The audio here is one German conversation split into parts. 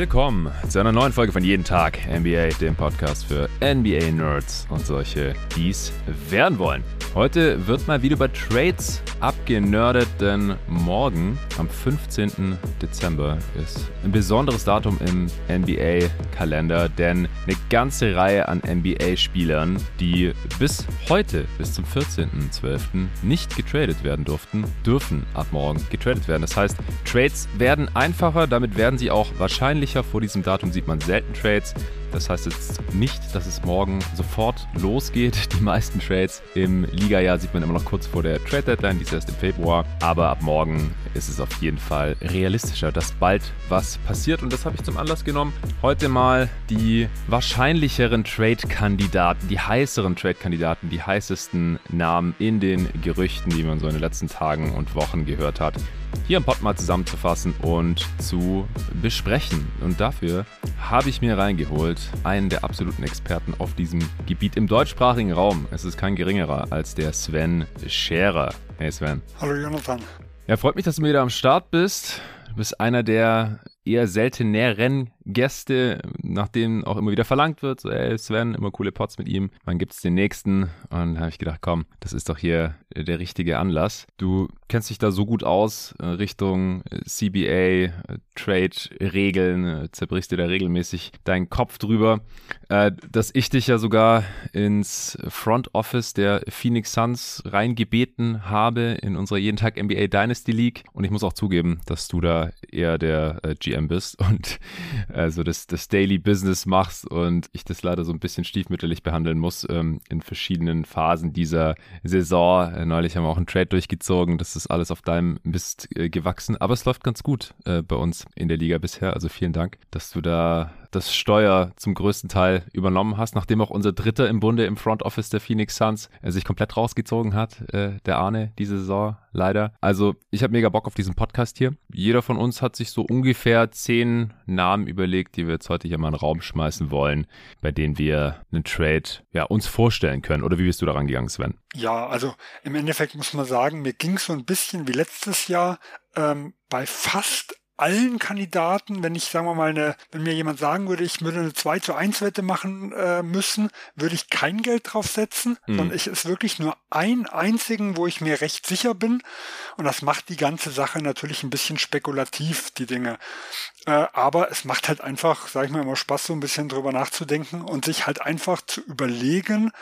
Willkommen zu einer neuen Folge von Jeden Tag NBA, dem Podcast für NBA-Nerds und solche, die es werden wollen. Heute wird mal wieder über Trades abgenördet, denn morgen, am 15. Dezember, ist ein besonderes Datum im NBA-Kalender, denn eine ganze Reihe an NBA-Spielern, die bis heute, bis zum 14.12. nicht getradet werden durften, dürfen ab morgen getradet werden. Das heißt, Trades werden einfacher, damit werden sie auch wahrscheinlicher. Vor diesem Datum sieht man selten Trades. Das heißt jetzt nicht, dass es morgen sofort losgeht. Die meisten Trades im Liga-Jahr sieht man immer noch kurz vor der Trade-Deadline, die ist erst im Februar. Aber ab morgen ist es auf jeden Fall realistischer, dass bald was passiert. Und das habe ich zum Anlass genommen, heute mal die wahrscheinlicheren Trade-Kandidaten, die heißeren Trade-Kandidaten, die heißesten Namen in den Gerüchten, die man so in den letzten Tagen und Wochen gehört hat, hier im Pod mal zusammenzufassen und zu besprechen. Und dafür habe ich mir reingeholt einen der absoluten Experten auf diesem Gebiet im deutschsprachigen Raum. Es ist kein geringerer als der Sven Scherer. Hey Sven. Hallo Jonathan. Ja, freut mich, dass du wieder am Start bist. Du bist einer der eher selteneren Gäste, nachdem auch immer wieder verlangt wird, so, ey Sven, immer coole Pots mit ihm, wann gibt es den nächsten? Und da habe ich gedacht, komm, das ist doch hier der richtige Anlass. Du kennst dich da so gut aus äh, Richtung äh, CBA, äh, Trade-Regeln, zerbrichst dir da regelmäßig deinen Kopf drüber, dass ich dich ja sogar ins Front Office der Phoenix Suns reingebeten habe in unserer jeden Tag NBA Dynasty League. Und ich muss auch zugeben, dass du da eher der GM bist und also das, das Daily Business machst und ich das leider so ein bisschen stiefmütterlich behandeln muss ähm, in verschiedenen Phasen dieser Saison. Äh, neulich haben wir auch einen Trade durchgezogen, das ist alles auf deinem Mist äh, gewachsen, aber es läuft ganz gut äh, bei uns in der Liga bisher. Also vielen Dank, dass du da das Steuer zum größten Teil übernommen hast, nachdem auch unser Dritter im Bunde im Front Office der Phoenix Suns äh, sich komplett rausgezogen hat, äh, der Arne, diese Saison leider. Also ich habe mega Bock auf diesen Podcast hier. Jeder von uns hat sich so ungefähr zehn Namen überlegt, die wir jetzt heute hier mal in den Raum schmeißen wollen, bei denen wir einen Trade ja, uns vorstellen können. Oder wie bist du daran gegangen, Sven? Ja, also im Endeffekt muss man sagen, mir ging es so ein bisschen wie letztes Jahr. Ähm, bei fast allen Kandidaten, wenn ich, sagen wir mal, eine, wenn mir jemand sagen würde, ich würde eine 2 zu 1 Wette machen äh, müssen, würde ich kein Geld drauf setzen, mhm. sondern ich ist wirklich nur ein einzigen, wo ich mir recht sicher bin. Und das macht die ganze Sache natürlich ein bisschen spekulativ, die Dinge. Äh, aber es macht halt einfach, sag ich mal, immer Spaß, so ein bisschen drüber nachzudenken und sich halt einfach zu überlegen,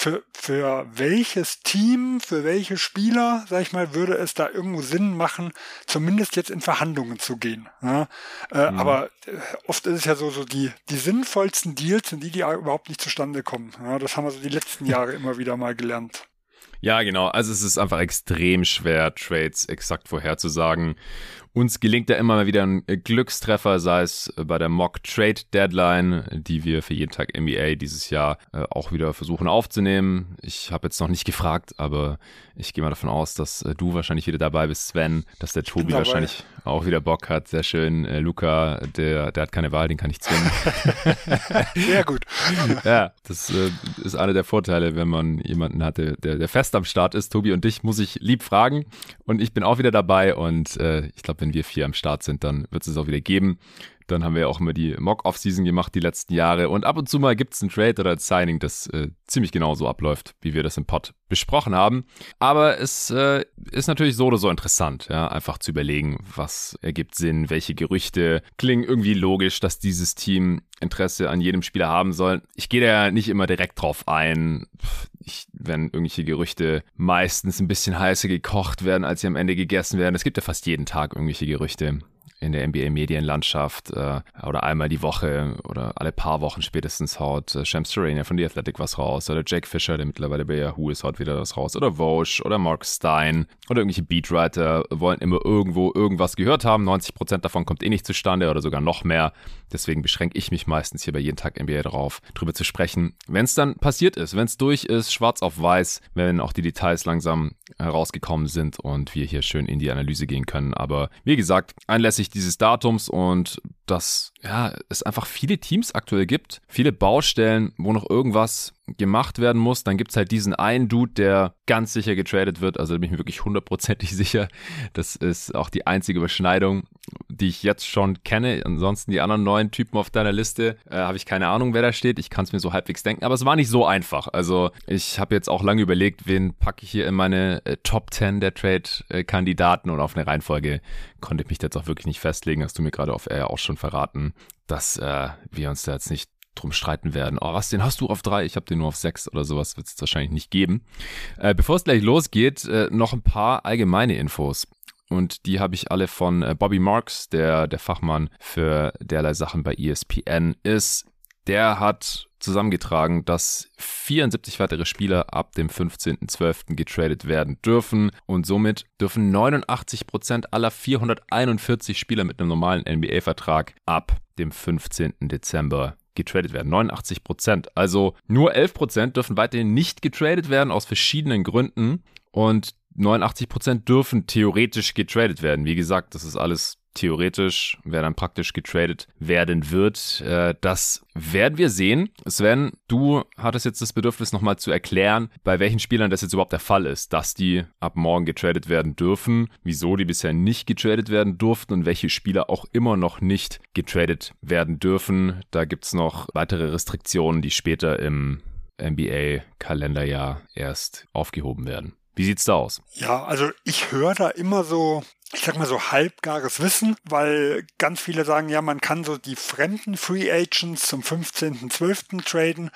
für, für welches Team, für welche Spieler, sag ich mal, würde es da irgendwo Sinn machen, zumindest jetzt in Verhandlungen zu gehen. Ja? Äh, mhm. Aber äh, oft ist es ja so, so die, die sinnvollsten Deals sind die, die überhaupt nicht zustande kommen. Ja? Das haben wir so die letzten Jahre immer wieder mal gelernt. Ja, genau. Also es ist einfach extrem schwer, Trades exakt vorherzusagen. Uns gelingt ja immer mal wieder ein Glückstreffer, sei es bei der Mock Trade Deadline, die wir für jeden Tag NBA dieses Jahr äh, auch wieder versuchen aufzunehmen. Ich habe jetzt noch nicht gefragt, aber ich gehe mal davon aus, dass äh, du wahrscheinlich wieder dabei bist, Sven, dass der Tobi wahrscheinlich auch wieder Bock hat. Sehr schön. Äh, Luca, der, der hat keine Wahl, den kann ich zwingen. Sehr gut. ja, das äh, ist einer der Vorteile, wenn man jemanden hatte, der, der fest am Start ist. Tobi und dich muss ich lieb fragen und ich bin auch wieder dabei und äh, ich glaube, wenn wir vier am Start sind, dann wird es auch wieder geben. Dann haben wir ja auch immer die Mock-Off-Season gemacht die letzten Jahre. Und ab und zu mal gibt es ein Trade oder ein Signing, das äh, ziemlich genau so abläuft, wie wir das im Pod besprochen haben. Aber es äh, ist natürlich so oder so interessant, ja, einfach zu überlegen, was ergibt Sinn, welche Gerüchte klingen irgendwie logisch, dass dieses Team Interesse an jedem Spieler haben soll. Ich gehe da ja nicht immer direkt drauf ein. Ich, wenn irgendwelche Gerüchte meistens ein bisschen heißer gekocht werden, als sie am Ende gegessen werden. Es gibt ja fast jeden Tag irgendwelche Gerüchte in der NBA-Medienlandschaft äh, oder einmal die Woche oder alle paar Wochen spätestens haut äh, Shams Serenia von The Athletic was raus oder Jake Fisher, der mittlerweile bei Yahoo ist, haut wieder was raus oder Vosch oder Mark Stein oder irgendwelche Beatwriter wollen immer irgendwo irgendwas gehört haben. 90% davon kommt eh nicht zustande oder sogar noch mehr. Deswegen beschränke ich mich meistens hier bei jeden Tag NBA darauf, drüber zu sprechen. Wenn es dann passiert ist, wenn es durch ist, schwarz auf weiß, wenn auch die Details langsam herausgekommen sind und wir hier schön in die Analyse gehen können. Aber wie gesagt, anlässlich dieses Datums und dass ja, es einfach viele Teams aktuell gibt, viele Baustellen, wo noch irgendwas gemacht werden muss. Dann gibt es halt diesen einen Dude, der ganz sicher getradet wird. Also da bin ich mir wirklich hundertprozentig sicher. Das ist auch die einzige Überschneidung, die ich jetzt schon kenne. Ansonsten die anderen neuen Typen auf deiner Liste äh, habe ich keine Ahnung, wer da steht. Ich kann es mir so halbwegs denken, aber es war nicht so einfach. Also ich habe jetzt auch lange überlegt, wen packe ich hier in meine äh, Top 10 der Trade-Kandidaten und auf eine Reihenfolge konnte ich mich jetzt auch wirklich nicht festlegen. Hast du mir gerade auf Air auch schon verraten, dass äh, wir uns da jetzt nicht drum streiten werden. Oh, was, den hast du auf drei? Ich habe den nur auf sechs oder sowas, wird es wahrscheinlich nicht geben. Äh, bevor es gleich losgeht, äh, noch ein paar allgemeine Infos. Und die habe ich alle von äh, Bobby Marks, der der Fachmann für derlei Sachen bei ESPN ist. Der hat zusammengetragen, dass 74 weitere Spieler ab dem 15.12. getradet werden dürfen und somit dürfen 89% aller 441 Spieler mit einem normalen NBA-Vertrag ab dem 15. Dezember getradet werden. 89% Also nur 11% dürfen weiterhin nicht getradet werden aus verschiedenen Gründen. Und 89% dürfen theoretisch getradet werden. Wie gesagt, das ist alles theoretisch, wer dann praktisch getradet werden wird. Äh, das werden wir sehen. Sven, du hattest jetzt das Bedürfnis nochmal zu erklären, bei welchen Spielern das jetzt überhaupt der Fall ist, dass die ab morgen getradet werden dürfen, wieso die bisher nicht getradet werden durften und welche Spieler auch immer noch nicht getradet werden dürfen. Da gibt es noch weitere Restriktionen, die später im NBA-Kalenderjahr erst aufgehoben werden. Wie sieht's da aus? Ja, also ich höre da immer so ich sag mal so halbgares Wissen, weil ganz viele sagen, ja, man kann so die fremden Free Agents zum 15.12. traden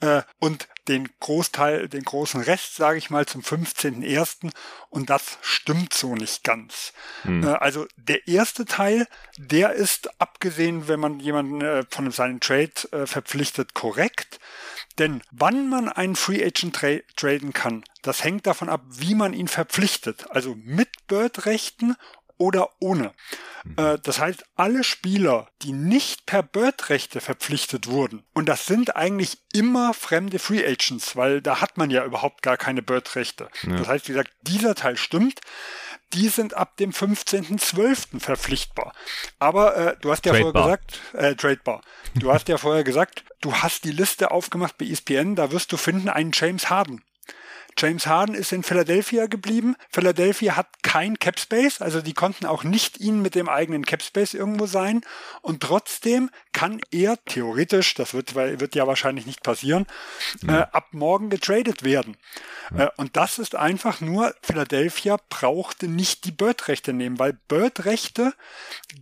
äh, und den Großteil, den großen Rest, sage ich mal, zum 15.01. Und das stimmt so nicht ganz. Hm. Äh, also der erste Teil, der ist abgesehen, wenn man jemanden äh, von seinem Trade äh, verpflichtet, korrekt. Denn wann man einen Free Agent tra traden kann, das hängt davon ab, wie man ihn verpflichtet. Also mit Bird-Rechten oder ohne. Mhm. Äh, das heißt, alle Spieler, die nicht per Bird-Rechte verpflichtet wurden, und das sind eigentlich immer fremde Free Agents, weil da hat man ja überhaupt gar keine Bird-Rechte. Ja. Das heißt, wie gesagt, dieser Teil stimmt die sind ab dem 15.12. verpflichtbar. Aber äh, du hast ja Tradebar. vorher gesagt, äh, tradebar. Du hast ja vorher gesagt, du hast die Liste aufgemacht bei ESPN, da wirst du finden einen James Harden. James Harden ist in Philadelphia geblieben. Philadelphia hat kein Cap Space, also die konnten auch nicht ihn mit dem eigenen Cap Space irgendwo sein. Und trotzdem kann er theoretisch, das wird, wird ja wahrscheinlich nicht passieren, ja. äh, ab morgen getradet werden. Ja. Äh, und das ist einfach nur, Philadelphia brauchte nicht die Bird-Rechte nehmen, weil Bird-Rechte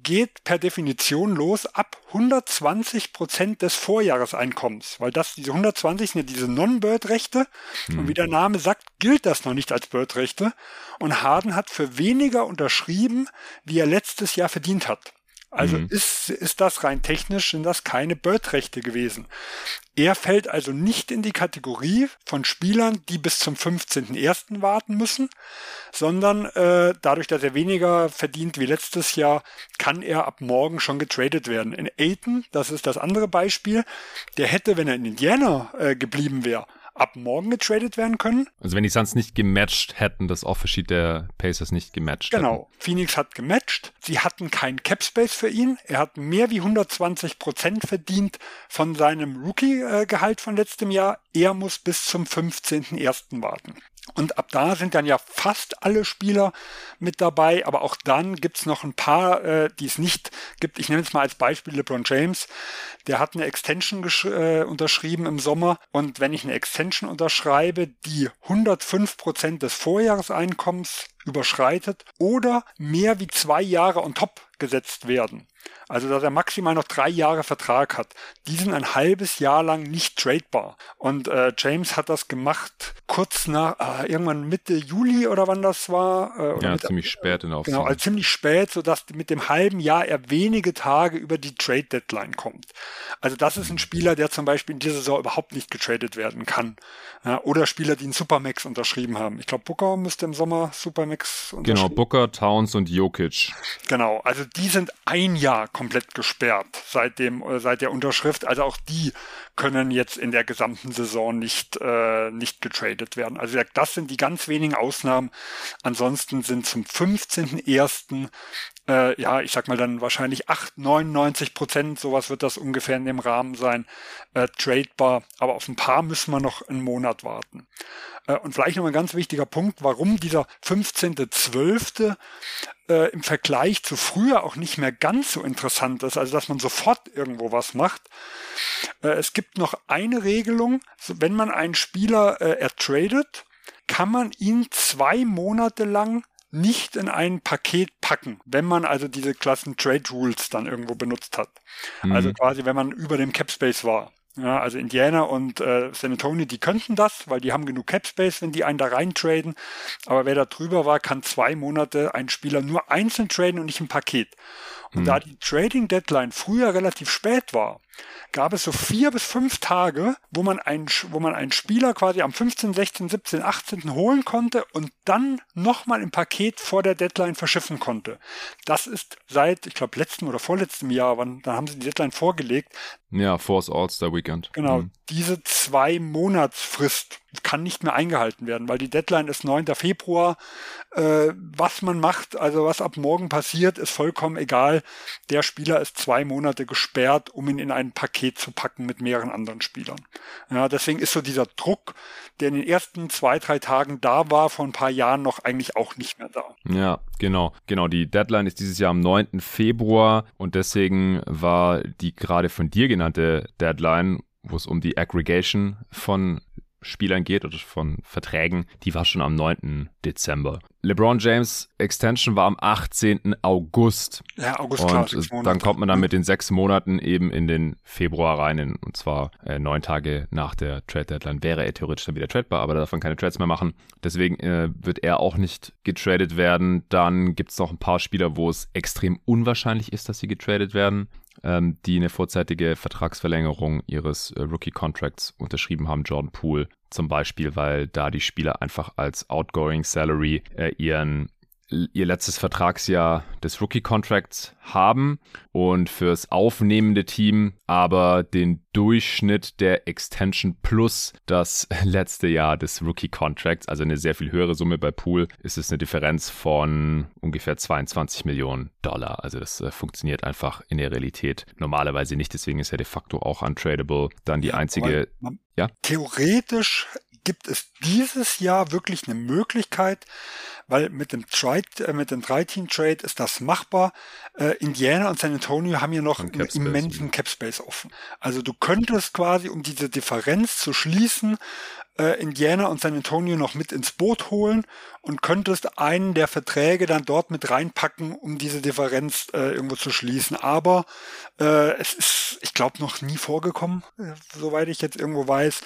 geht per Definition los ab 120 Prozent des Vorjahreseinkommens, weil das, diese 120 sind ja diese Non-Bird-Rechte. Mhm. Und wie der Name sagt, gilt das noch nicht als Bird-Rechte. Und Harden hat für weniger unterschrieben, wie er letztes Jahr verdient hat. Also mhm. ist, ist das rein technisch, sind das keine Bird-Rechte gewesen. Er fällt also nicht in die Kategorie von Spielern, die bis zum 15.01. warten müssen, sondern äh, dadurch, dass er weniger verdient wie letztes Jahr, kann er ab morgen schon getradet werden. In Aiton, das ist das andere Beispiel, der hätte, wenn er in Indiana äh, geblieben wäre, ab morgen getradet werden können. Also wenn die Suns nicht gematcht hätten, das Offersheet der Pacers nicht gematcht Genau. Hätten. Phoenix hat gematcht. Sie hatten kein Cap Space für ihn. Er hat mehr wie 120 Prozent verdient von seinem Rookie-Gehalt von letztem Jahr. Er muss bis zum 15.01. warten. Und ab da sind dann ja fast alle Spieler mit dabei, aber auch dann gibt's noch ein paar, äh, die es nicht gibt. Ich nenne jetzt mal als Beispiel LeBron James. Der hat eine Extension äh, unterschrieben im Sommer und wenn ich eine Extension unterschreibe, die 105 Prozent des Vorjahreseinkommens überschreitet oder mehr wie zwei Jahre on top gesetzt werden, also dass er maximal noch drei Jahre Vertrag hat, die sind ein halbes Jahr lang nicht tradebar. Und äh, James hat das gemacht kurz nach, äh, irgendwann Mitte Juli oder wann das war. Äh, ja, Mitte, ziemlich spät in der Genau, also ziemlich spät, sodass mit dem halben Jahr er wenige Tage über die Trade-Deadline kommt. Also das ist ein Spieler, der zum Beispiel in dieser Saison überhaupt nicht getradet werden kann. Ja, oder Spieler, die einen Supermax unterschrieben haben. Ich glaube, Booker müsste im Sommer Supermax unterschrieben Genau, Booker, Towns und Jokic. Genau, also die sind ein Jahr komplett gesperrt seit dem äh, seit der Unterschrift. Also auch die können jetzt in der gesamten Saison nicht äh, nicht getradet werden. Also das sind die ganz wenigen Ausnahmen. Ansonsten sind zum 15.01. äh, ja, ich sag mal dann wahrscheinlich 8, 99 Prozent, sowas wird das ungefähr in dem Rahmen sein, äh, tradebar. Aber auf ein paar müssen wir noch einen Monat warten. Äh, und vielleicht noch ein ganz wichtiger Punkt, warum dieser 15.12. Äh, im Vergleich zu früher auch nicht mehr ganz so interessant ist, also dass man sofort irgendwo was macht. Äh, es gibt noch eine Regelung, wenn man einen Spieler äh, ertradet, kann man ihn zwei Monate lang nicht in ein Paket packen, wenn man also diese Klassen Trade Rules dann irgendwo benutzt hat. Mhm. Also quasi, wenn man über dem Cap Space war. Ja, also Indiana und äh, San Antonio, die könnten das, weil die haben genug Cap Space, wenn die einen da rein traden. Aber wer da drüber war, kann zwei Monate einen Spieler nur einzeln traden und nicht im Paket. Und mhm. da die Trading Deadline früher relativ spät war, gab es so vier bis fünf Tage, wo man einen, wo man einen Spieler quasi am 15., 16., 17., 18. holen konnte und dann nochmal im Paket vor der Deadline verschiffen konnte. Das ist seit, ich glaube, letztem oder vorletztem Jahr, wann, da haben sie die Deadline vorgelegt. Ja, Force All-Star Weekend. Genau, mhm. diese zwei Monatsfrist kann nicht mehr eingehalten werden, weil die Deadline ist 9. Februar. Äh, was man macht, also was ab morgen passiert, ist vollkommen egal. Der Spieler ist zwei Monate gesperrt, um ihn in ein Paket zu packen mit mehreren anderen Spielern. Ja, deswegen ist so dieser Druck, der in den ersten zwei, drei Tagen da war, vor ein paar Jahren noch eigentlich auch nicht mehr da. Ja, genau. Genau. Die Deadline ist dieses Jahr am 9. Februar und deswegen war die gerade von dir genannte Deadline wo es um die Aggregation von Spielern geht oder von Verträgen, die war schon am 9. Dezember. LeBron James Extension war am 18. August. Ja, August, Und klar, dann kommt man dann mit den sechs Monaten eben in den Februar rein. In, und zwar äh, neun Tage nach der Trade Deadline wäre er theoretisch dann wieder tradebar, aber davon keine Trades mehr machen. Deswegen äh, wird er auch nicht getradet werden. Dann gibt es noch ein paar Spieler, wo es extrem unwahrscheinlich ist, dass sie getradet werden ähm, die eine vorzeitige Vertragsverlängerung ihres äh, Rookie-Contracts unterschrieben haben. Jordan Poole zum Beispiel, weil da die Spieler einfach als Outgoing Salary äh, ihren ihr letztes Vertragsjahr des Rookie-Contracts haben und fürs aufnehmende Team aber den Durchschnitt der Extension plus das letzte Jahr des Rookie-Contracts, also eine sehr viel höhere Summe bei Pool, ist es eine Differenz von ungefähr 22 Millionen Dollar. Also das äh, funktioniert einfach in der Realität normalerweise nicht, deswegen ist er de facto auch untradable. Dann die einzige... ja? Theoretisch gibt es dieses Jahr wirklich eine Möglichkeit, weil mit dem Trade, äh, mit dem 3-Team-Trade ist das machbar. Äh, Indiana und San Antonio haben hier noch einen Cap immensen Cap Space offen. Also du könntest quasi, um diese Differenz zu schließen, äh, Indiana und San Antonio noch mit ins Boot holen und könntest einen der Verträge dann dort mit reinpacken, um diese Differenz äh, irgendwo zu schließen. Aber äh, es ist, ich glaube, noch nie vorgekommen, äh, soweit ich jetzt irgendwo weiß.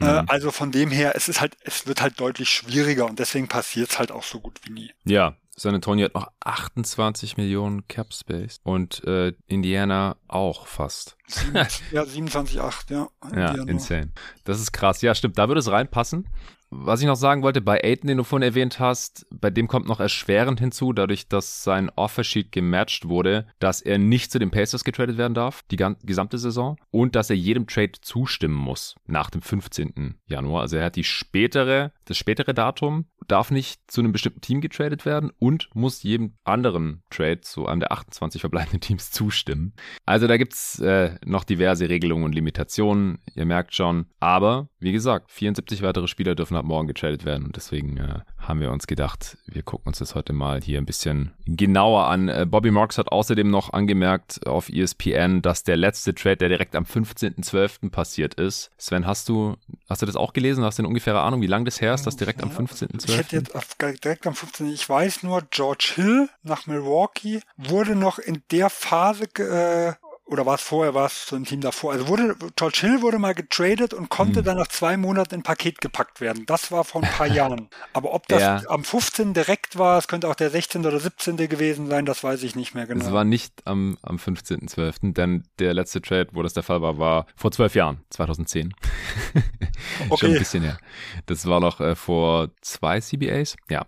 Äh, mhm. Äh, also von dem her, es ist halt, es wird halt deutlich schwieriger und deswegen passiert es halt auch so gut wie nie. Ja, San Antonio hat noch 28 Millionen Cap Space und äh, Indiana auch fast. ja, 27,8, ja. Ja, insane. Das ist krass. Ja, stimmt. Da würde es reinpassen. Was ich noch sagen wollte, bei Aiden, den du vorhin erwähnt hast, bei dem kommt noch erschwerend hinzu, dadurch, dass sein Offersheet gematcht wurde, dass er nicht zu den Pacers getradet werden darf, die gesamte Saison, und dass er jedem Trade zustimmen muss nach dem 15. Januar. Also er hat die spätere, das spätere Datum, darf nicht zu einem bestimmten Team getradet werden und muss jedem anderen Trade zu einem der 28 verbleibenden Teams zustimmen. Also da gibt's äh, noch diverse Regelungen und Limitationen, ihr merkt schon. Aber, wie gesagt, 74 weitere Spieler dürfen ab morgen getradet werden. Und deswegen äh, haben wir uns gedacht, wir gucken uns das heute mal hier ein bisschen genauer an. Äh, Bobby Marks hat außerdem noch angemerkt auf ESPN, dass der letzte Trade, der direkt am 15.12. passiert ist. Sven, hast du, hast du das auch gelesen? Hast du eine ungefähre Ahnung, wie lange das her ist, dass direkt am 15.12.? Ich hätte jetzt direkt am 15. Ich weiß nur, George Hill nach Milwaukee wurde noch in der Phase äh, oder war es vorher, war es so ein Team davor? Also wurde, George Hill wurde mal getradet und konnte hm. dann nach zwei Monaten in Paket gepackt werden. Das war vor ein paar Jahren. Aber ob das ja. am 15. direkt war, es könnte auch der 16. oder 17. gewesen sein, das weiß ich nicht mehr genau. Es war nicht am, am 15.12., denn der letzte Trade, wo das der Fall war, war vor zwölf Jahren, 2010. okay. Schon ein bisschen her. Das war noch äh, vor zwei CBAs. Ja.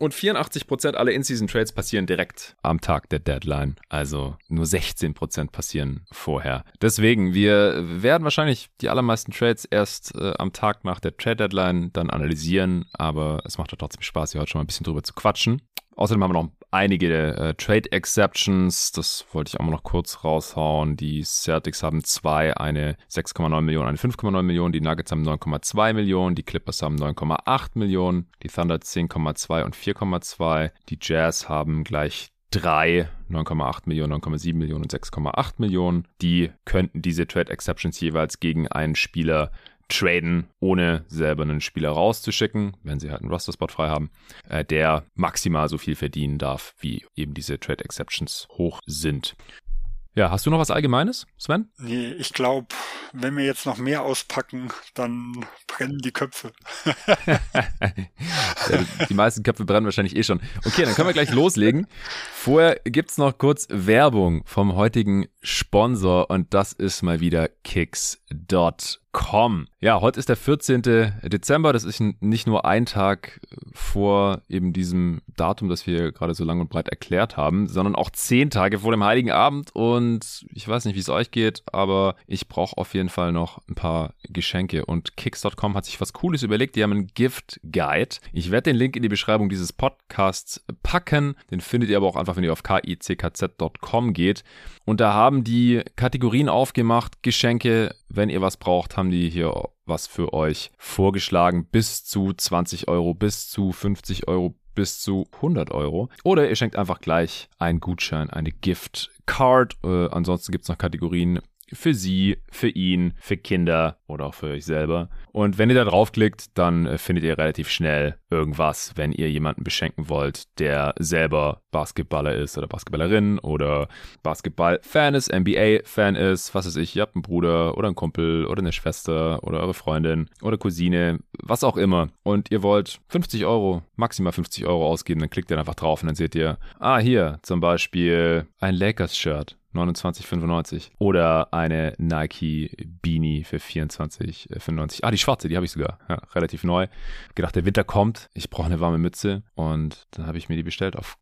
Und 84% aller In-Season-Trades passieren direkt am Tag der Deadline. Also nur 16% passieren vorher. Deswegen, wir werden wahrscheinlich die allermeisten Trades erst äh, am Tag nach der Trade-Deadline dann analysieren. Aber es macht doch trotzdem Spaß, hier heute schon mal ein bisschen drüber zu quatschen. Außerdem haben wir noch einige äh, Trade Exceptions. Das wollte ich auch mal noch kurz raushauen. Die Celtics haben zwei, eine 6,9 Millionen, eine 5,9 Millionen. Die Nuggets haben 9,2 Millionen. Die Clippers haben 9,8 Millionen. Die Thunder 10,2 und 4,2. Die Jazz haben gleich drei, 9,8 Millionen, 9,7 Millionen und 6,8 Millionen. Die könnten diese Trade Exceptions jeweils gegen einen Spieler traden, ohne selber einen Spieler rauszuschicken, wenn sie halt einen Roster-Spot frei haben, äh, der maximal so viel verdienen darf, wie eben diese Trade Exceptions hoch sind. Ja, hast du noch was Allgemeines, Sven? Nee, ich glaube, wenn wir jetzt noch mehr auspacken, dann brennen die Köpfe. die meisten Köpfe brennen wahrscheinlich eh schon. Okay, dann können wir gleich loslegen. Vorher gibt's noch kurz Werbung vom heutigen Sponsor und das ist mal wieder Kicks.com Com. Ja, heute ist der 14. Dezember. Das ist nicht nur ein Tag vor eben diesem Datum, das wir gerade so lang und breit erklärt haben, sondern auch zehn Tage vor dem Heiligen Abend. Und ich weiß nicht, wie es euch geht, aber ich brauche auf jeden Fall noch ein paar Geschenke. Und Kicks.com hat sich was Cooles überlegt. Die haben einen Gift Guide. Ich werde den Link in die Beschreibung dieses Podcasts packen. Den findet ihr aber auch einfach, wenn ihr auf kickz.com geht. Und da haben die Kategorien aufgemacht, Geschenke, wenn ihr was braucht, haben die hier was für euch vorgeschlagen. Bis zu 20 Euro, bis zu 50 Euro, bis zu 100 Euro. Oder ihr schenkt einfach gleich einen Gutschein, eine Gift Card. Äh, ansonsten gibt es noch Kategorien für sie, für ihn, für Kinder oder auch für euch selber. Und wenn ihr da draufklickt, dann äh, findet ihr relativ schnell irgendwas, wenn ihr jemanden beschenken wollt, der selber Basketballer ist oder Basketballerin oder Basketball-Fan ist, NBA-Fan ist, was weiß ich, ihr habt einen Bruder oder einen Kumpel oder eine Schwester oder eure Freundin oder Cousine, was auch immer. Und ihr wollt 50 Euro, maximal 50 Euro ausgeben, dann klickt ihr einfach drauf und dann seht ihr, ah, hier zum Beispiel ein Lakers-Shirt 29,95. Oder eine Nike Beanie für 24,95. Ah, die schwarze, die habe ich sogar. Ja, relativ neu. Gedacht, der Winter kommt. Ich brauche eine warme Mütze. Und dann habe ich mir die bestellt auf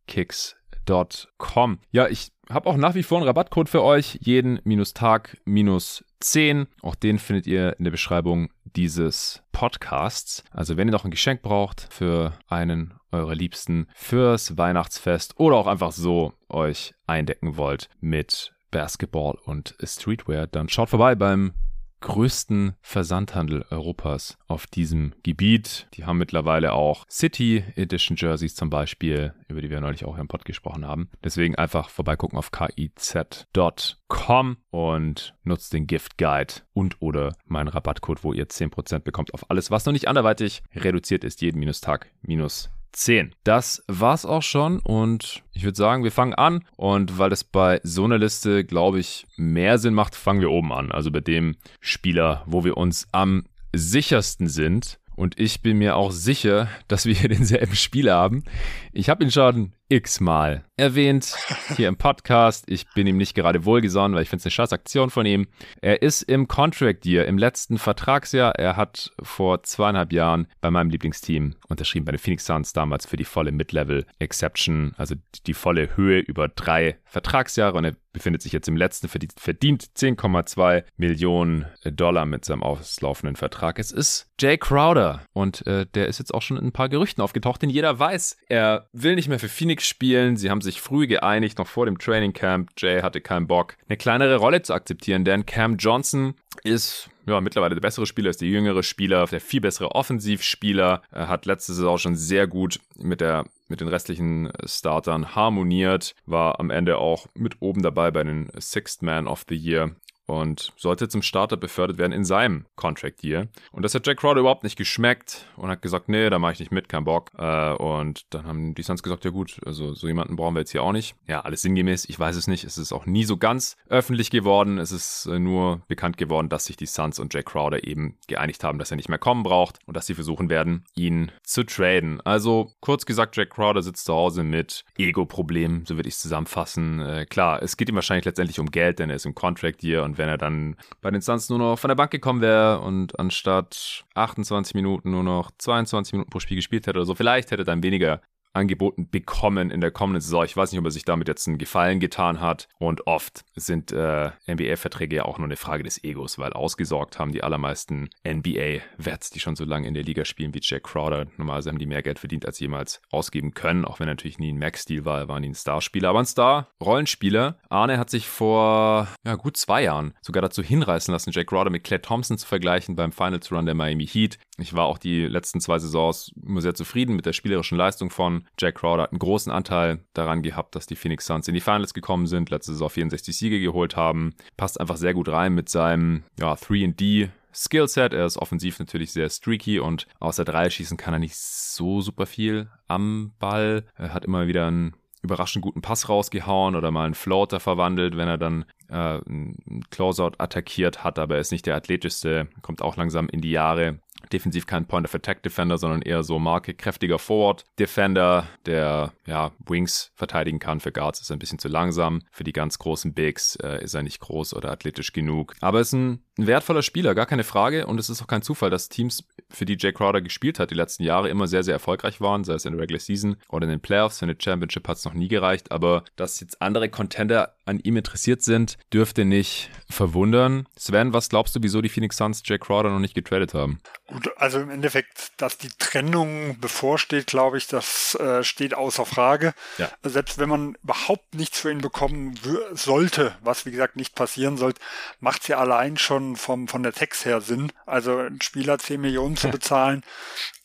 kicks.com. Ja, ich habe auch nach wie vor einen Rabattcode für euch. Jeden minus Tag minus 10. Auch den findet ihr in der Beschreibung dieses Podcasts. Also wenn ihr noch ein Geschenk braucht für einen eurer Liebsten, fürs Weihnachtsfest oder auch einfach so euch eindecken wollt mit Basketball und Streetwear, dann schaut vorbei beim größten Versandhandel Europas auf diesem Gebiet. Die haben mittlerweile auch City Edition Jerseys zum Beispiel, über die wir neulich auch im Pod gesprochen haben. Deswegen einfach vorbeigucken auf kiz.com und nutzt den Gift Guide und oder meinen Rabattcode, wo ihr 10% bekommt auf alles, was noch nicht anderweitig reduziert ist, jeden Minustag minus 10. Das war's auch schon und ich würde sagen, wir fangen an und weil das bei so einer Liste, glaube ich, mehr Sinn macht, fangen wir oben an. Also bei dem Spieler, wo wir uns am sichersten sind. Und ich bin mir auch sicher, dass wir hier denselben Spieler haben. Ich habe ihn schon x-mal erwähnt hier im Podcast. Ich bin ihm nicht gerade wohlgesonnen, weil ich finde es eine scheiß Aktion von ihm. Er ist im Contract Year, im letzten Vertragsjahr. Er hat vor zweieinhalb Jahren bei meinem Lieblingsteam unterschrieben, bei den Phoenix Suns damals für die volle Mid-Level Exception, also die volle Höhe über drei Vertragsjahre und er befindet sich jetzt im letzten, verdient 10,2 Millionen Dollar mit seinem auslaufenden Vertrag. Es ist Jay Crowder und äh, der ist jetzt auch schon in ein paar Gerüchten aufgetaucht, denn jeder weiß, er will nicht mehr für Phoenix spielen. Sie haben sich früh geeinigt, noch vor dem Training Camp. Jay hatte keinen Bock, eine kleinere Rolle zu akzeptieren, denn Cam Johnson ist ja, mittlerweile der bessere Spieler, ist der jüngere Spieler, der viel bessere Offensivspieler. Er hat letzte Saison schon sehr gut mit der mit den restlichen Startern harmoniert, war am Ende auch mit oben dabei bei den Sixth Man of the Year und sollte zum Starter befördert werden in seinem Contract Year. Und das hat Jack Crowder überhaupt nicht geschmeckt und hat gesagt, nee, da mache ich nicht mit, kein Bock. Äh, und dann haben die Suns gesagt, ja gut, also so jemanden brauchen wir jetzt hier auch nicht. Ja, alles sinngemäß, ich weiß es nicht. Es ist auch nie so ganz öffentlich geworden. Es ist äh, nur bekannt geworden, dass sich die Suns und Jack Crowder eben geeinigt haben, dass er nicht mehr kommen braucht und dass sie versuchen werden, ihn zu traden. Also kurz gesagt, Jack Crowder sitzt zu Hause mit Ego-Problemen, so würde ich es zusammenfassen. Äh, klar, es geht ihm wahrscheinlich letztendlich um Geld, denn er ist im Contract Year und und wenn er dann bei den Suns nur noch von der Bank gekommen wäre und anstatt 28 Minuten nur noch 22 Minuten pro Spiel gespielt hätte oder so, vielleicht hätte er dann weniger angeboten bekommen in der kommenden Saison. Ich weiß nicht, ob er sich damit jetzt einen Gefallen getan hat. Und oft sind äh, NBA-Verträge ja auch nur eine Frage des Egos, weil ausgesorgt haben die allermeisten NBA-Wets, die schon so lange in der Liga spielen wie Jack Crowder. Normalerweise haben die mehr Geld verdient, als jemals ausgeben können, auch wenn er natürlich nie ein Max-Deal war, er war nie ein Starspieler. Aber ein Star-Rollenspieler. Arne hat sich vor ja, gut zwei Jahren sogar dazu hinreißen lassen, Jack Crowder mit Clay Thompson zu vergleichen beim Finals Run der Miami Heat. Ich war auch die letzten zwei Saisons immer sehr zufrieden mit der spielerischen Leistung von Jack Crowder. Hat einen großen Anteil daran gehabt, dass die Phoenix Suns in die Finals gekommen sind, letzte Saison 64 Siege geholt haben. Passt einfach sehr gut rein mit seinem ja, 3D Skillset. Er ist offensiv natürlich sehr streaky und außer drei schießen kann er nicht so super viel am Ball. Er hat immer wieder einen überraschend guten Pass rausgehauen oder mal einen Floater verwandelt, wenn er dann äh, einen Closeout attackiert hat, aber er ist nicht der athletischste, kommt auch langsam in die Jahre. Defensiv kein Point of Attack Defender, sondern eher so Marke kräftiger Forward Defender, der ja Wings verteidigen kann. Für Guards ist er ein bisschen zu langsam. Für die ganz großen Bigs äh, ist er nicht groß oder athletisch genug. Aber ist ein, ein wertvoller Spieler, gar keine Frage. Und es ist auch kein Zufall, dass Teams, für die Jay Crowder gespielt hat, die letzten Jahre immer sehr, sehr erfolgreich waren, sei es in der Regular Season oder in den Playoffs. Für eine Championship hat es noch nie gereicht. Aber dass jetzt andere Contender an ihm interessiert sind, dürfte nicht verwundern. Sven, was glaubst du, wieso die Phoenix Suns Jay Crowder noch nicht getradet haben? Gut, also im Endeffekt, dass die Trennung bevorsteht, glaube ich, das äh, steht außer Frage. Ja. Selbst wenn man überhaupt nichts für ihn bekommen sollte, was wie gesagt nicht passieren sollte, macht es ja allein schon vom, von der Text her Sinn. Also ein Spieler 10 Millionen zu bezahlen,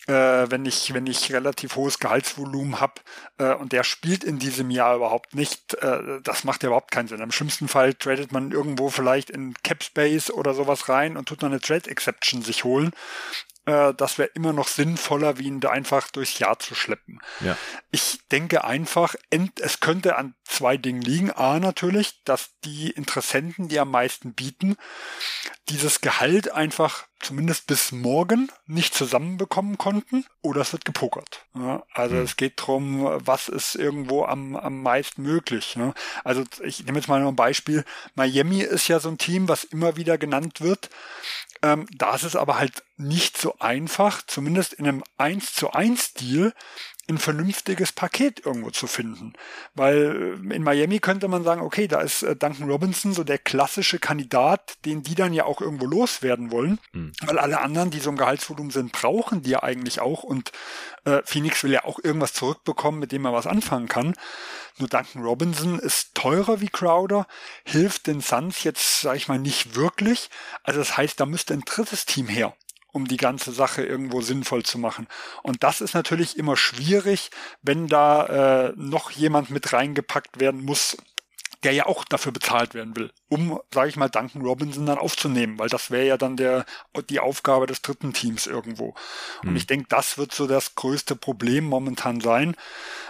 äh, wenn ich wenn ich relativ hohes Gehaltsvolumen habe äh, und der spielt in diesem Jahr überhaupt nicht, äh, das macht ja überhaupt keinen Sinn. Im schlimmsten Fall tradet man irgendwo vielleicht in Cap Space oder sowas rein und tut dann eine Trade Exception sich holen. Äh, das wäre immer noch sinnvoller, wie ihn da einfach durchs Jahr zu schleppen. Ja. Ich denke einfach, es könnte an zwei Dingen liegen. A natürlich, dass die Interessenten, die am meisten bieten, dieses Gehalt einfach zumindest bis morgen nicht zusammenbekommen konnten oder es wird gepokert. Ja, also mhm. es geht drum, was ist irgendwo am, am meisten möglich. Ne? Also ich nehme jetzt mal noch ein Beispiel. Miami ist ja so ein Team, was immer wieder genannt wird. Ähm, da ist es aber halt nicht so einfach, zumindest in einem 1 zu 1 Deal, ein vernünftiges Paket irgendwo zu finden. Weil äh, in Miami könnte man sagen, okay, da ist äh, Duncan Robinson so der klassische Kandidat, den die dann ja auch irgendwo loswerden wollen. Mhm. Weil alle anderen, die so ein Gehaltsvolumen sind, brauchen die ja eigentlich auch. Und äh, Phoenix will ja auch irgendwas zurückbekommen, mit dem er was anfangen kann. Nur Duncan Robinson ist teurer wie Crowder, hilft den Suns jetzt, sag ich mal, nicht wirklich. Also das heißt, da müsste ein drittes Team her um die ganze Sache irgendwo sinnvoll zu machen. Und das ist natürlich immer schwierig, wenn da äh, noch jemand mit reingepackt werden muss, der ja auch dafür bezahlt werden will, um, sage ich mal, Duncan Robinson dann aufzunehmen, weil das wäre ja dann der die Aufgabe des dritten Teams irgendwo. Und hm. ich denke, das wird so das größte Problem momentan sein.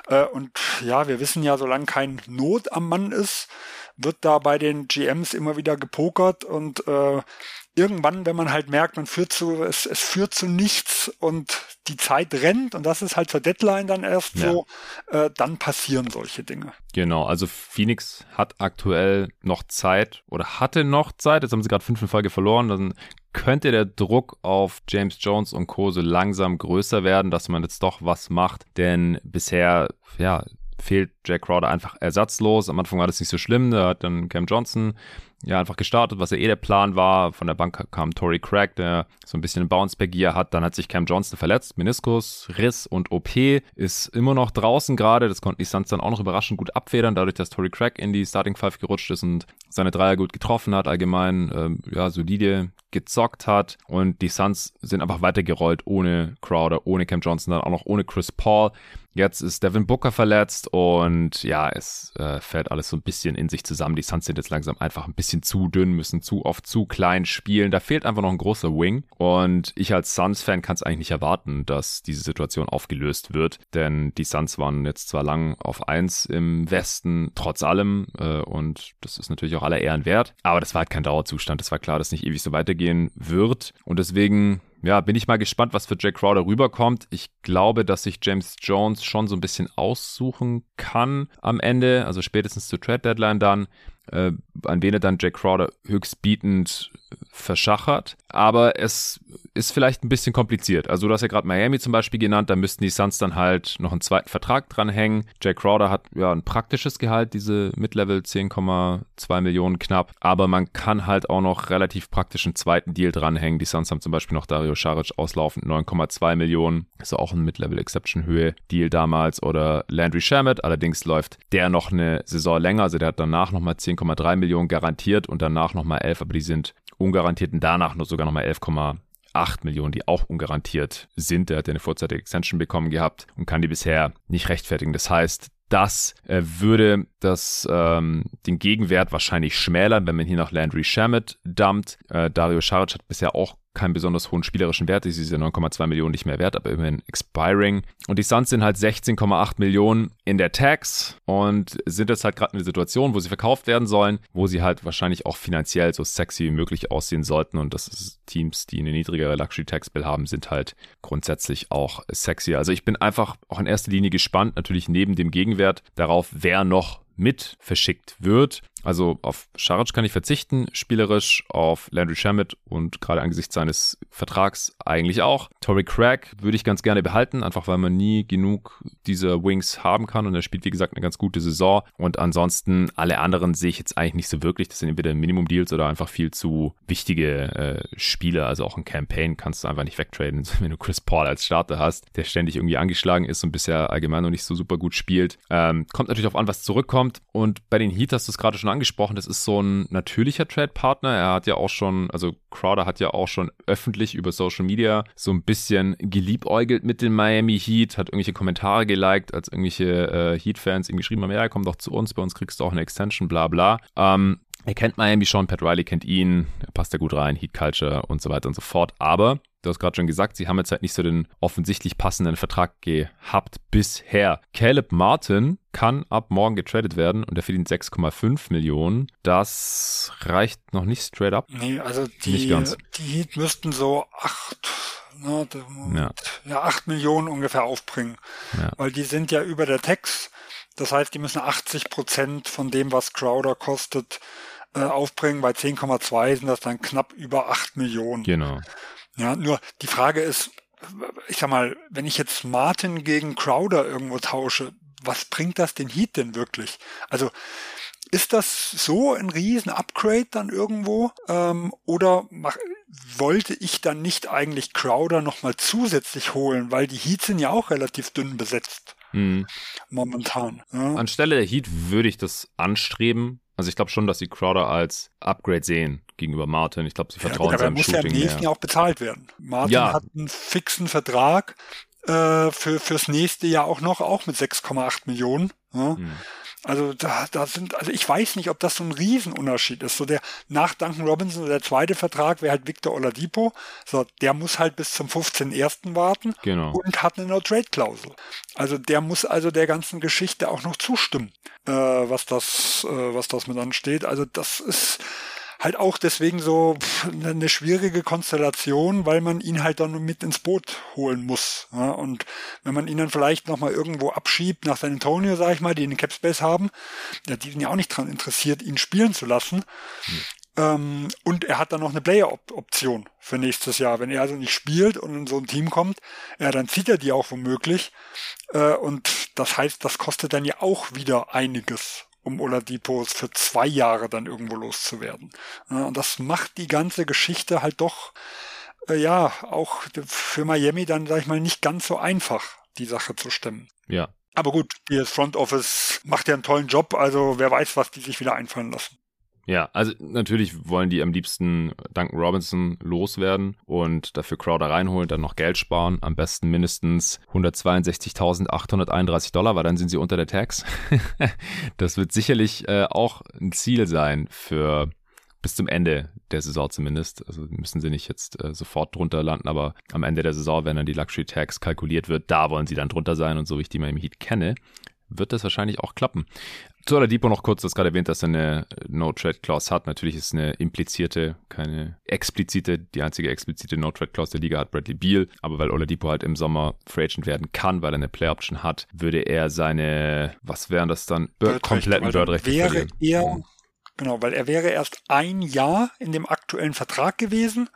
Äh, und ja, wir wissen ja, solange kein Not am Mann ist, wird da bei den GMs immer wieder gepokert und äh, irgendwann, wenn man halt merkt, man führt zu, es, es führt zu nichts und die Zeit rennt und das ist halt zur Deadline dann erst ja. so, äh, dann passieren solche Dinge. Genau, also Phoenix hat aktuell noch Zeit oder hatte noch Zeit, jetzt haben sie gerade fünf in Folge verloren, dann könnte der Druck auf James Jones und Co. so langsam größer werden, dass man jetzt doch was macht, denn bisher, ja, fehlt Jack Crowder einfach ersatzlos. Am Anfang war das nicht so schlimm, da hat dann Cam Johnson ja einfach gestartet, was ja eh der Plan war. Von der Bank kam Tory Craig, der so ein bisschen einen Bounce-Back-Gear hat. Dann hat sich Cam Johnson verletzt, Meniskus, Riss und OP. Ist immer noch draußen gerade. Das konnten die Suns dann auch noch überraschend gut abfedern, dadurch, dass Tory Craig in die Starting Five gerutscht ist und seine Dreier gut getroffen hat, allgemein ähm, ja solide gezockt hat. Und die Suns sind einfach weitergerollt ohne Crowder, ohne Cam Johnson, dann auch noch ohne Chris Paul. Jetzt ist Devin Booker verletzt und ja, es äh, fällt alles so ein bisschen in sich zusammen. Die Suns sind jetzt langsam einfach ein bisschen zu dünn, müssen zu oft zu klein spielen. Da fehlt einfach noch ein großer Wing. Und ich als Suns-Fan kann es eigentlich nicht erwarten, dass diese Situation aufgelöst wird. Denn die Suns waren jetzt zwar lang auf eins im Westen, trotz allem. Äh, und das ist natürlich auch aller Ehren wert. Aber das war halt kein Dauerzustand. Es war klar, dass nicht ewig so weitergehen wird. Und deswegen ja, bin ich mal gespannt, was für Jack Crowder rüberkommt. Ich glaube, dass sich James Jones schon so ein bisschen aussuchen kann am Ende, also spätestens zur Trade Deadline dann, äh, an wen er dann Jack Crowder höchstbietend verschachert. Aber es ist vielleicht ein bisschen kompliziert. Also du hast ja gerade Miami zum Beispiel genannt, da müssten die Suns dann halt noch einen zweiten Vertrag dranhängen. Jay Crowder hat ja ein praktisches Gehalt, diese Mid-Level 10,2 Millionen knapp, aber man kann halt auch noch relativ praktischen zweiten Deal dranhängen. Die Suns haben zum Beispiel noch Dario Saric auslaufend 9,2 Millionen, ist auch ein Mid-Level Exception Höhe Deal damals oder Landry Shamet, allerdings läuft der noch eine Saison länger, also der hat danach nochmal 10,3 Millionen garantiert und danach nochmal 11, aber die sind ungarantiert und danach nur sogar nochmal 11,8 Millionen, die auch ungarantiert sind. Der hat ja eine vorzeitige Extension bekommen gehabt und kann die bisher nicht rechtfertigen. Das heißt, das äh, würde das, ähm, den Gegenwert wahrscheinlich schmälern, wenn man hier nach Landry Shamet dumpt. Äh, Dario Saric hat bisher auch keinen besonders hohen spielerischen Wert, ist diese 9,2 Millionen nicht mehr wert, aber immerhin expiring. Und die Suns sind halt 16,8 Millionen in der Tax und sind jetzt halt gerade in der Situation, wo sie verkauft werden sollen, wo sie halt wahrscheinlich auch finanziell so sexy wie möglich aussehen sollten. Und das ist Teams, die eine niedrigere Luxury Tax Bill haben, sind halt grundsätzlich auch sexy. Also ich bin einfach auch in erster Linie gespannt, natürlich neben dem Gegenwert darauf, wer noch mit verschickt wird. Also auf Scharic kann ich verzichten, spielerisch auf Landry Shamet und gerade angesichts seines Vertrags eigentlich auch. Tory Craig würde ich ganz gerne behalten, einfach weil man nie genug dieser Wings haben kann und er spielt wie gesagt eine ganz gute Saison und ansonsten alle anderen sehe ich jetzt eigentlich nicht so wirklich. Das sind entweder Minimum Deals oder einfach viel zu wichtige äh, Spiele. Also auch ein Campaign kannst du einfach nicht wegtraden, wenn du Chris Paul als Starter hast, der ständig irgendwie angeschlagen ist und bisher allgemein noch nicht so super gut spielt. Ähm, kommt natürlich auf an, was zurückkommt und bei den Heat hast du es gerade schon angesprochen, das ist so ein natürlicher Trade-Partner. Er hat ja auch schon, also Crowder hat ja auch schon öffentlich über Social Media so ein bisschen geliebäugelt mit den Miami Heat, hat irgendwelche Kommentare geliked, als irgendwelche äh, Heat-Fans ihm geschrieben haben, ja, komm doch zu uns, bei uns kriegst du auch eine Extension, bla bla. Ähm, er kennt Miami schon, Pat Riley kennt ihn, er passt da gut rein, Heat Culture und so weiter und so fort. Aber du hast gerade schon gesagt, sie haben jetzt halt nicht so den offensichtlich passenden Vertrag gehabt bisher. Caleb Martin kann ab morgen getradet werden und er verdient 6,5 Millionen. Das reicht noch nicht straight up. Nee, also die, die Heat müssten so acht, ne, ja. ja, Millionen ungefähr aufbringen. Ja. Weil die sind ja über der Tax. Das heißt, die müssen 80 Prozent von dem, was Crowder kostet, äh, aufbringen. Bei 10,2 sind das dann knapp über 8 Millionen. Genau. Ja, nur die Frage ist, ich sag mal, wenn ich jetzt Martin gegen Crowder irgendwo tausche, was bringt das den Heat denn wirklich? Also ist das so ein riesen Upgrade dann irgendwo? Ähm, oder mach, wollte ich dann nicht eigentlich Crowder nochmal zusätzlich holen, weil die Heat sind ja auch relativ dünn besetzt. Mhm. Momentan. Ja. Anstelle der Heat würde ich das anstreben. Also ich glaube schon, dass sie Crowder als Upgrade sehen gegenüber Martin. Ich glaube, sie vertrauen ja, seinem Shooting mehr. muss ja im nächsten Jahr auch bezahlt werden. Martin ja. hat einen fixen Vertrag äh, für fürs nächste Jahr auch noch, auch mit 6,8 Millionen. Ja. Hm. Also da, da sind, also ich weiß nicht, ob das so ein Riesenunterschied ist. So der nach Duncan Robinson der zweite Vertrag wäre halt Victor Oladipo. So, der muss halt bis zum 15.01. warten genau. und hat eine No-Trade-Klausel. Also der muss also der ganzen Geschichte auch noch zustimmen, äh, was das, äh, was das mit ansteht. Also das ist halt auch deswegen so eine schwierige Konstellation, weil man ihn halt dann mit ins Boot holen muss. Ja? Und wenn man ihn dann vielleicht nochmal irgendwo abschiebt nach San Antonio, sag ich mal, die einen Capspace haben, ja, die sind ja auch nicht dran interessiert, ihn spielen zu lassen. Hm. Ähm, und er hat dann noch eine Player-Option für nächstes Jahr. Wenn er also nicht spielt und in so ein Team kommt, ja, dann zieht er die auch womöglich. Äh, und das heißt, das kostet dann ja auch wieder einiges um Oladipos für zwei Jahre dann irgendwo loszuwerden. und das macht die ganze Geschichte halt doch, äh, ja, auch für Miami dann, sag ich mal, nicht ganz so einfach, die Sache zu stemmen. Ja. Aber gut, das Front Office macht ja einen tollen Job, also wer weiß, was die sich wieder einfallen lassen. Ja, also natürlich wollen die am liebsten Duncan Robinson loswerden und dafür Crowder reinholen, dann noch Geld sparen. Am besten mindestens 162.831 Dollar, weil dann sind sie unter der Tax. das wird sicherlich äh, auch ein Ziel sein für bis zum Ende der Saison zumindest. Also müssen sie nicht jetzt äh, sofort drunter landen, aber am Ende der Saison, wenn dann die Luxury Tax kalkuliert wird, da wollen sie dann drunter sein und so wie ich die mal im Heat kenne, wird das wahrscheinlich auch klappen. Zu Oladipo noch kurz, das gerade erwähnt, dass er eine No-Trade-Clause hat. Natürlich ist es eine implizierte, keine explizite, die einzige explizite No-Trade-Clause der Liga hat Bradley Beal. Aber weil Oladipo halt im Sommer Free Agent werden kann, weil er eine Play-Option hat, würde er seine, was wären das dann, Bird kompletten Bird-Rechte wäre Er, genau, weil er wäre erst ein Jahr in dem aktuellen Vertrag gewesen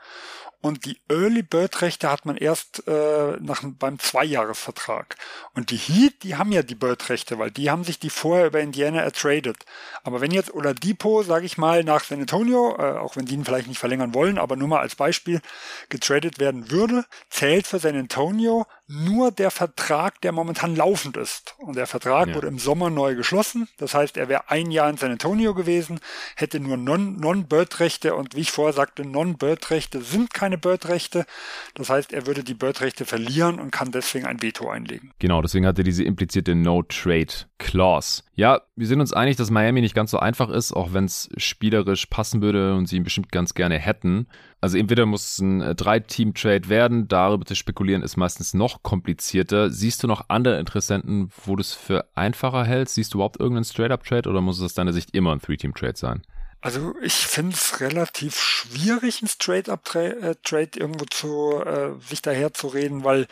und die Early Bird Rechte hat man erst äh, nach, beim Zweijahresvertrag. Und die Heat, die haben ja die Bird Rechte, weil die haben sich die vorher über Indiana ertradet. Aber wenn jetzt Oladipo, sage ich mal, nach San Antonio, äh, auch wenn die ihn vielleicht nicht verlängern wollen, aber nur mal als Beispiel getradet werden würde, zählt für San Antonio nur der Vertrag, der momentan laufend ist. Und der Vertrag ja. wurde im Sommer neu geschlossen. Das heißt, er wäre ein Jahr in San Antonio gewesen, hätte nur Non-Bird-Rechte und wie ich vorher sagte, Non-Bird-Rechte sind keine Bird-Rechte. Das heißt, er würde die Bird-Rechte verlieren und kann deswegen ein Veto einlegen. Genau, deswegen hat er diese implizierte No-Trade-Clause. Ja, wir sind uns einig, dass Miami nicht ganz so einfach ist, auch wenn es spielerisch passen würde und sie ihn bestimmt ganz gerne hätten. Also entweder muss es ein äh, Drei-Team-Trade werden, darüber zu spekulieren ist meistens noch komplizierter. Siehst du noch andere Interessenten, wo du es für einfacher hältst? Siehst du überhaupt irgendeinen Straight-Up-Trade oder muss es aus deiner Sicht immer ein Three-Team-Trade sein? Also ich finde es relativ schwierig, ein Straight-Up-Trade äh, irgendwo zu äh, sich daher zu reden, weil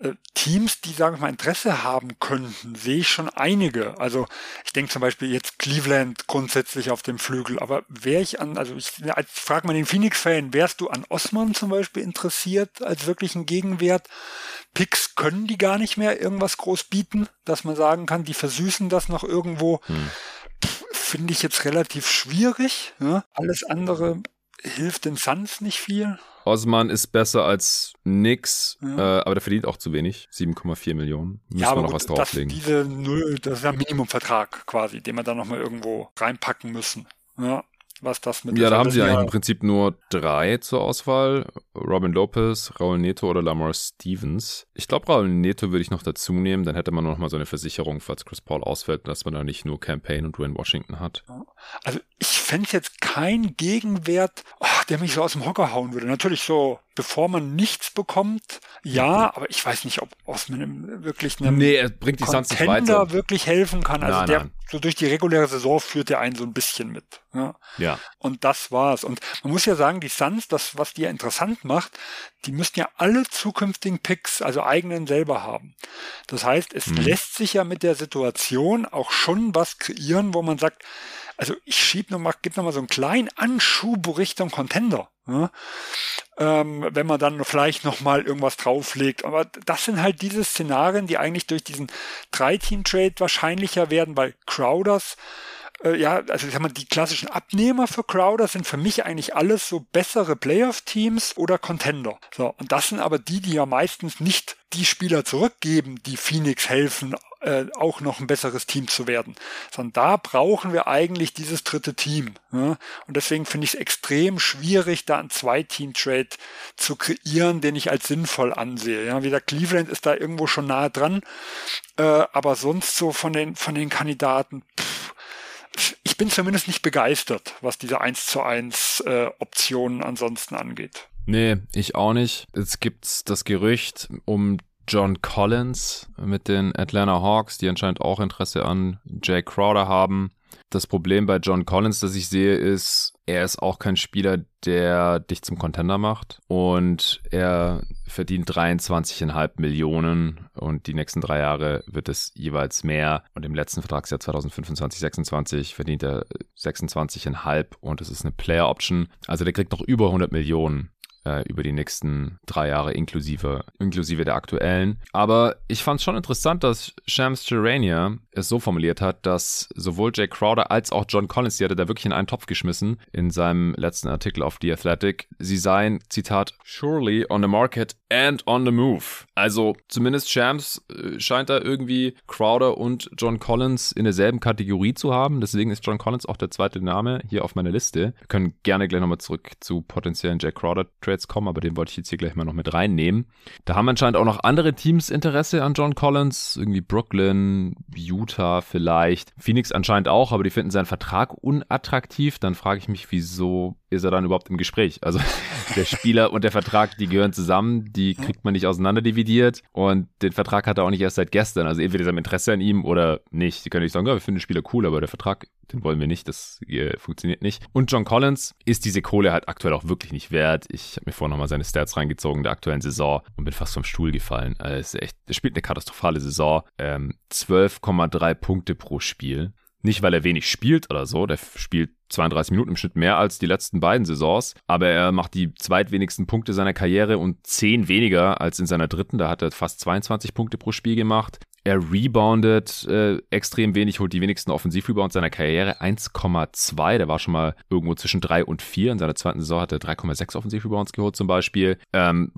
äh, Teams, die, sagen wir mal, Interesse haben könnten, sehe ich schon einige. Also ich denke zum Beispiel jetzt Cleveland grundsätzlich auf dem Flügel, aber wäre ich an, also ich, ich frage mal den Phoenix-Fan, wärst du an Osman zum Beispiel interessiert als wirklichen Gegenwert? Picks können die gar nicht mehr irgendwas groß bieten, dass man sagen kann, die versüßen das noch irgendwo. Hm. Finde ich jetzt relativ schwierig. Ja? Alles andere hilft den Suns nicht viel. Osman ist besser als nix, ja. äh, aber der verdient auch zu wenig. 7,4 Millionen. Müssen ja, wir noch gut, was drauflegen. Das, diese Null, das ist ja ein Minimumvertrag quasi, den wir dann nochmal irgendwo reinpacken müssen. Ja was das mit Ja, da haben sie eigentlich im Prinzip nur drei zur Auswahl. Robin Lopez, Raul Neto oder Lamar Stevens. Ich glaube, Raul Neto würde ich noch dazu nehmen. Dann hätte man noch mal so eine Versicherung, falls Chris Paul ausfällt, dass man da nicht nur Campaign und Dwayne Washington hat. Also ich fände jetzt kein Gegenwert, oh, der mich so aus dem Hocker hauen würde. Natürlich so bevor man nichts bekommt, ja, aber ich weiß nicht, ob Osman wirklich einem nee, er bringt die Contender wirklich helfen kann. Also nein, der nein. So durch die reguläre Saison führt er einen so ein bisschen mit. Ja. ja. Und das war's. Und man muss ja sagen, die Suns, das, was die ja interessant macht, die müssten ja alle zukünftigen Picks, also eigenen selber haben. Das heißt, es hm. lässt sich ja mit der Situation auch schon was kreieren, wo man sagt, also ich schieb noch mal, gib noch mal so einen kleinen Anschub Richtung Contender. Ja? Ähm, wenn man dann vielleicht noch mal irgendwas drauflegt. Aber das sind halt diese Szenarien, die eigentlich durch diesen Drei-Team-Trade wahrscheinlicher werden, weil Crowders äh, ja, also ich sag mal, die klassischen Abnehmer für Crowder sind für mich eigentlich alles so bessere Playoff-Teams oder Contender. So, und das sind aber die, die ja meistens nicht die Spieler zurückgeben, die Phoenix helfen, äh, auch noch ein besseres Team zu werden. Sondern da brauchen wir eigentlich dieses dritte Team. Ja? Und deswegen finde ich es extrem schwierig, da einen Zwei-Team-Trade zu kreieren, den ich als sinnvoll ansehe. Ja? Wie der Cleveland ist da irgendwo schon nahe dran, äh, aber sonst so von den, von den Kandidaten, pff, ich bin zumindest nicht begeistert, was diese 1 zu 1 äh, Optionen ansonsten angeht. Nee, ich auch nicht. Es gibt das Gerücht um John Collins mit den Atlanta Hawks, die anscheinend auch Interesse an Jay Crowder haben. Das Problem bei John Collins, das ich sehe, ist, er ist auch kein Spieler, der dich zum Contender macht. Und er verdient 23,5 Millionen und die nächsten drei Jahre wird es jeweils mehr. Und im letzten Vertragsjahr 2025, 26 verdient er 26,5 und es ist eine Player Option. Also der kriegt noch über 100 Millionen äh, über die nächsten drei Jahre inklusive, inklusive der aktuellen. Aber ich fand es schon interessant, dass Shams Gerania es so formuliert hat, dass sowohl Jay Crowder als auch John Collins, die hatte da wirklich in einen Topf geschmissen in seinem letzten Artikel auf The Athletic, sie seien, Zitat, surely on the market and on the move. Also zumindest Shams äh, scheint da irgendwie Crowder und John Collins in derselben Kategorie zu haben. Deswegen ist John Collins auch der zweite Name hier auf meiner Liste. Wir können gerne gleich nochmal zurück zu potenziellen Jay Crowder Trades kommen, aber den wollte ich jetzt hier gleich mal noch mit reinnehmen. Da haben anscheinend auch noch andere Teams Interesse an John Collins. Irgendwie Brooklyn, Utah vielleicht. Phoenix anscheinend auch, aber die finden seinen Vertrag unattraktiv. Dann frage ich mich, wieso ist er dann überhaupt im Gespräch? Also der Spieler und der Vertrag, die gehören zusammen, die kriegt man nicht auseinander dividiert und den Vertrag hat er auch nicht erst seit gestern. Also entweder ist er Interesse an ihm oder nicht. Sie können nicht sagen, ja, wir finden den Spieler cool, aber der Vertrag, den wollen wir nicht, das funktioniert nicht. Und John Collins ist diese Kohle halt aktuell auch wirklich nicht wert. Ich habe mir vorhin nochmal seine Stats reingezogen der aktuellen Saison und bin fast vom Stuhl gefallen. Also echt, er spielt eine katastrophale Saison. Ähm, 12,3 Punkte pro Spiel. Nicht, weil er wenig spielt oder so, der spielt 32 Minuten im Schnitt mehr als die letzten beiden Saisons, aber er macht die zweitwenigsten Punkte seiner Karriere und zehn weniger als in seiner dritten. Da hat er fast 22 Punkte pro Spiel gemacht. Er reboundet äh, extrem wenig, holt die wenigsten Offensivrebounds seiner Karriere, 1,2. Der war schon mal irgendwo zwischen 3 und 4. In seiner zweiten Saison hat er 3,6 Offensivrebounds geholt zum Beispiel. Ähm,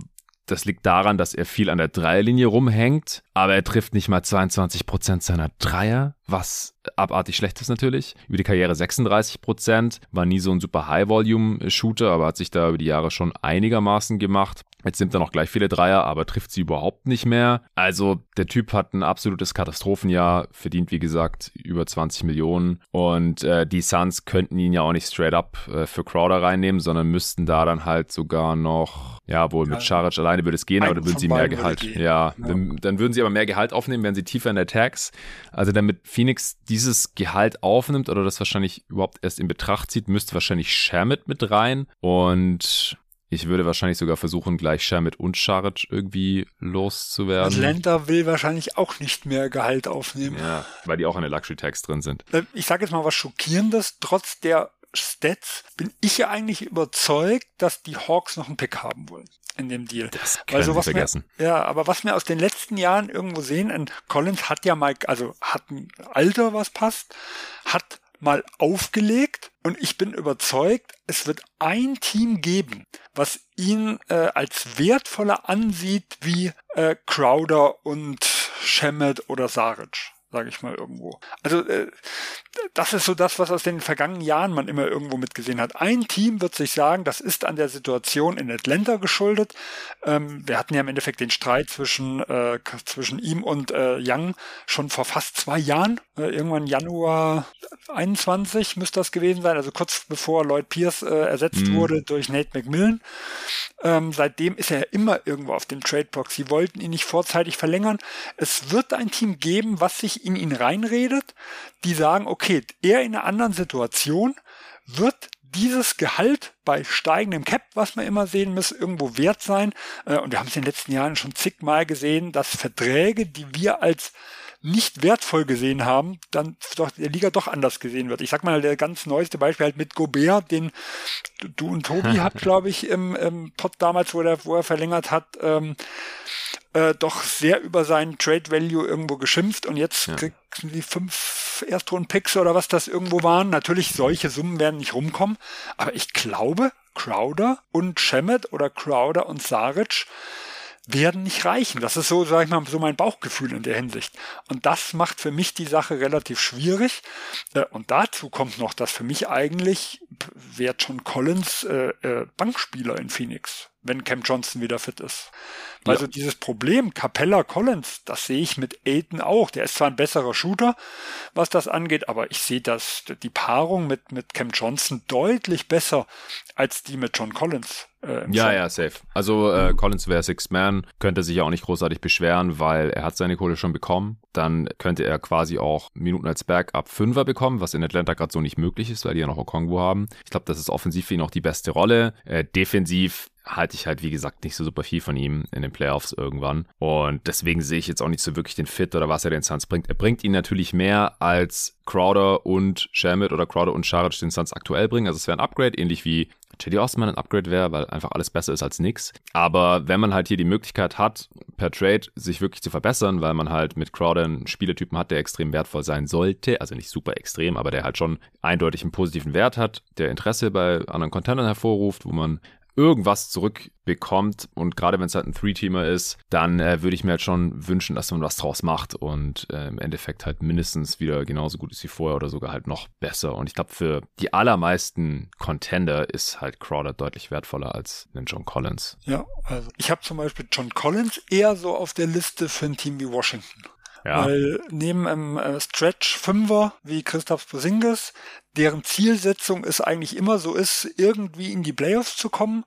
das liegt daran, dass er viel an der Dreierlinie rumhängt, aber er trifft nicht mal 22 Prozent seiner Dreier, was abartig schlecht ist natürlich. Über die Karriere 36 Prozent, war nie so ein super High-Volume-Shooter, aber hat sich da über die Jahre schon einigermaßen gemacht. Jetzt nimmt er noch gleich viele Dreier, aber trifft sie überhaupt nicht mehr. Also der Typ hat ein absolutes Katastrophenjahr, verdient wie gesagt über 20 Millionen und äh, die Suns könnten ihn ja auch nicht straight up äh, für Crowder reinnehmen, sondern müssten da dann halt sogar noch, ja wohl mit Charic alleine würde es gehen, aber dann würden sie mehr Gehalt, ja, ja. Dann, dann, würden sie aber mehr Gehalt aufnehmen, wenn sie tiefer in der Tax. Also damit Phoenix dieses Gehalt aufnimmt oder das wahrscheinlich überhaupt erst in Betracht zieht, müsste wahrscheinlich Shamit mit rein und ich würde wahrscheinlich sogar versuchen, gleich Shamit und Scharic irgendwie loszuwerden. Atlanta will wahrscheinlich auch nicht mehr Gehalt aufnehmen. Ja, weil die auch in der Luxury Tax drin sind. Äh, ich sage jetzt mal was Schockierendes. Trotz der Stats bin ich ja eigentlich überzeugt, dass die Hawks noch einen Pick haben wollen in dem Deal. Das können also, was vergessen. Wir, ja, aber was wir aus den letzten Jahren irgendwo sehen, und Collins hat ja mal, also hat ein Alter, was passt, hat mal aufgelegt und ich bin überzeugt, es wird ein Team geben, was ihn äh, als wertvoller ansieht wie äh, Crowder und Shemet oder Saric sage ich mal irgendwo. Also äh, das ist so das, was aus den vergangenen Jahren man immer irgendwo mitgesehen hat. Ein Team wird sich sagen, das ist an der Situation in Atlanta geschuldet. Ähm, wir hatten ja im Endeffekt den Streit zwischen äh, zwischen ihm und äh, Young schon vor fast zwei Jahren. Äh, irgendwann Januar 21 müsste das gewesen sein, also kurz bevor Lloyd Pierce äh, ersetzt mhm. wurde durch Nate McMillan. Ähm, seitdem ist er immer irgendwo auf dem Tradebox. Sie wollten ihn nicht vorzeitig verlängern. Es wird ein Team geben, was sich in ihn reinredet, die sagen, okay, er in einer anderen Situation wird dieses Gehalt bei steigendem Cap, was man immer sehen muss, irgendwo wert sein. Äh, und wir haben es in den letzten Jahren schon zigmal gesehen, dass Verträge, die wir als nicht wertvoll gesehen haben, dann doch der Liga doch anders gesehen wird. Ich sag mal, der ganz neueste Beispiel halt mit Gobert, den du und Tobi habt, glaube ich, im, im Pod damals, wo, der, wo er verlängert hat, ähm, äh, doch sehr über seinen Trade Value irgendwo geschimpft und jetzt ja. kriegen die fünf Erstrunden-Picks oder was das irgendwo waren. Natürlich, solche Summen werden nicht rumkommen, aber ich glaube, Crowder und Shemet oder Crowder und Saric werden nicht reichen. Das ist so, sag ich mal, so mein Bauchgefühl in der Hinsicht. Und das macht für mich die Sache relativ schwierig. Äh, und dazu kommt noch, dass für mich eigentlich wäre John Collins äh, äh, Bankspieler in Phoenix, wenn Cam Johnson wieder fit ist. Also ja. dieses Problem Capella Collins, das sehe ich mit Aiden auch. Der ist zwar ein besserer Shooter, was das angeht, aber ich sehe das, die Paarung mit, mit Cam Johnson deutlich besser als die mit John Collins. Äh, ja, Fall. ja, safe. Also äh, Collins wäre Six Man, könnte sich ja auch nicht großartig beschweren, weil er hat seine Kohle schon bekommen. Dann könnte er quasi auch Minuten als Backup Fünfer bekommen, was in Atlanta gerade so nicht möglich ist, weil die ja noch Okongwu haben. Ich glaube, das ist offensiv für ihn auch die beste Rolle. Äh, defensiv halte ich halt, wie gesagt, nicht so super viel von ihm in den Playoffs irgendwann. Und deswegen sehe ich jetzt auch nicht so wirklich den Fit oder was er den Suns bringt. Er bringt ihn natürlich mehr als Crowder und Shamit oder Crowder und Scharic den Suns aktuell bringen. Also es wäre ein Upgrade, ähnlich wie Teddy Osman ein Upgrade wäre, weil einfach alles besser ist als nix. Aber wenn man halt hier die Möglichkeit hat, per Trade sich wirklich zu verbessern, weil man halt mit Crowder einen Spielertypen hat, der extrem wertvoll sein sollte, also nicht super extrem, aber der halt schon eindeutig einen positiven Wert hat, der Interesse bei anderen Contendern hervorruft, wo man irgendwas zurückbekommt und gerade wenn es halt ein Three-Teamer ist, dann äh, würde ich mir halt schon wünschen, dass man was draus macht und äh, im Endeffekt halt mindestens wieder genauso gut ist wie vorher oder sogar halt noch besser. Und ich glaube, für die allermeisten Contender ist halt Crowder deutlich wertvoller als ein John Collins. Ja, also ich habe zum Beispiel John Collins eher so auf der Liste für ein Team wie Washington. Ja. Weil neben einem äh, Stretch Fünfer wie Christoph Posingis, deren Zielsetzung es eigentlich immer so ist, irgendwie in die Playoffs zu kommen,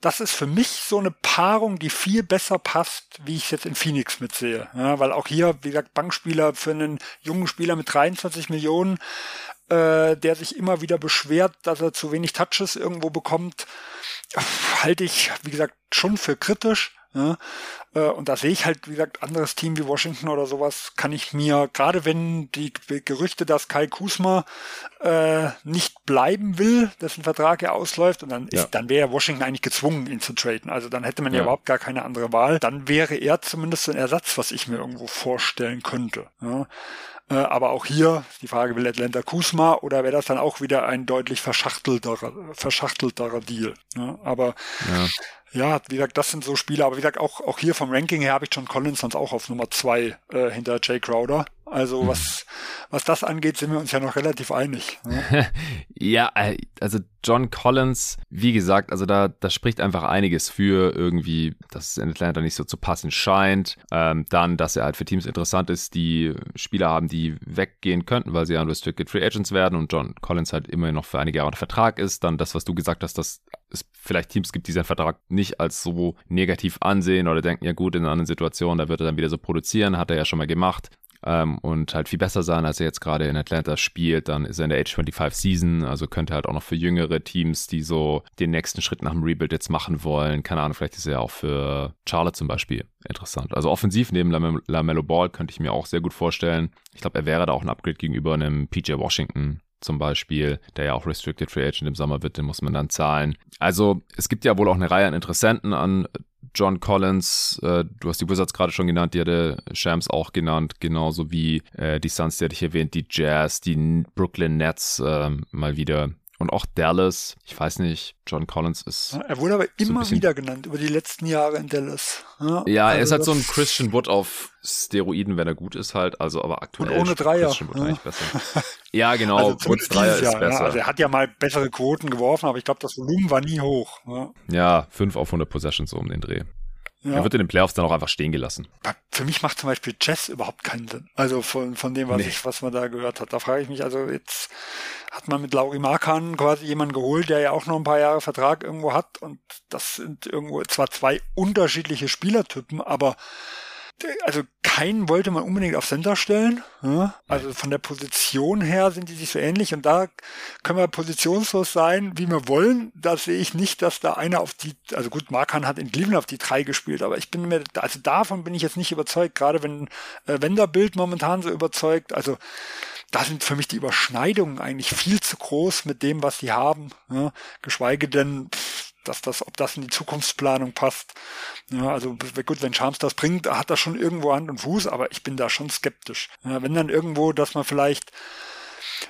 das ist für mich so eine Paarung, die viel besser passt, wie ich es jetzt in Phoenix mitsehe. Ja, weil auch hier, wie gesagt, Bankspieler für einen jungen Spieler mit 23 Millionen, äh, der sich immer wieder beschwert, dass er zu wenig Touches irgendwo bekommt, halte ich, wie gesagt, schon für kritisch. Ja? Äh, und da sehe ich halt, wie gesagt, anderes Team wie Washington oder sowas, kann ich mir, gerade wenn die Gerüchte, dass Kai Kusma äh, nicht bleiben will, dessen Vertrag ja ausläuft, und dann, ja. ist, dann wäre Washington eigentlich gezwungen, ihn zu traden. Also dann hätte man ja. ja. überhaupt gar keine andere Wahl. Dann wäre er zumindest ein Ersatz, was ich mir irgendwo vorstellen könnte. Ja? Äh, aber auch hier die Frage, will Atlanta Kusma oder wäre das dann auch wieder ein deutlich verschachtelterer, verschachtelterer Deal? Ja, aber ja. Ja. wie gesagt, das sind so Spiele, aber wie gesagt, auch, auch hier vom Ranking her habe ich John Collins sonst auch auf Nummer zwei äh, hinter Jay Crowder. Also mhm. was, was das angeht, sind wir uns ja noch relativ einig. Ne? ja, äh, also John Collins, wie gesagt, also da, da spricht einfach einiges für irgendwie, dass es in Atlanta nicht so zu passen scheint. Ähm, dann, dass er halt für Teams interessant ist, die Spieler haben, die weggehen könnten, weil sie ja Restricted Free Agents werden und John Collins halt immerhin noch für einige Jahre unter Vertrag ist. Dann das, was du gesagt hast, dass es vielleicht Teams gibt, die seinen Vertrag nicht als so negativ ansehen oder denken, ja gut, in einer anderen Situation, da wird er dann wieder so produzieren, hat er ja schon mal gemacht ähm, und halt viel besser sein, als er jetzt gerade in Atlanta spielt. Dann ist er in der Age 25 Season, also könnte halt auch noch für jüngere Teams, die so den nächsten Schritt nach dem Rebuild jetzt machen wollen. Keine Ahnung, vielleicht ist er ja auch für Charlotte zum Beispiel interessant. Also offensiv neben Lam LaMelo Ball könnte ich mir auch sehr gut vorstellen. Ich glaube, er wäre da auch ein Upgrade gegenüber einem PJ Washington zum Beispiel, der ja auch Restricted Free Agent im Sommer wird, den muss man dann zahlen. Also es gibt ja wohl auch eine Reihe an Interessenten an John Collins, äh, du hast die Wizards gerade schon genannt, die hatte Shams auch genannt, genauso wie äh, die Suns, die hatte ich erwähnt, die Jazz, die Brooklyn Nets äh, mal wieder und auch Dallas, ich weiß nicht, John Collins ist. Er wurde aber immer so wieder genannt über die letzten Jahre in Dallas. Ja, ja also er ist halt so ein Christian Wood auf Steroiden, wenn er gut ist halt, also aber aktuell und ohne Dreier. Christian Wood ja. eigentlich besser. ja, genau, also Woods Dreier ist Jahr, besser. Ja, also er hat ja mal bessere Quoten geworfen, aber ich glaube, das Volumen war nie hoch. Ja, ja 5 auf 100 Possessions so um den Dreh. Ja. Er wird in den Playoffs dann auch einfach stehen gelassen. Für mich macht zum Beispiel Chess überhaupt keinen Sinn. Also von, von dem, was nee. ich, was man da gehört hat. Da frage ich mich, also jetzt hat man mit Lauri Markan quasi jemanden geholt, der ja auch noch ein paar Jahre Vertrag irgendwo hat. Und das sind irgendwo zwar zwei unterschiedliche Spielertypen, aber also keinen wollte man unbedingt auf Center stellen. Ja? Also von der Position her sind die sich so ähnlich und da können wir positionslos sein, wie wir wollen. Da sehe ich nicht, dass da einer auf die, also gut, Markan hat in Cleveland auf die drei gespielt, aber ich bin mir, also davon bin ich jetzt nicht überzeugt, gerade wenn äh, Wenderbild momentan so überzeugt. Also da sind für mich die Überschneidungen eigentlich viel zu groß mit dem, was sie haben. Ja? Geschweige denn, pff, dass das, ob das in die Zukunftsplanung passt. Ja, also gut, wenn Charms das bringt, hat das schon irgendwo Hand und Fuß, aber ich bin da schon skeptisch. Ja, wenn dann irgendwo, dass man vielleicht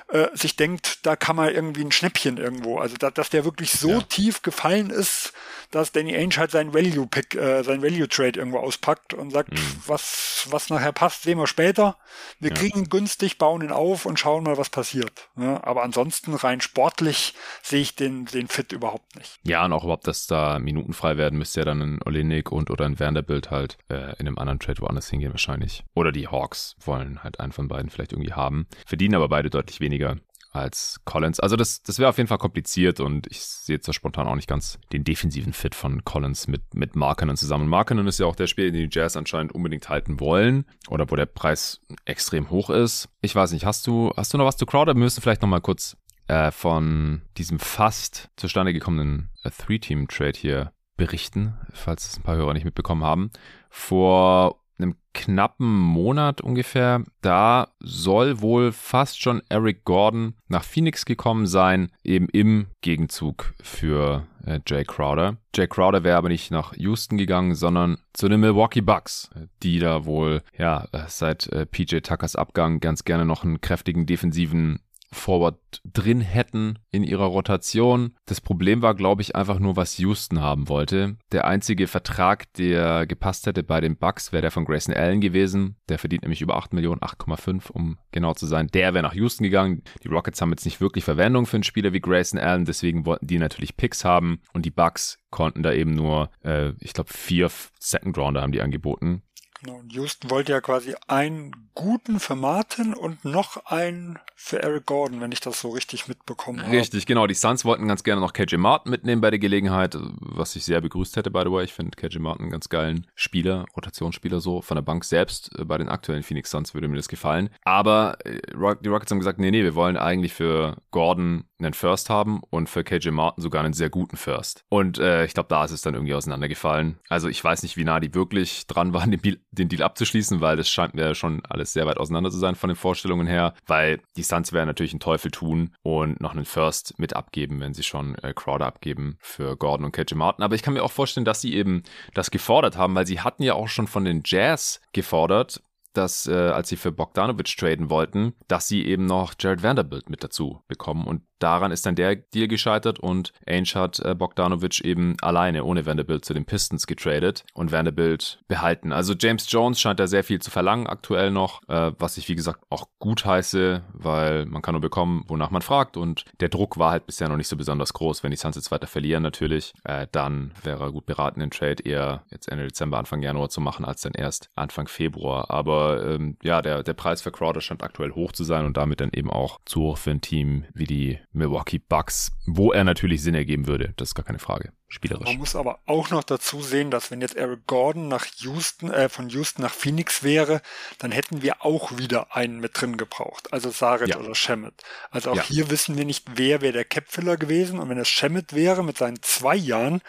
äh, sich denkt, da kann man irgendwie ein Schnäppchen irgendwo. Also da, dass der wirklich so ja. tief gefallen ist, dass Danny Ainge halt sein Value Pick, äh, sein Value Trade irgendwo auspackt und sagt, mhm. was, was nachher passt, sehen wir später. Wir ja. kriegen ihn günstig, bauen ihn auf und schauen mal, was passiert. Ja, aber ansonsten rein sportlich sehe ich den, den Fit überhaupt nicht. Ja, und auch überhaupt, dass da Minuten frei werden, müsste ja dann ein Olenek und oder ein Vanderbilt halt äh, in einem anderen Trade woanders hingehen wahrscheinlich. Oder die Hawks wollen halt einen von beiden vielleicht irgendwie haben. Verdienen aber beide deutlich weniger als Collins. Also das, das wäre auf jeden Fall kompliziert und ich sehe jetzt spontan auch nicht ganz den defensiven Fit von Collins mit, mit Markenen zusammen. Markenen ist ja auch der Spieler, den die Jazz anscheinend unbedingt halten wollen oder wo der Preis extrem hoch ist. Ich weiß nicht, hast du, hast du noch was zu Crowder? Wir müssen vielleicht noch mal kurz äh, von diesem fast zustande gekommenen äh, Three-Team-Trade hier berichten, falls es ein paar Hörer nicht mitbekommen haben. Vor einem knappen Monat ungefähr, da soll wohl fast schon Eric Gordon nach Phoenix gekommen sein, eben im Gegenzug für äh, Jay Crowder. Jay Crowder wäre aber nicht nach Houston gegangen, sondern zu den Milwaukee Bucks, die da wohl ja seit äh, PJ Tuckers Abgang ganz gerne noch einen kräftigen defensiven Forward drin hätten in ihrer Rotation. Das Problem war, glaube ich, einfach nur, was Houston haben wollte. Der einzige Vertrag, der gepasst hätte bei den Bucks, wäre der von Grayson Allen gewesen. Der verdient nämlich über 8 Millionen, 8,5 um genau zu sein. Der wäre nach Houston gegangen. Die Rockets haben jetzt nicht wirklich Verwendung für einen Spieler wie Grayson Allen, deswegen wollten die natürlich Picks haben und die Bucks konnten da eben nur, äh, ich glaube, vier Second Rounder haben die angeboten. Und Houston wollte ja quasi einen guten für Martin und noch einen für Eric Gordon, wenn ich das so richtig mitbekommen habe. Richtig, genau. Die Suns wollten ganz gerne noch KJ Martin mitnehmen bei der Gelegenheit, was ich sehr begrüßt hätte, by the way. Ich finde KJ Martin einen ganz geilen Spieler, Rotationsspieler so von der Bank selbst. Äh, bei den aktuellen Phoenix Suns würde mir das gefallen. Aber äh, die Rockets haben gesagt, nee, nee, wir wollen eigentlich für Gordon einen First haben und für KJ Martin sogar einen sehr guten First. Und äh, ich glaube, da ist es dann irgendwie auseinandergefallen. Also ich weiß nicht, wie nah die wirklich dran waren, den Deal, den Deal abzuschließen, weil das scheint mir schon alles sehr weit auseinander zu sein von den Vorstellungen her, weil die Suns werden natürlich einen Teufel tun und noch einen First mit abgeben, wenn sie schon äh, Crowder abgeben für Gordon und KJ Martin. Aber ich kann mir auch vorstellen, dass sie eben das gefordert haben, weil sie hatten ja auch schon von den Jazz gefordert, dass, äh, als sie für Bogdanovic traden wollten, dass sie eben noch Jared Vanderbilt mit dazu bekommen. Und daran ist dann der Deal gescheitert und Ainge hat äh, Bogdanovic eben alleine ohne Vanderbilt zu den Pistons getradet und Vanderbilt behalten. Also James Jones scheint da sehr viel zu verlangen aktuell noch, äh, was ich wie gesagt auch gut heiße, weil man kann nur bekommen, wonach man fragt und der Druck war halt bisher noch nicht so besonders groß. Wenn die Suns jetzt weiter verlieren natürlich, äh, dann wäre er gut beraten, den Trade eher jetzt Ende Dezember, Anfang Januar zu machen, als dann erst Anfang Februar. Aber ähm, ja, der, der Preis für Crowder scheint aktuell hoch zu sein und damit dann eben auch zu hoch für ein Team wie die Milwaukee Bucks, wo er natürlich Sinn ergeben würde. Das ist gar keine Frage. Spielerisch. Man muss aber auch noch dazu sehen, dass wenn jetzt Eric Gordon nach Houston, äh, von Houston nach Phoenix wäre, dann hätten wir auch wieder einen mit drin gebraucht. Also Saret ja. oder Shemet. Also auch ja. hier wissen wir nicht, wer wäre der Capfiller gewesen. Und wenn es Shemet wäre mit seinen zwei Jahren,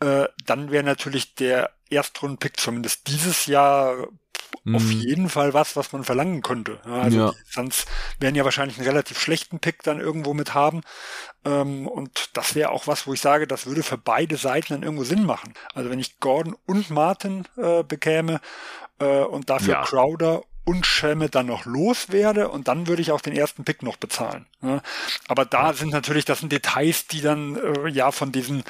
äh, dann wäre natürlich der Erstrundenpick zumindest dieses Jahr auf mhm. jeden Fall was, was man verlangen könnte. Also ja. sonst werden ja wahrscheinlich einen relativ schlechten Pick dann irgendwo mit haben. Ähm, und das wäre auch was, wo ich sage, das würde für beide Seiten dann irgendwo Sinn machen. Also wenn ich Gordon und Martin äh, bekäme äh, und dafür ja. Crowder und Schemme dann noch loswerde und dann würde ich auch den ersten Pick noch bezahlen. Ne? Aber da sind natürlich, das sind Details, die dann äh, ja von diesen,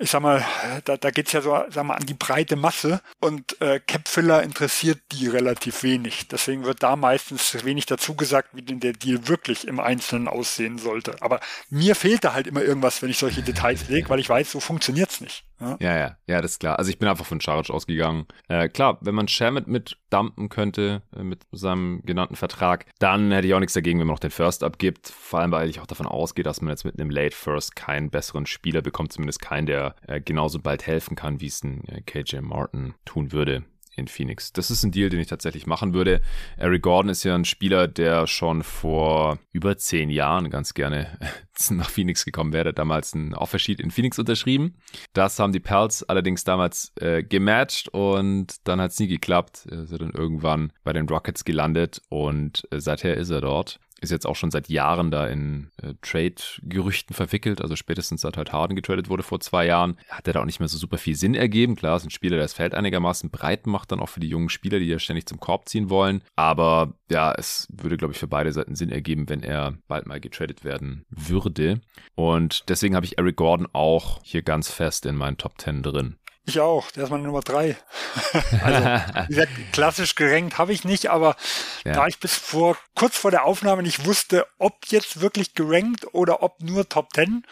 ich sag mal, da, da geht's ja so sag mal, an die breite Masse und äh, Capfiller interessiert die relativ wenig. Deswegen wird da meistens wenig dazu gesagt, wie denn der Deal wirklich im Einzelnen aussehen sollte. Aber mir fehlt da halt immer irgendwas, wenn ich solche Details lege, weil ich weiß, so funktioniert's nicht. Ja, ja, ja, ja, das ist klar. Also ich bin einfach von Charic ausgegangen. Äh, klar, wenn man Shamit mit dumpen könnte, äh, mit seinem genannten Vertrag, dann hätte ich auch nichts dagegen, wenn man noch den First abgibt. Vor allem, weil ich auch davon ausgehe, dass man jetzt mit einem Late First keinen besseren Spieler bekommt, zumindest keinen, der äh, genauso bald helfen kann, wie es ein äh, KJ Martin tun würde in Phoenix. Das ist ein Deal, den ich tatsächlich machen würde. Eric Gordon ist ja ein Spieler, der schon vor über zehn Jahren ganz gerne nach Phoenix gekommen wäre, damals ein Offersheet in Phoenix unterschrieben. Das haben die Pels allerdings damals äh, gematcht und dann hat es nie geklappt. Er ist dann irgendwann bei den Rockets gelandet und äh, seither ist er dort ist jetzt auch schon seit Jahren da in äh, Trade-Gerüchten verwickelt. Also spätestens seit halt Harden getradet wurde vor zwei Jahren, hat er da auch nicht mehr so super viel Sinn ergeben. Klar, ist ein Spieler, der das Feld einigermaßen breit macht, dann auch für die jungen Spieler, die ja ständig zum Korb ziehen wollen. Aber ja, es würde, glaube ich, für beide Seiten Sinn ergeben, wenn er bald mal getradet werden würde. Und deswegen habe ich Eric Gordon auch hier ganz fest in meinen Top 10 drin. Ich auch, der ist meine Nummer drei. also, wie gesagt, klassisch gerankt habe ich nicht, aber ja. da ich bis vor, kurz vor der Aufnahme nicht wusste, ob jetzt wirklich gerankt oder ob nur Top Ten,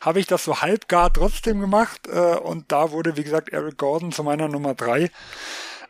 habe ich das so halbgar trotzdem gemacht, äh, und da wurde, wie gesagt, Eric Gordon zu meiner Nummer drei.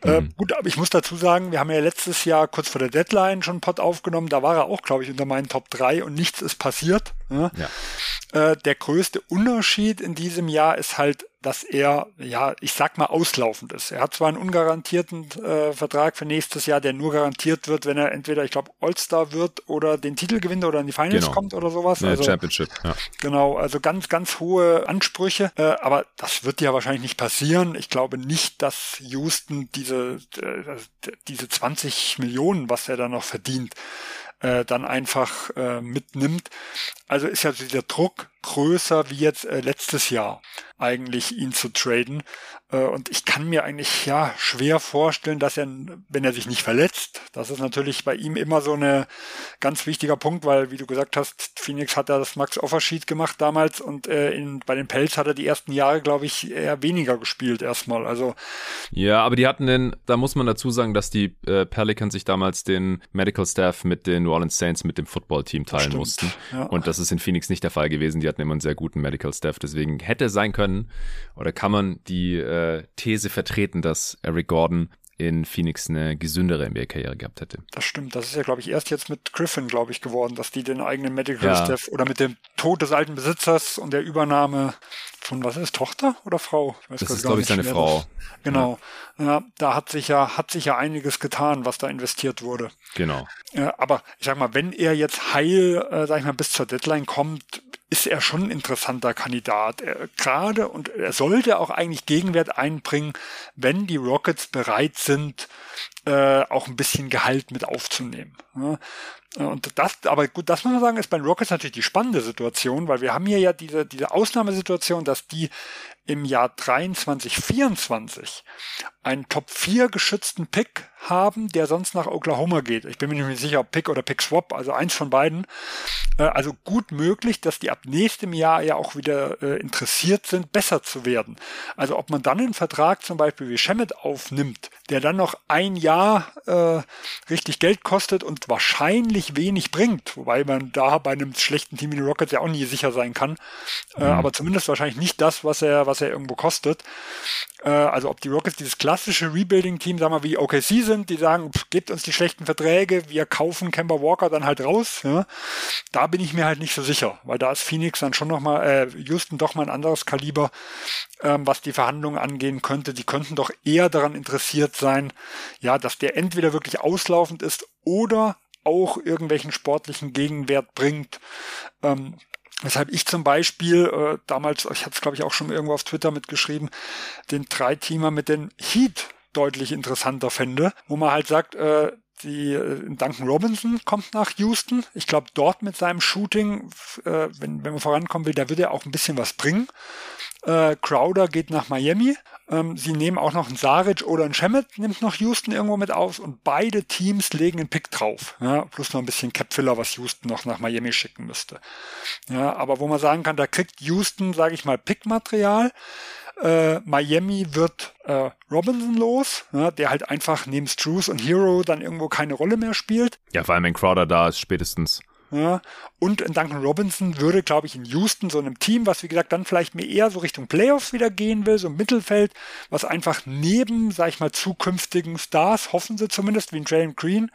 Äh, mhm. gut, aber ich muss dazu sagen, wir haben ja letztes Jahr kurz vor der Deadline schon einen Pod aufgenommen, da war er auch, glaube ich, unter meinen Top 3 und nichts ist passiert. Ne? Ja. Äh, der größte Unterschied in diesem Jahr ist halt dass er, ja, ich sag mal, auslaufend ist. Er hat zwar einen ungarantierten äh, Vertrag für nächstes Jahr, der nur garantiert wird, wenn er entweder, ich glaube, All-Star wird oder den Titel gewinnt oder in die Finals genau. kommt oder sowas. Nee, also, Championship, ja. Genau, also ganz, ganz hohe Ansprüche. Äh, aber das wird ja wahrscheinlich nicht passieren. Ich glaube nicht, dass Houston diese, äh, diese 20 Millionen, was er da noch verdient, äh, dann einfach äh, mitnimmt. Also ist ja dieser Druck größer wie jetzt äh, letztes Jahr eigentlich ihn zu traden. Äh, und ich kann mir eigentlich ja schwer vorstellen, dass er, wenn er sich nicht verletzt, das ist natürlich bei ihm immer so eine ganz wichtiger Punkt, weil wie du gesagt hast, Phoenix hat ja das Max Offersheet gemacht damals und äh, in, bei den Pelz hat er die ersten Jahre, glaube ich, eher weniger gespielt erstmal. Also ja, aber die hatten den, da muss man dazu sagen, dass die äh, Pelicans sich damals den Medical Staff mit den New Orleans Saints mit dem Football-Team teilen mussten. Ja. Und das ist in Phoenix nicht der Fall gewesen. Die hatten immer einen sehr guten Medical Staff. Deswegen hätte sein können oder kann man die äh, These vertreten, dass Eric Gordon in Phoenix eine gesündere NBA-Karriere gehabt hätte. Das stimmt. Das ist ja, glaube ich, erst jetzt mit Griffin, glaube ich, geworden, dass die den eigenen Medical ja. Staff oder mit dem Tod des alten Besitzers und der Übernahme von, was ist, Tochter oder Frau? das ist, glaube ich, seine Frau. Genau. Ja. ja. da hat sich ja, hat sich ja einiges getan, was da investiert wurde. Genau. Ja, aber ich sag mal, wenn er jetzt heil, äh, sag ich mal, bis zur Deadline kommt, ist er schon ein interessanter Kandidat. Er, gerade und er sollte auch eigentlich Gegenwert einbringen, wenn die Rockets bereit sind, äh, auch ein bisschen Gehalt mit aufzunehmen. Ja. Und das, aber gut, das muss man sagen, ist bei den Rockets natürlich die spannende Situation, weil wir haben hier ja diese, diese Ausnahmesituation, dass die im Jahr 23, 24 einen Top 4 geschützten Pick haben, der sonst nach Oklahoma geht. Ich bin mir nicht sicher, ob Pick oder Pick Swap, also eins von beiden. Äh, also gut möglich, dass die ab nächstem Jahr ja auch wieder äh, interessiert sind, besser zu werden. Also ob man dann einen Vertrag zum Beispiel wie Shemet aufnimmt, der dann noch ein Jahr äh, richtig Geld kostet und wahrscheinlich wenig bringt, wobei man da bei einem schlechten Team wie die Rockets ja auch nie sicher sein kann, äh, mhm. aber zumindest wahrscheinlich nicht das, was er, was er irgendwo kostet. Äh, also ob die Rockets dieses klassische Rebuilding-Team, sagen wir wie OKC sind, die sagen, pff, gebt uns die schlechten Verträge, wir kaufen Kemba Walker dann halt raus. Ja? Da bin ich mir halt nicht so sicher, weil da ist Phoenix dann schon nochmal, äh, Houston doch mal ein anderes Kaliber, ähm, was die Verhandlungen angehen könnte. Die könnten doch eher daran interessiert sein, ja, dass der entweder wirklich auslaufend ist oder auch irgendwelchen sportlichen Gegenwert bringt. Ähm, Weshalb ich zum Beispiel äh, damals, ich hatte es glaube ich auch schon irgendwo auf Twitter mitgeschrieben, den Drei-Teamer mit den Heat deutlich interessanter fände, wo man halt sagt, äh, die äh, Duncan Robinson kommt nach Houston. Ich glaube, dort mit seinem Shooting, äh, wenn, wenn man vorankommen will, da wird er auch ein bisschen was bringen. Äh, Crowder geht nach Miami. Ähm, sie nehmen auch noch einen Saric oder einen Shemet, nimmt noch Houston irgendwo mit auf und beide Teams legen einen Pick drauf. Ja, plus noch ein bisschen Cap-Filler, was Houston noch nach Miami schicken müsste. Ja, aber wo man sagen kann, da kriegt Houston, sage ich mal, Pick-Material. Äh, Miami wird äh, Robinson los, ja, der halt einfach neben Struce und Hero dann irgendwo keine Rolle mehr spielt. Ja, vor allem wenn Crowder da ist, spätestens. Ja, und Duncan Robinson würde, glaube ich, in Houston, so einem Team, was wie gesagt dann vielleicht mehr eher so Richtung Playoffs wieder gehen will, so im Mittelfeld, was einfach neben, sag ich mal, zukünftigen Stars, hoffen sie zumindest, wie ein Jalen Green,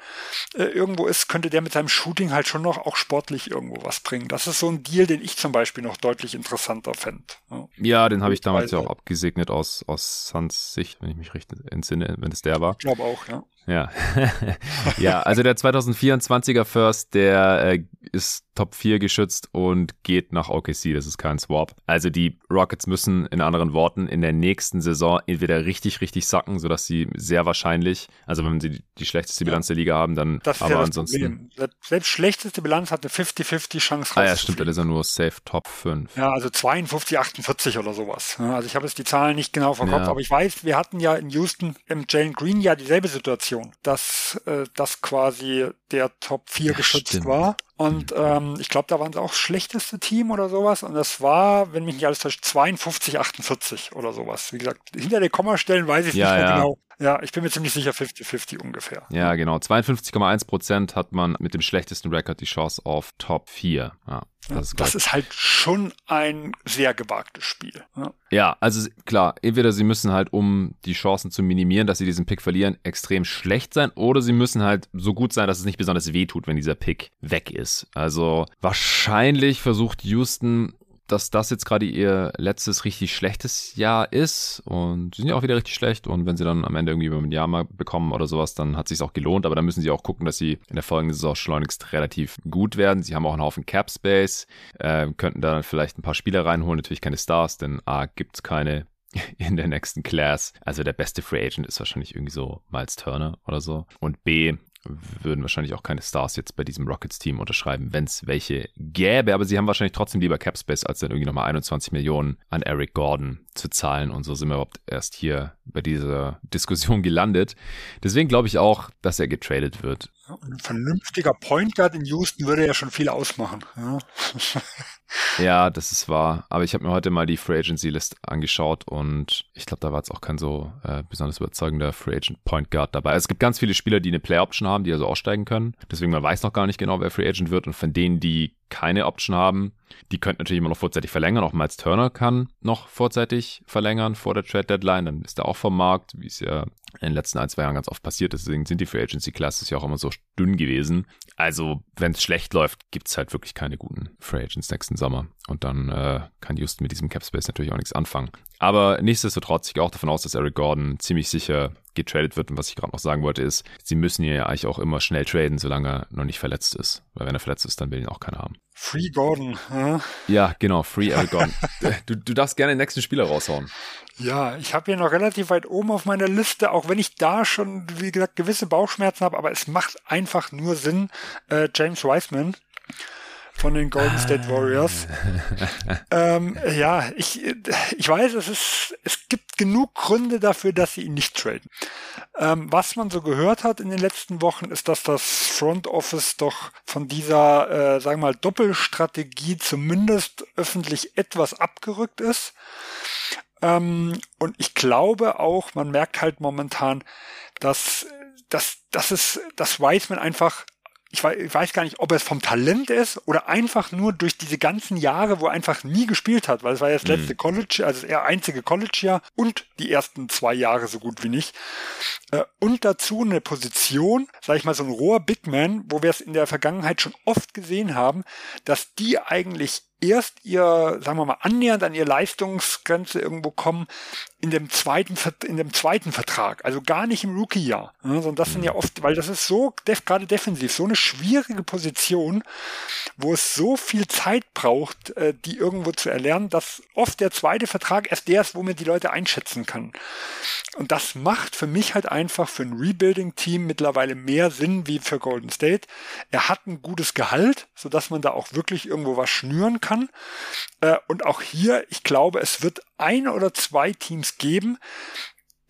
äh, irgendwo ist, könnte der mit seinem Shooting halt schon noch auch sportlich irgendwo was bringen. Das ist so ein Deal, den ich zum Beispiel noch deutlich interessanter fände. Ja, ja, den habe ich damals ja auch abgesegnet aus, aus Suns Sicht, wenn ich mich richtig entsinne, wenn es der war. Ich glaube auch, ja. Ja. ja, also der 2024er First, der äh, ist Top 4 geschützt und geht nach OKC. Das ist kein Swap. Also die Rockets müssen in anderen Worten in der nächsten Saison entweder richtig, richtig sacken, sodass sie sehr wahrscheinlich, also wenn sie die schlechteste Bilanz der Liga haben, dann das aber ja ansonsten. Problem. Selbst schlechteste Bilanz hat eine 50-50 Chance Ah ja, stimmt, dann ist er nur safe Top 5. Ja, also 52, 48 oder sowas. Also ich habe jetzt die Zahlen nicht genau vom Kopf, ja. aber ich weiß, wir hatten ja in Houston im Jalen Green ja dieselbe Situation, dass äh, das quasi der Top 4 ja, geschützt stimmt. war. Und ähm, ich glaube, da waren sie auch schlechteste Team oder sowas. Und das war, wenn mich nicht alles täuscht, 52, 48 oder sowas. Wie gesagt, hinter den Kommastellen weiß ich ja, nicht mehr ja. genau. Ja, ich bin mir ziemlich sicher 50-50 ungefähr. Ja, genau. 52,1 Prozent hat man mit dem schlechtesten Rekord die Chance auf Top 4. Ja, das, ist, das ist halt schon ein sehr gewagtes Spiel. Ja. ja, also klar, entweder sie müssen halt, um die Chancen zu minimieren, dass sie diesen Pick verlieren, extrem schlecht sein, oder sie müssen halt so gut sein, dass es nicht besonders weh tut, wenn dieser Pick weg ist. Also wahrscheinlich versucht Houston dass das jetzt gerade ihr letztes richtig schlechtes Jahr ist und sie sind ja auch wieder richtig schlecht und wenn sie dann am Ende irgendwie ein Jahr mal bekommen oder sowas, dann hat sich auch gelohnt, aber dann müssen sie auch gucken, dass sie in der folgenden Saison schleunigst relativ gut werden. Sie haben auch einen Haufen Cap Space, äh, könnten da vielleicht ein paar Spieler reinholen, natürlich keine Stars, denn A gibt's keine in der nächsten Class. Also der beste Free Agent ist wahrscheinlich irgendwie so Miles Turner oder so. Und B, würden wahrscheinlich auch keine Stars jetzt bei diesem Rockets-Team unterschreiben, wenn es welche gäbe. Aber sie haben wahrscheinlich trotzdem lieber Capspace, als dann irgendwie nochmal 21 Millionen an Eric Gordon zu zahlen. Und so sind wir überhaupt erst hier bei dieser Diskussion gelandet. Deswegen glaube ich auch, dass er getradet wird. ein vernünftiger Point Guard in Houston würde ja schon viel ausmachen. Ja. Ja, das ist wahr. Aber ich habe mir heute mal die Free Agency List angeschaut und ich glaube, da war jetzt auch kein so äh, besonders überzeugender Free Agent Point Guard dabei. Es gibt ganz viele Spieler, die eine Play Option haben, die also aussteigen können. Deswegen man weiß noch gar nicht genau, wer Free Agent wird und von denen, die keine Option haben, Die könnten natürlich immer noch vorzeitig verlängern. Auch Miles Turner kann noch vorzeitig verlängern vor der Trade Deadline. Dann ist er auch vom Markt, wie es ja in den letzten ein, zwei Jahren ganz oft passiert. Deswegen sind die Free Agency Classes ja auch immer so dünn gewesen. Also, wenn es schlecht läuft, gibt es halt wirklich keine guten Free Agents nächsten Sommer. Und dann äh, kann Houston mit diesem Cap Space natürlich auch nichts anfangen. Aber nichtsdestotrotz, ich gehe auch davon aus, dass Eric Gordon ziemlich sicher getradet wird. Und was ich gerade noch sagen wollte, ist, sie müssen ja eigentlich auch immer schnell traden, solange er noch nicht verletzt ist. Weil wenn er verletzt ist, dann will ihn auch keiner haben. Free Gordon. Ja, ja genau, Free Eric Gordon. du, du darfst gerne den nächsten Spieler raushauen. Ja, ich habe hier noch relativ weit oben auf meiner Liste, auch wenn ich da schon, wie gesagt, gewisse Bauchschmerzen habe, aber es macht einfach nur Sinn, äh, James Wiseman von den Golden State Warriors. ähm, ja, ich, ich weiß, es ist, es gibt genug Gründe dafür, dass sie ihn nicht traden. Ähm, was man so gehört hat in den letzten Wochen, ist, dass das Front Office doch von dieser, äh, sagen wir mal, Doppelstrategie zumindest öffentlich etwas abgerückt ist. Ähm, und ich glaube auch, man merkt halt momentan, dass, dass, dass es, dass Wiseman einfach ich weiß, gar nicht, ob es vom Talent ist oder einfach nur durch diese ganzen Jahre, wo er einfach nie gespielt hat, weil es war ja das letzte mhm. College, also das einzige College-Jahr und die ersten zwei Jahre so gut wie nicht. Äh, und dazu eine Position, sag ich mal, so ein roher Big Man, wo wir es in der Vergangenheit schon oft gesehen haben, dass die eigentlich erst ihr, sagen wir mal, annähernd an ihr Leistungsgrenze irgendwo kommen in dem zweiten, in dem zweiten Vertrag, also gar nicht im Rookie-Jahr, ne, sondern das sind ja mhm. oft, weil das ist so, gerade defensiv, so eine schwierige Position, wo es so viel Zeit braucht, äh, die irgendwo zu erlernen, dass oft der zweite Vertrag erst der ist, wo man die Leute einschätzen kann. Und das macht für mich halt einfach für ein Rebuilding-Team mittlerweile mehr Sinn wie für Golden State. Er hat ein gutes Gehalt, sodass man da auch wirklich irgendwo was schnüren kann kann. Äh, und auch hier, ich glaube, es wird ein oder zwei Teams geben,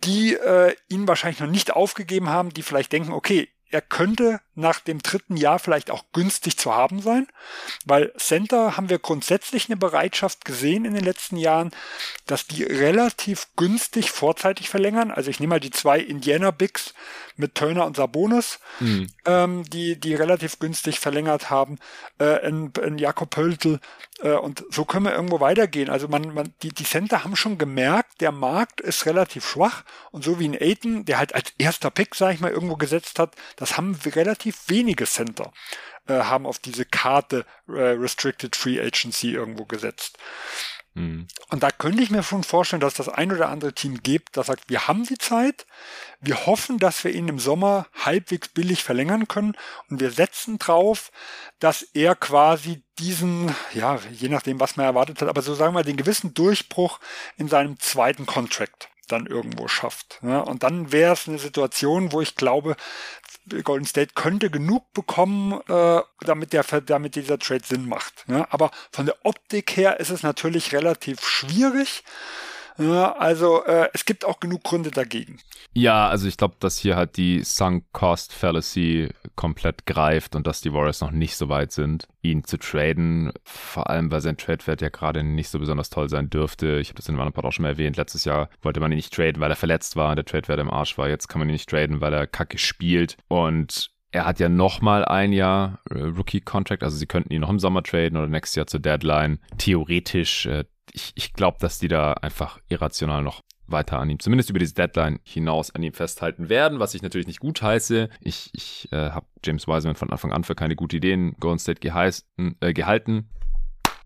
die äh, ihn wahrscheinlich noch nicht aufgegeben haben, die vielleicht denken, okay, er könnte nach dem dritten Jahr vielleicht auch günstig zu haben sein, weil Center haben wir grundsätzlich eine Bereitschaft gesehen in den letzten Jahren, dass die relativ günstig vorzeitig verlängern. Also ich nehme mal die zwei Indiana Bigs mit Turner und Sabonis, mhm. ähm, die, die relativ günstig verlängert haben, äh, in, in Jakob Pöltl. Äh, und so können wir irgendwo weitergehen. Also man, man, die, die Center haben schon gemerkt, der Markt ist relativ schwach. Und so wie ein Aiton, der halt als erster Pick, sag ich mal, irgendwo gesetzt hat, das haben relativ wenige Center äh, haben auf diese Karte äh, Restricted Free Agency irgendwo gesetzt. Mhm. Und da könnte ich mir schon vorstellen, dass das ein oder andere Team gibt, das sagt, wir haben die Zeit, wir hoffen, dass wir ihn im Sommer halbwegs billig verlängern können und wir setzen drauf, dass er quasi diesen, ja, je nachdem, was man erwartet hat, aber so sagen wir den gewissen Durchbruch in seinem zweiten Contract dann irgendwo schafft. Ja, und dann wäre es eine Situation, wo ich glaube, Golden State könnte genug bekommen, äh, damit, der, damit dieser Trade Sinn macht. Ja? Aber von der Optik her ist es natürlich relativ schwierig. Also äh, es gibt auch genug Gründe dagegen. Ja, also ich glaube, dass hier halt die Sunk Cost Fallacy komplett greift und dass die Warriors noch nicht so weit sind, ihn zu traden. Vor allem, weil sein Trade-Wert ja gerade nicht so besonders toll sein dürfte. Ich habe das in einem Part auch schon mal erwähnt. Letztes Jahr wollte man ihn nicht traden, weil er verletzt war, der Trade-Wert im Arsch war. Jetzt kann man ihn nicht traden, weil er kacke spielt. Und er hat ja nochmal ein Jahr äh, Rookie-Contract, also sie könnten ihn noch im Sommer traden oder nächstes Jahr zur Deadline. Theoretisch äh, ich, ich glaube, dass die da einfach irrational noch weiter an ihm, zumindest über diese Deadline hinaus an ihm festhalten werden, was ich natürlich nicht gut heiße. Ich, ich äh, habe James Wiseman von Anfang an für keine gute Ideen Golden State geheißen, äh, gehalten.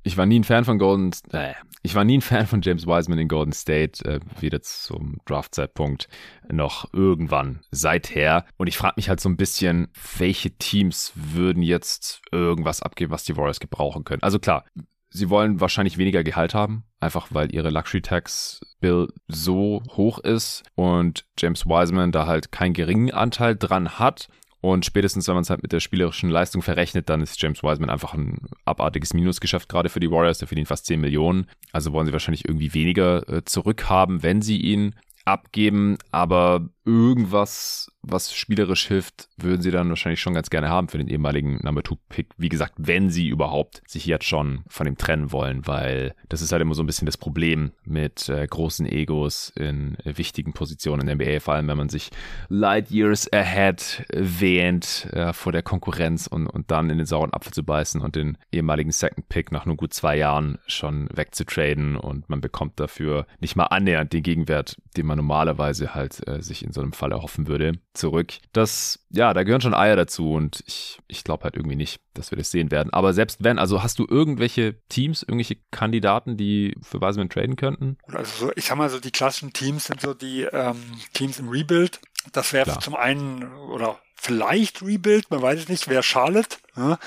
Ich war nie ein Fan von Golden, äh, ich war nie ein Fan von James Wiseman in Golden State, äh, weder zum Draft-Zeitpunkt noch irgendwann seither. Und ich frage mich halt so ein bisschen, welche Teams würden jetzt irgendwas abgeben, was die Warriors gebrauchen können. Also klar, Sie wollen wahrscheinlich weniger Gehalt haben, einfach weil ihre Luxury Tax Bill so hoch ist und James Wiseman da halt keinen geringen Anteil dran hat. Und spätestens, wenn man es halt mit der spielerischen Leistung verrechnet, dann ist James Wiseman einfach ein abartiges Minusgeschäft, gerade für die Warriors. Der verdient fast 10 Millionen. Also wollen sie wahrscheinlich irgendwie weniger äh, zurückhaben, wenn sie ihn abgeben. Aber irgendwas, was spielerisch hilft, würden sie dann wahrscheinlich schon ganz gerne haben für den ehemaligen Number Two Pick. Wie gesagt, wenn sie überhaupt sich jetzt schon von ihm trennen wollen, weil das ist halt immer so ein bisschen das Problem mit äh, großen Egos in äh, wichtigen Positionen in der NBA, vor allem wenn man sich light years ahead wähnt äh, vor der Konkurrenz und, und dann in den sauren Apfel zu beißen und den ehemaligen Second Pick nach nur gut zwei Jahren schon wegzutraden und man bekommt dafür nicht mal annähernd den Gegenwert, den man normalerweise halt äh, sich in so einem Fall erhoffen würde, zurück. Das, ja, da gehören schon Eier dazu und ich, ich glaube halt irgendwie nicht, dass wir das sehen werden. Aber selbst wenn, also hast du irgendwelche Teams, irgendwelche Kandidaten, die für Wiseman traden könnten? Also so, ich sag mal so, die klassischen Teams sind so die ähm, Teams im Rebuild. Das wäre zum einen, oder vielleicht Rebuild, man weiß es nicht, wer Charlotte. Ja.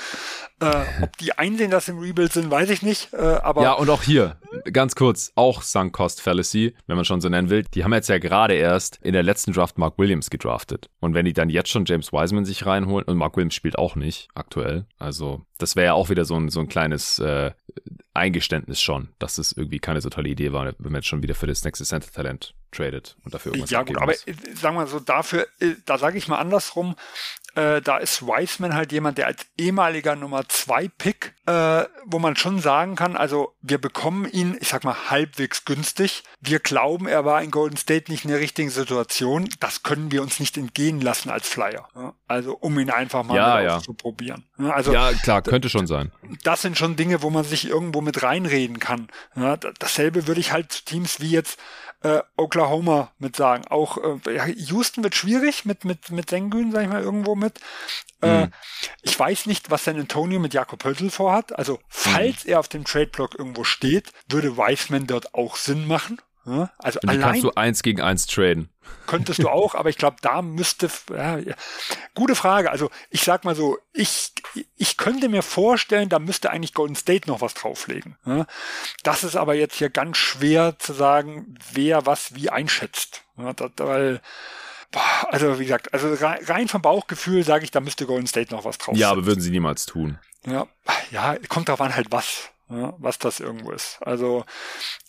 Äh, ob die einsehen, dass sie im Rebuild sind, weiß ich nicht. Äh, aber ja, und auch hier, ganz kurz, auch Sunk Cost Fallacy, wenn man schon so nennen will. Die haben jetzt ja gerade erst in der letzten Draft Mark Williams gedraftet. Und wenn die dann jetzt schon James Wiseman sich reinholen, und Mark Williams spielt auch nicht aktuell, also das wäre ja auch wieder so ein, so ein kleines äh, Eingeständnis schon, dass es irgendwie keine so tolle Idee war, wenn man jetzt schon wieder für das nächste Center-Talent tradet und dafür irgendwas Ja gut, aber äh, sagen wir so, dafür, äh, da sage ich mal andersrum, äh, da ist Wiseman halt jemand, der als ehemaliger Nummer zwei Pick, äh, wo man schon sagen kann, also wir bekommen ihn, ich sag mal, halbwegs günstig. Wir glauben, er war in Golden State nicht in der richtigen Situation. Das können wir uns nicht entgehen lassen als Flyer. Ja? Also um ihn einfach mal ja, ja. zu probieren. Ja, also, ja, klar, könnte schon sein. Das sind schon Dinge, wo man sich irgendwo mit reinreden kann. Ja, dasselbe würde ich halt zu Teams wie jetzt äh, Oklahoma mit sagen. Auch äh, ja, Houston wird schwierig mit, mit, mit Sengun, sag ich mal, irgendwo mit. Äh, mhm. Ich weiß nicht, was San Antonio mit Jakob Hölzel vorhat. Also, falls mhm. er auf dem Trade-Block irgendwo steht, würde Wiseman dort auch Sinn machen. Ja, also Und allein kannst du eins gegen eins traden. Könntest du auch, aber ich glaube, da müsste, ja, gute Frage. Also ich sag mal so, ich, ich könnte mir vorstellen, da müsste eigentlich Golden State noch was drauflegen. Ja. Das ist aber jetzt hier ganz schwer zu sagen, wer was wie einschätzt. Ja, das, weil, also wie gesagt, also rein vom Bauchgefühl sage ich, da müsste Golden State noch was drauflegen. Ja, aber würden sie niemals tun. Ja, ja, kommt darauf an halt was was das irgendwo ist. Also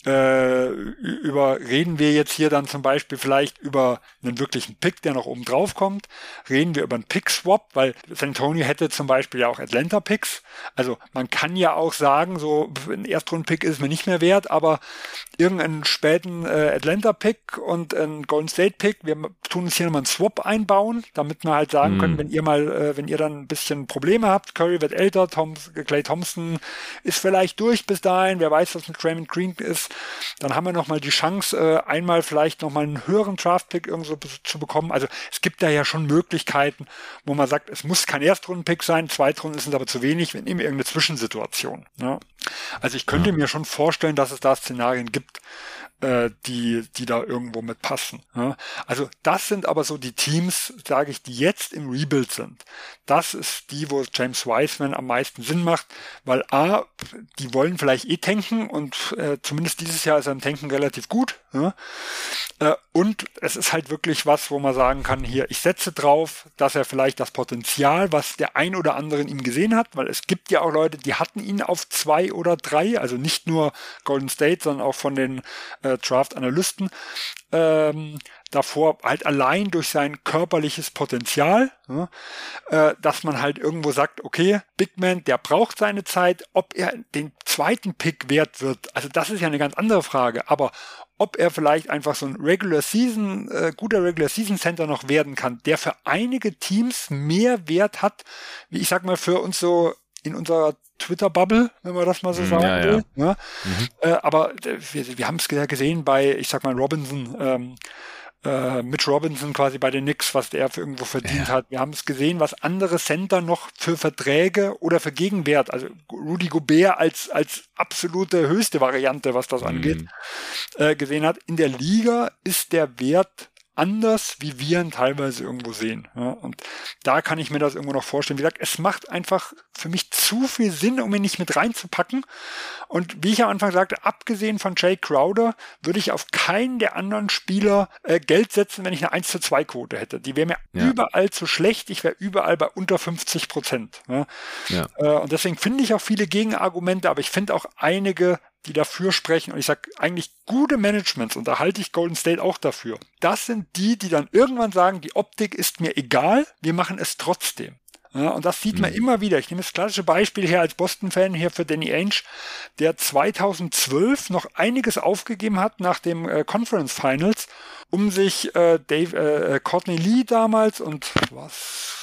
äh, über reden wir jetzt hier dann zum Beispiel vielleicht über einen wirklichen Pick, der noch oben drauf kommt. Reden wir über einen Pick-Swap, weil San Antonio hätte zum Beispiel ja auch Atlanta-Picks. Also man kann ja auch sagen, so ein Erstrunden-Pick ist mir nicht mehr wert, aber irgendeinen späten äh, Atlanta-Pick und ein Golden State-Pick, wir tun uns hier nochmal einen Swap einbauen, damit wir halt sagen mm. können, wenn ihr mal, äh, wenn ihr dann ein bisschen Probleme habt, Curry wird älter, Tom, Clay Thompson ist vielleicht durch bis dahin, wer weiß, was mit Draymond Green ist, dann haben wir nochmal die Chance, äh, einmal vielleicht nochmal einen höheren Draft-Pick irgendwo zu bekommen. Also es gibt da ja schon Möglichkeiten, wo man sagt, es muss kein Erstrunden-Pick sein, Zweitrunden sind aber zu wenig, wir nehmen irgendeine Zwischensituation. Ne? Also ich könnte ja. mir schon vorstellen, dass es da Szenarien gibt, äh, die, die da irgendwo mit passen. Ja? Also das sind aber so die Teams, sage ich, die jetzt im Rebuild sind. Das ist die, wo James Wiseman am meisten Sinn macht, weil A, die wollen vielleicht eh tanken und äh, zumindest dieses Jahr ist er im Tanken relativ gut. Ja? Äh, und es ist halt wirklich was, wo man sagen kann, hier, ich setze drauf, dass er vielleicht das Potenzial, was der ein oder andere in ihm gesehen hat, weil es gibt ja auch Leute, die hatten ihn auf zwei oder drei, also nicht nur Golden State, sondern auch von den äh, Draft-Analysten, ähm, davor halt allein durch sein körperliches Potenzial, ja, äh, dass man halt irgendwo sagt, okay, Big Man, der braucht seine Zeit, ob er den zweiten Pick wert wird, also das ist ja eine ganz andere Frage, aber ob er vielleicht einfach so ein Regular Season, äh, guter Regular Season Center noch werden kann, der für einige Teams mehr Wert hat, wie ich sag mal für uns so in unserer Twitter-Bubble, wenn man das mal so mhm, sagen ja, will. Ja. ja. Mhm. Äh, aber äh, wir, wir haben es gesehen bei, ich sag mal, Robinson, ähm, äh, Mitch Robinson quasi bei den Knicks, was der für irgendwo verdient ja. hat. Wir haben es gesehen, was andere Center noch für Verträge oder für Gegenwert, also Rudy Gobert als, als absolute höchste Variante, was das mhm. angeht, äh, gesehen hat. In der Liga ist der Wert anders, wie wir ihn teilweise irgendwo sehen. Ja, und da kann ich mir das irgendwo noch vorstellen. Wie gesagt, es macht einfach für mich zu viel Sinn, um ihn nicht mit reinzupacken. Und wie ich am Anfang sagte, abgesehen von Jay Crowder, würde ich auf keinen der anderen Spieler äh, Geld setzen, wenn ich eine 1 zu 2 Quote hätte. Die wäre mir ja. überall zu schlecht. Ich wäre überall bei unter 50 Prozent. Ja. Äh, und deswegen finde ich auch viele Gegenargumente, aber ich finde auch einige die dafür sprechen, und ich sage eigentlich gute Managements, und da halte ich Golden State auch dafür, das sind die, die dann irgendwann sagen, die Optik ist mir egal, wir machen es trotzdem. Ja, und das sieht man mhm. immer wieder. Ich nehme das klassische Beispiel hier als Boston-Fan hier für Danny Ainge, der 2012 noch einiges aufgegeben hat nach dem äh, Conference Finals, um sich äh, Dave, äh, Courtney Lee damals und was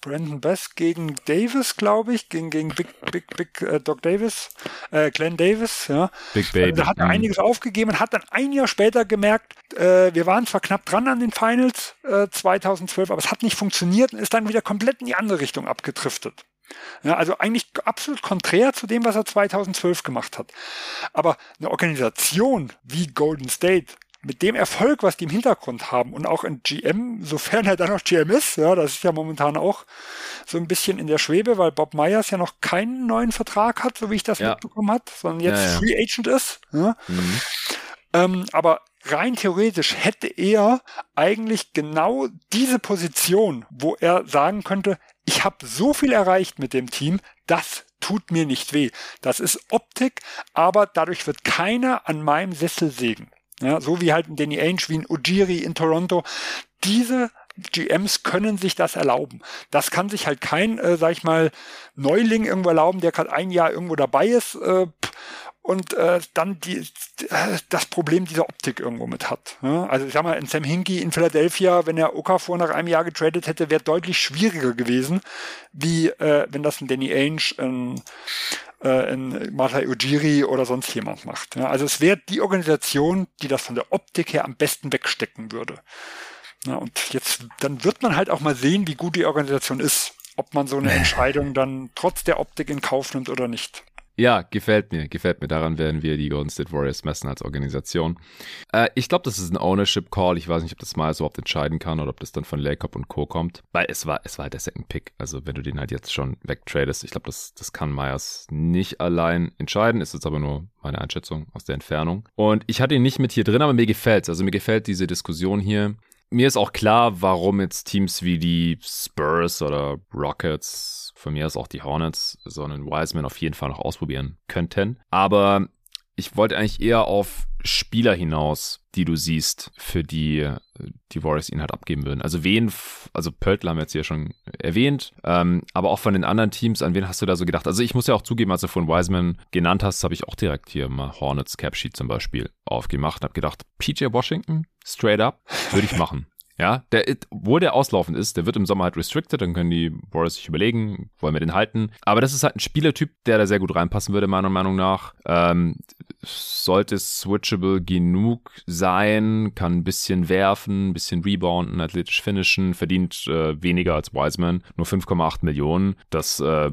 Brandon Best gegen Davis, glaube ich, gegen, gegen Big, Big, Big äh, Doc Davis, äh, Glenn Davis, ja. Big Baby. Da hat er mhm. einiges aufgegeben und hat dann ein Jahr später gemerkt, äh, wir waren zwar knapp dran an den Finals äh, 2012, aber es hat nicht funktioniert und ist dann wieder komplett in die andere Richtung abgedriftet. Ja, also eigentlich absolut konträr zu dem, was er 2012 gemacht hat. Aber eine Organisation wie Golden State mit dem Erfolg, was die im Hintergrund haben und auch in GM, sofern er dann noch GM ist, ja, das ist ja momentan auch so ein bisschen in der Schwebe, weil Bob Myers ja noch keinen neuen Vertrag hat, so wie ich das ja. mitbekommen hat, sondern jetzt ja, ja. Free Agent ist. Ja. Mhm. Ähm, aber rein theoretisch hätte er eigentlich genau diese Position, wo er sagen könnte, ich habe so viel erreicht mit dem Team, das tut mir nicht weh. Das ist Optik, aber dadurch wird keiner an meinem Sessel sägen. Ja, so wie halt ein Danny Ainge, wie ein Ujiri in Toronto. Diese GMs können sich das erlauben. Das kann sich halt kein, äh, sag ich mal, Neuling irgendwo erlauben, der gerade ein Jahr irgendwo dabei ist äh, und äh, dann die, das Problem dieser Optik irgendwo mit hat. Ja? Also ich sag mal, in Sam Hinkie in Philadelphia, wenn er Okafor nach einem Jahr getradet hätte, wäre deutlich schwieriger gewesen, wie äh, wenn das ein Danny Ainge, ein äh, in Mata Ujiri oder sonst jemand macht. Ja, also es wäre die Organisation, die das von der Optik her am besten wegstecken würde. Ja, und jetzt, dann wird man halt auch mal sehen, wie gut die Organisation ist, ob man so eine Entscheidung dann trotz der Optik in Kauf nimmt oder nicht. Ja, gefällt mir, gefällt mir. Daran werden wir die Golden State Warriors messen als Organisation. Äh, ich glaube, das ist ein Ownership Call. Ich weiß nicht, ob das mal überhaupt entscheiden kann oder ob das dann von Lacob und Co. kommt. Weil es war, es war halt der Second Pick. Also wenn du den halt jetzt schon wegtradest, ich glaube, das, das kann Myers nicht allein entscheiden. Ist jetzt aber nur meine Einschätzung aus der Entfernung. Und ich hatte ihn nicht mit hier drin, aber mir gefällt Also mir gefällt diese Diskussion hier mir ist auch klar, warum jetzt Teams wie die Spurs oder Rockets, von mir aus auch die Hornets, so einen Wiseman auf jeden Fall noch ausprobieren könnten. Aber ich wollte eigentlich eher auf Spieler hinaus, die du siehst, für die die Warriors ihn halt abgeben würden. Also wen, also Pöltl haben wir jetzt hier schon erwähnt, ähm, aber auch von den anderen Teams, an wen hast du da so gedacht? Also ich muss ja auch zugeben, als du von Wiseman genannt hast, habe ich auch direkt hier mal Hornets Capsheet zum Beispiel aufgemacht und habe gedacht, PJ Washington, straight up, würde ich machen. Ja, der, wo der auslaufend ist, der wird im Sommer halt restricted, dann können die Warriors sich überlegen, wollen wir den halten. Aber das ist halt ein Spielertyp, der da sehr gut reinpassen würde, meiner Meinung nach. Ähm, sollte switchable genug sein, kann ein bisschen werfen, ein bisschen rebounden, athletisch finishen, verdient äh, weniger als Wiseman, nur 5,8 Millionen. Das äh,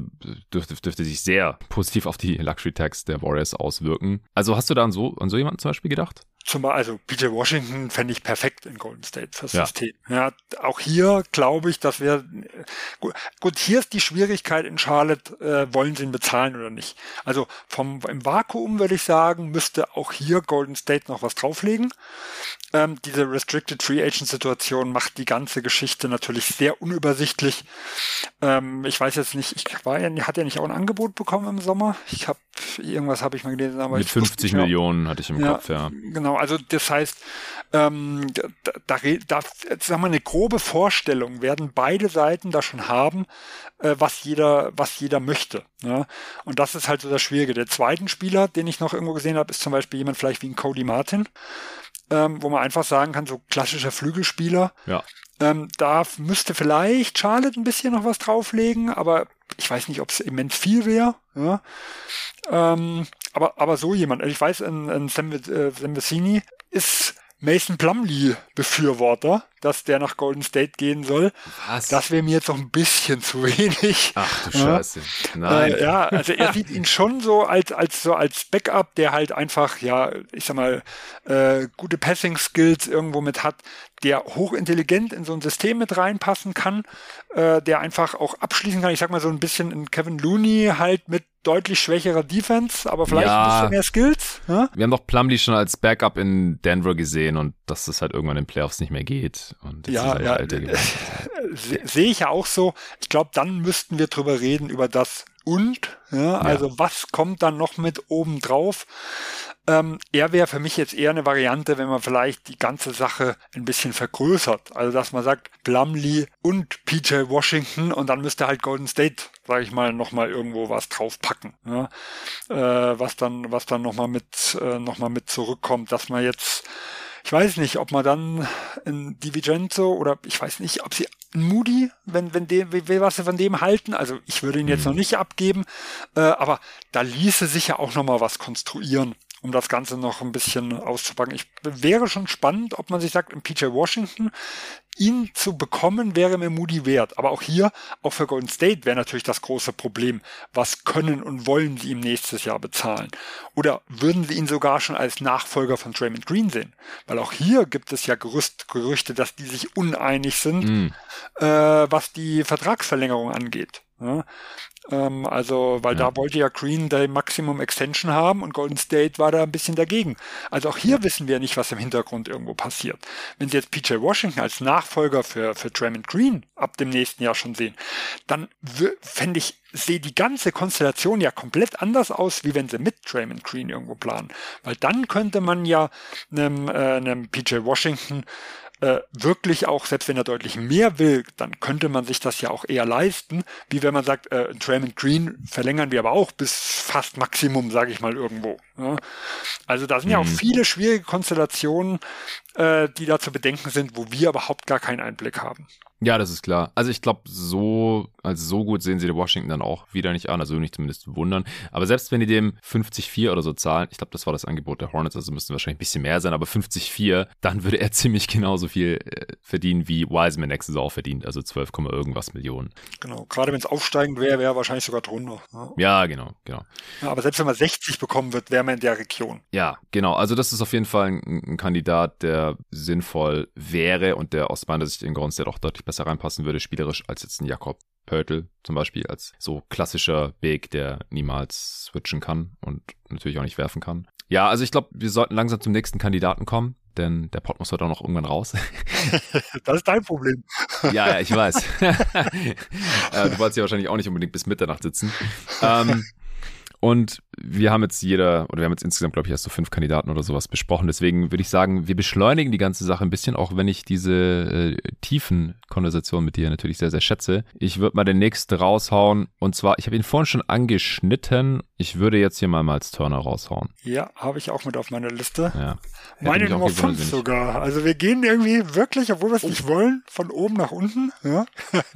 dürfte, dürfte sich sehr positiv auf die Luxury Tax der Warriors auswirken. Also hast du da an so, an so jemanden zum Beispiel gedacht? Zum also PJ Washington fände ich perfekt in Golden State fürs ja. System. Ja, auch hier glaube ich, dass wir gut, gut, hier ist die Schwierigkeit in Charlotte, äh, wollen sie ihn bezahlen oder nicht. Also vom im Vakuum würde ich sagen, müsste auch hier Golden State noch was drauflegen. Ähm, diese Restricted Free Agent Situation macht die ganze Geschichte natürlich sehr unübersichtlich. Ähm, ich weiß jetzt nicht, ich war ja, hat ja nicht auch ein Angebot bekommen im Sommer. Ich habe irgendwas habe ich mal gelesen, aber mit 50 Millionen hatte ich im ja, Kopf, ja. Genau, also das heißt, ähm, da, da, da sagen wir eine grobe Vorstellung werden beide Seiten da schon haben, äh, was jeder, was jeder möchte. Ja? Und das ist halt so das Schwierige. Der zweite Spieler, den ich noch irgendwo gesehen habe, ist zum Beispiel jemand vielleicht wie ein Cody Martin ähm, wo man einfach sagen kann, so klassischer Flügelspieler. Ja. Ähm, da müsste vielleicht Charlotte ein bisschen noch was drauflegen, aber ich weiß nicht, ob es immens viel wäre. Ja. Ähm, aber, aber so jemand, also ich weiß, ein, ein Sam, äh, Sam ist Mason Plumley Befürworter, dass der nach Golden State gehen soll. Was? Das wäre mir jetzt noch ein bisschen zu wenig. Ach du Scheiße. Nein. Äh, ja, also er sieht ihn schon so als, als so als Backup, der halt einfach, ja, ich sag mal, äh, gute Passing Skills irgendwo mit hat, der hochintelligent in so ein System mit reinpassen kann, äh, der einfach auch abschließen kann. Ich sag mal so ein bisschen in Kevin Looney halt mit deutlich schwächerer Defense, aber vielleicht ja. ein bisschen mehr Skills. Ja? Wir haben doch Plumlee schon als Backup in Denver gesehen und dass das halt irgendwann in den Playoffs nicht mehr geht. Und ja, ja. Sehe ich ja auch so. Ich glaube, dann müssten wir drüber reden, über das und, ja, also ja. was kommt dann noch mit oben drauf? Ähm, er wäre für mich jetzt eher eine Variante, wenn man vielleicht die ganze Sache ein bisschen vergrößert. Also dass man sagt, Plumlee und PJ Washington und dann müsste halt Golden State, sage ich mal, nochmal irgendwo was draufpacken. Ja? Äh, was dann, was dann nochmal mit, äh, noch mit zurückkommt, dass man jetzt ich weiß nicht, ob man dann in Divigenzo oder ich weiß nicht, ob sie Moody, wenn, wenn dem, was sie von dem halten. Also ich würde ihn jetzt mhm. noch nicht abgeben, äh, aber da ließe sich ja auch nochmal was konstruieren um das Ganze noch ein bisschen auszupacken. Ich wäre schon spannend, ob man sich sagt, im PJ Washington, ihn zu bekommen, wäre mir Moody wert. Aber auch hier, auch für Golden State wäre natürlich das große Problem. Was können und wollen sie ihm nächstes Jahr bezahlen? Oder würden sie ihn sogar schon als Nachfolger von Draymond Green sehen? Weil auch hier gibt es ja Gerüst, Gerüchte, dass die sich uneinig sind, mm. äh, was die Vertragsverlängerung angeht. Ja? Ähm, also, weil ja. da wollte ja Green der Maximum Extension haben und Golden State war da ein bisschen dagegen. Also auch hier ja. wissen wir nicht, was im Hintergrund irgendwo passiert. Wenn Sie jetzt PJ Washington als Nachfolger für, für Draymond Green ab dem nächsten Jahr schon sehen, dann fände ich, sehe die ganze Konstellation ja komplett anders aus, wie wenn sie mit Draymond Green irgendwo planen. Weil dann könnte man ja einem, äh, einem PJ Washington äh, wirklich auch, selbst wenn er deutlich mehr will, dann könnte man sich das ja auch eher leisten, wie wenn man sagt, äh, Draymond Green verlängern wir aber auch bis fast Maximum, sage ich mal irgendwo. Ja? Also da sind mhm. ja auch mhm. viele schwierige Konstellationen, äh, die da zu bedenken sind, wo wir überhaupt gar keinen Einblick haben. Ja, das ist klar. Also ich glaube, so, also so gut sehen sie den Washington dann auch wieder nicht an, also würde mich zumindest wundern. Aber selbst wenn die dem 50-4 oder so zahlen, ich glaube, das war das Angebot der Hornets, also müssten wahrscheinlich ein bisschen mehr sein, aber 50-4, dann würde er ziemlich genauso viel äh, verdienen, wie Wiseman nächste Saison verdient, also 12, irgendwas Millionen. Genau, gerade wenn es aufsteigend wäre, wäre er wahrscheinlich sogar drunter. Ja, ja genau, genau. Ja, aber selbst wenn man 60 bekommen wird, wäre man in der Region. Ja, genau. Also das ist auf jeden Fall ein, ein Kandidat, der sinnvoll wäre und der aus meiner Sicht in State auch deutlich besser reinpassen würde, spielerisch, als jetzt ein Jakob Pörtl zum Beispiel, als so klassischer Weg, der niemals switchen kann und natürlich auch nicht werfen kann. Ja, also ich glaube, wir sollten langsam zum nächsten Kandidaten kommen, denn der Pod muss heute auch noch irgendwann raus. das ist dein Problem. ja, ja, ich weiß. Äh, du wolltest ja wahrscheinlich auch nicht unbedingt bis Mitternacht sitzen. Ähm, und wir haben jetzt jeder, oder wir haben jetzt insgesamt, glaube ich, erst so fünf Kandidaten oder sowas besprochen. Deswegen würde ich sagen, wir beschleunigen die ganze Sache ein bisschen, auch wenn ich diese äh, tiefen Konversationen mit dir natürlich sehr, sehr schätze. Ich würde mal den nächsten raushauen. Und zwar, ich habe ihn vorhin schon angeschnitten. Ich würde jetzt hier mal Miles Turner raushauen. Ja, habe ich auch mit auf meiner Liste. Ja. Meine Nummer fünf sogar. Also wir gehen irgendwie wirklich, obwohl wir es oh. nicht wollen, von oben nach unten. Ja.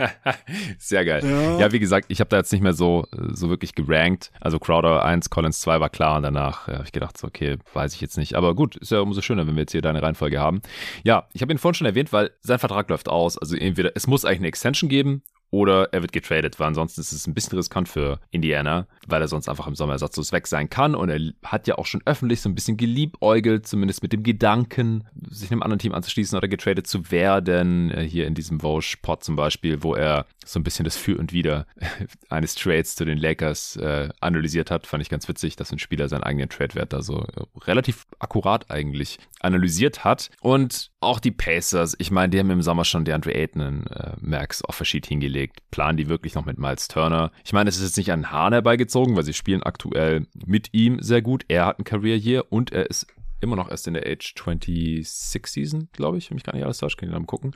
sehr geil. Ja. ja, wie gesagt, ich habe da jetzt nicht mehr so, so wirklich gerankt. Also Crowder 1, Collins 2 war klar und danach ja, habe ich gedacht, so, okay, weiß ich jetzt nicht. Aber gut, ist ja umso schöner, wenn wir jetzt hier deine Reihenfolge haben. Ja, ich habe ihn vorhin schon erwähnt, weil sein Vertrag läuft aus. Also entweder, es muss eigentlich eine Extension geben oder er wird getradet, weil ansonsten ist es ein bisschen riskant für Indiana, weil er sonst einfach im Sommer ersatzlos weg sein kann. Und er hat ja auch schon öffentlich so ein bisschen geliebäugelt, zumindest mit dem Gedanken, sich einem anderen Team anzuschließen oder getradet zu werden. Äh, hier in diesem Vosch-Pod zum Beispiel, wo er so ein bisschen das Für und Wider eines Trades zu den Lakers äh, analysiert hat. Fand ich ganz witzig, dass ein Spieler seinen eigenen Trade-Wert da so äh, relativ akkurat eigentlich analysiert hat. Und auch die Pacers, ich meine, die haben im Sommer schon DeAndre Ayton einen äh, Max Offersheet hingelegt. Planen die wirklich noch mit Miles Turner? Ich meine, es ist jetzt nicht an Hahn herbeigezogen, weil sie spielen aktuell mit ihm sehr gut. Er hat ein Career Year und er ist immer noch erst in der Age 26 Season, glaube ich, wenn mich gar nicht alles täuscht, kann ich dann gucken.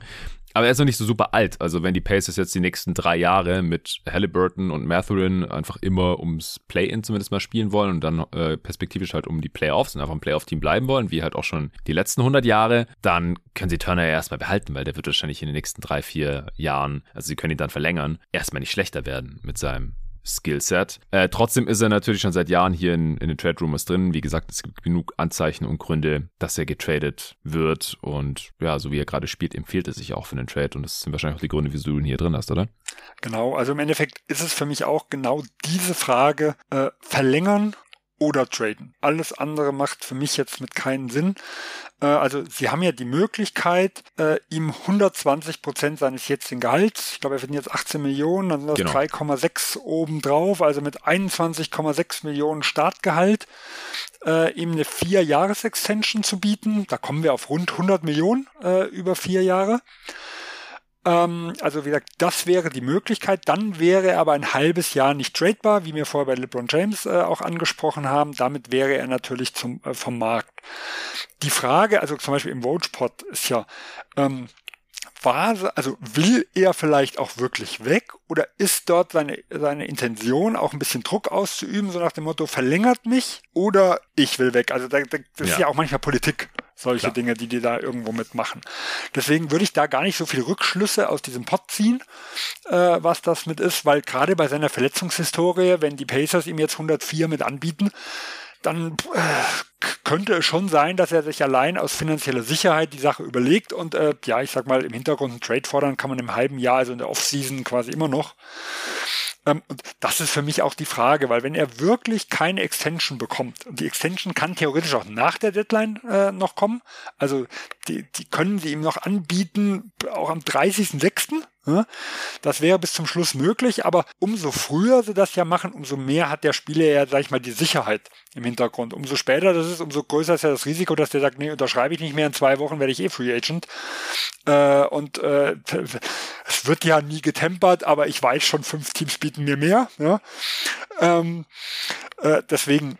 Aber er ist noch nicht so super alt. Also wenn die Pacers jetzt die nächsten drei Jahre mit Halliburton und Mathurin einfach immer ums Play-In zumindest mal spielen wollen und dann äh, perspektivisch halt um die Playoffs und einfach ein Playoff-Team bleiben wollen, wie halt auch schon die letzten 100 Jahre, dann können sie Turner ja erstmal behalten, weil der wird wahrscheinlich in den nächsten drei, vier Jahren, also sie können ihn dann verlängern, erstmal nicht schlechter werden mit seinem Skillset. Äh, trotzdem ist er natürlich schon seit Jahren hier in, in den Trade Rumors drin. Wie gesagt, es gibt genug Anzeichen und Gründe, dass er getradet wird. Und ja, so wie er gerade spielt, empfiehlt er sich auch für den Trade. Und das sind wahrscheinlich auch die Gründe, wieso du ihn hier drin hast, oder? Genau, also im Endeffekt ist es für mich auch genau diese Frage, äh, verlängern oder traden. Alles andere macht für mich jetzt mit keinen Sinn. Äh, also sie haben ja die Möglichkeit, äh, ihm 120 Prozent seines jetzigen Gehalts, ich glaube, er verdient jetzt 18 Millionen, dann sind das genau. 3,6 obendrauf, also mit 21,6 Millionen Startgehalt, äh, ihm eine vier-Jahres-Extension zu bieten. Da kommen wir auf rund 100 Millionen über vier Jahre. Ähm, also wie gesagt, das wäre die Möglichkeit. Dann wäre er aber ein halbes Jahr nicht tradebar, wie wir vorher bei LeBron James äh, auch angesprochen haben. Damit wäre er natürlich zum, äh, vom Markt. Die Frage, also zum Beispiel im Votepot ist ja, ähm, war, also will er vielleicht auch wirklich weg oder ist dort seine, seine Intention auch ein bisschen Druck auszuüben, so nach dem Motto, verlängert mich oder ich will weg. Also da, da, das ja. ist ja auch manchmal Politik, solche Klar. Dinge, die die da irgendwo mitmachen. Deswegen würde ich da gar nicht so viele Rückschlüsse aus diesem Pot ziehen, äh, was das mit ist, weil gerade bei seiner Verletzungshistorie, wenn die Pacers ihm jetzt 104 mit anbieten, dann äh, könnte es schon sein, dass er sich allein aus finanzieller Sicherheit die Sache überlegt und äh, ja, ich sag mal, im Hintergrund einen Trade fordern kann man im halben Jahr, also in der Offseason quasi immer noch. Ähm, und das ist für mich auch die Frage, weil wenn er wirklich keine Extension bekommt, und die Extension kann theoretisch auch nach der Deadline äh, noch kommen, also die, die können sie ihm noch anbieten, auch am 30.06., das wäre bis zum Schluss möglich, aber umso früher sie das ja machen, umso mehr hat der Spieler ja, sag ich mal, die Sicherheit im Hintergrund. Umso später das ist, umso größer ist ja das Risiko, dass der sagt, nee, unterschreibe ich nicht mehr, in zwei Wochen werde ich eh Free Agent. Äh, und äh, es wird ja nie getempert, aber ich weiß schon, fünf Teams bieten mir mehr. Ja? Ähm, äh, deswegen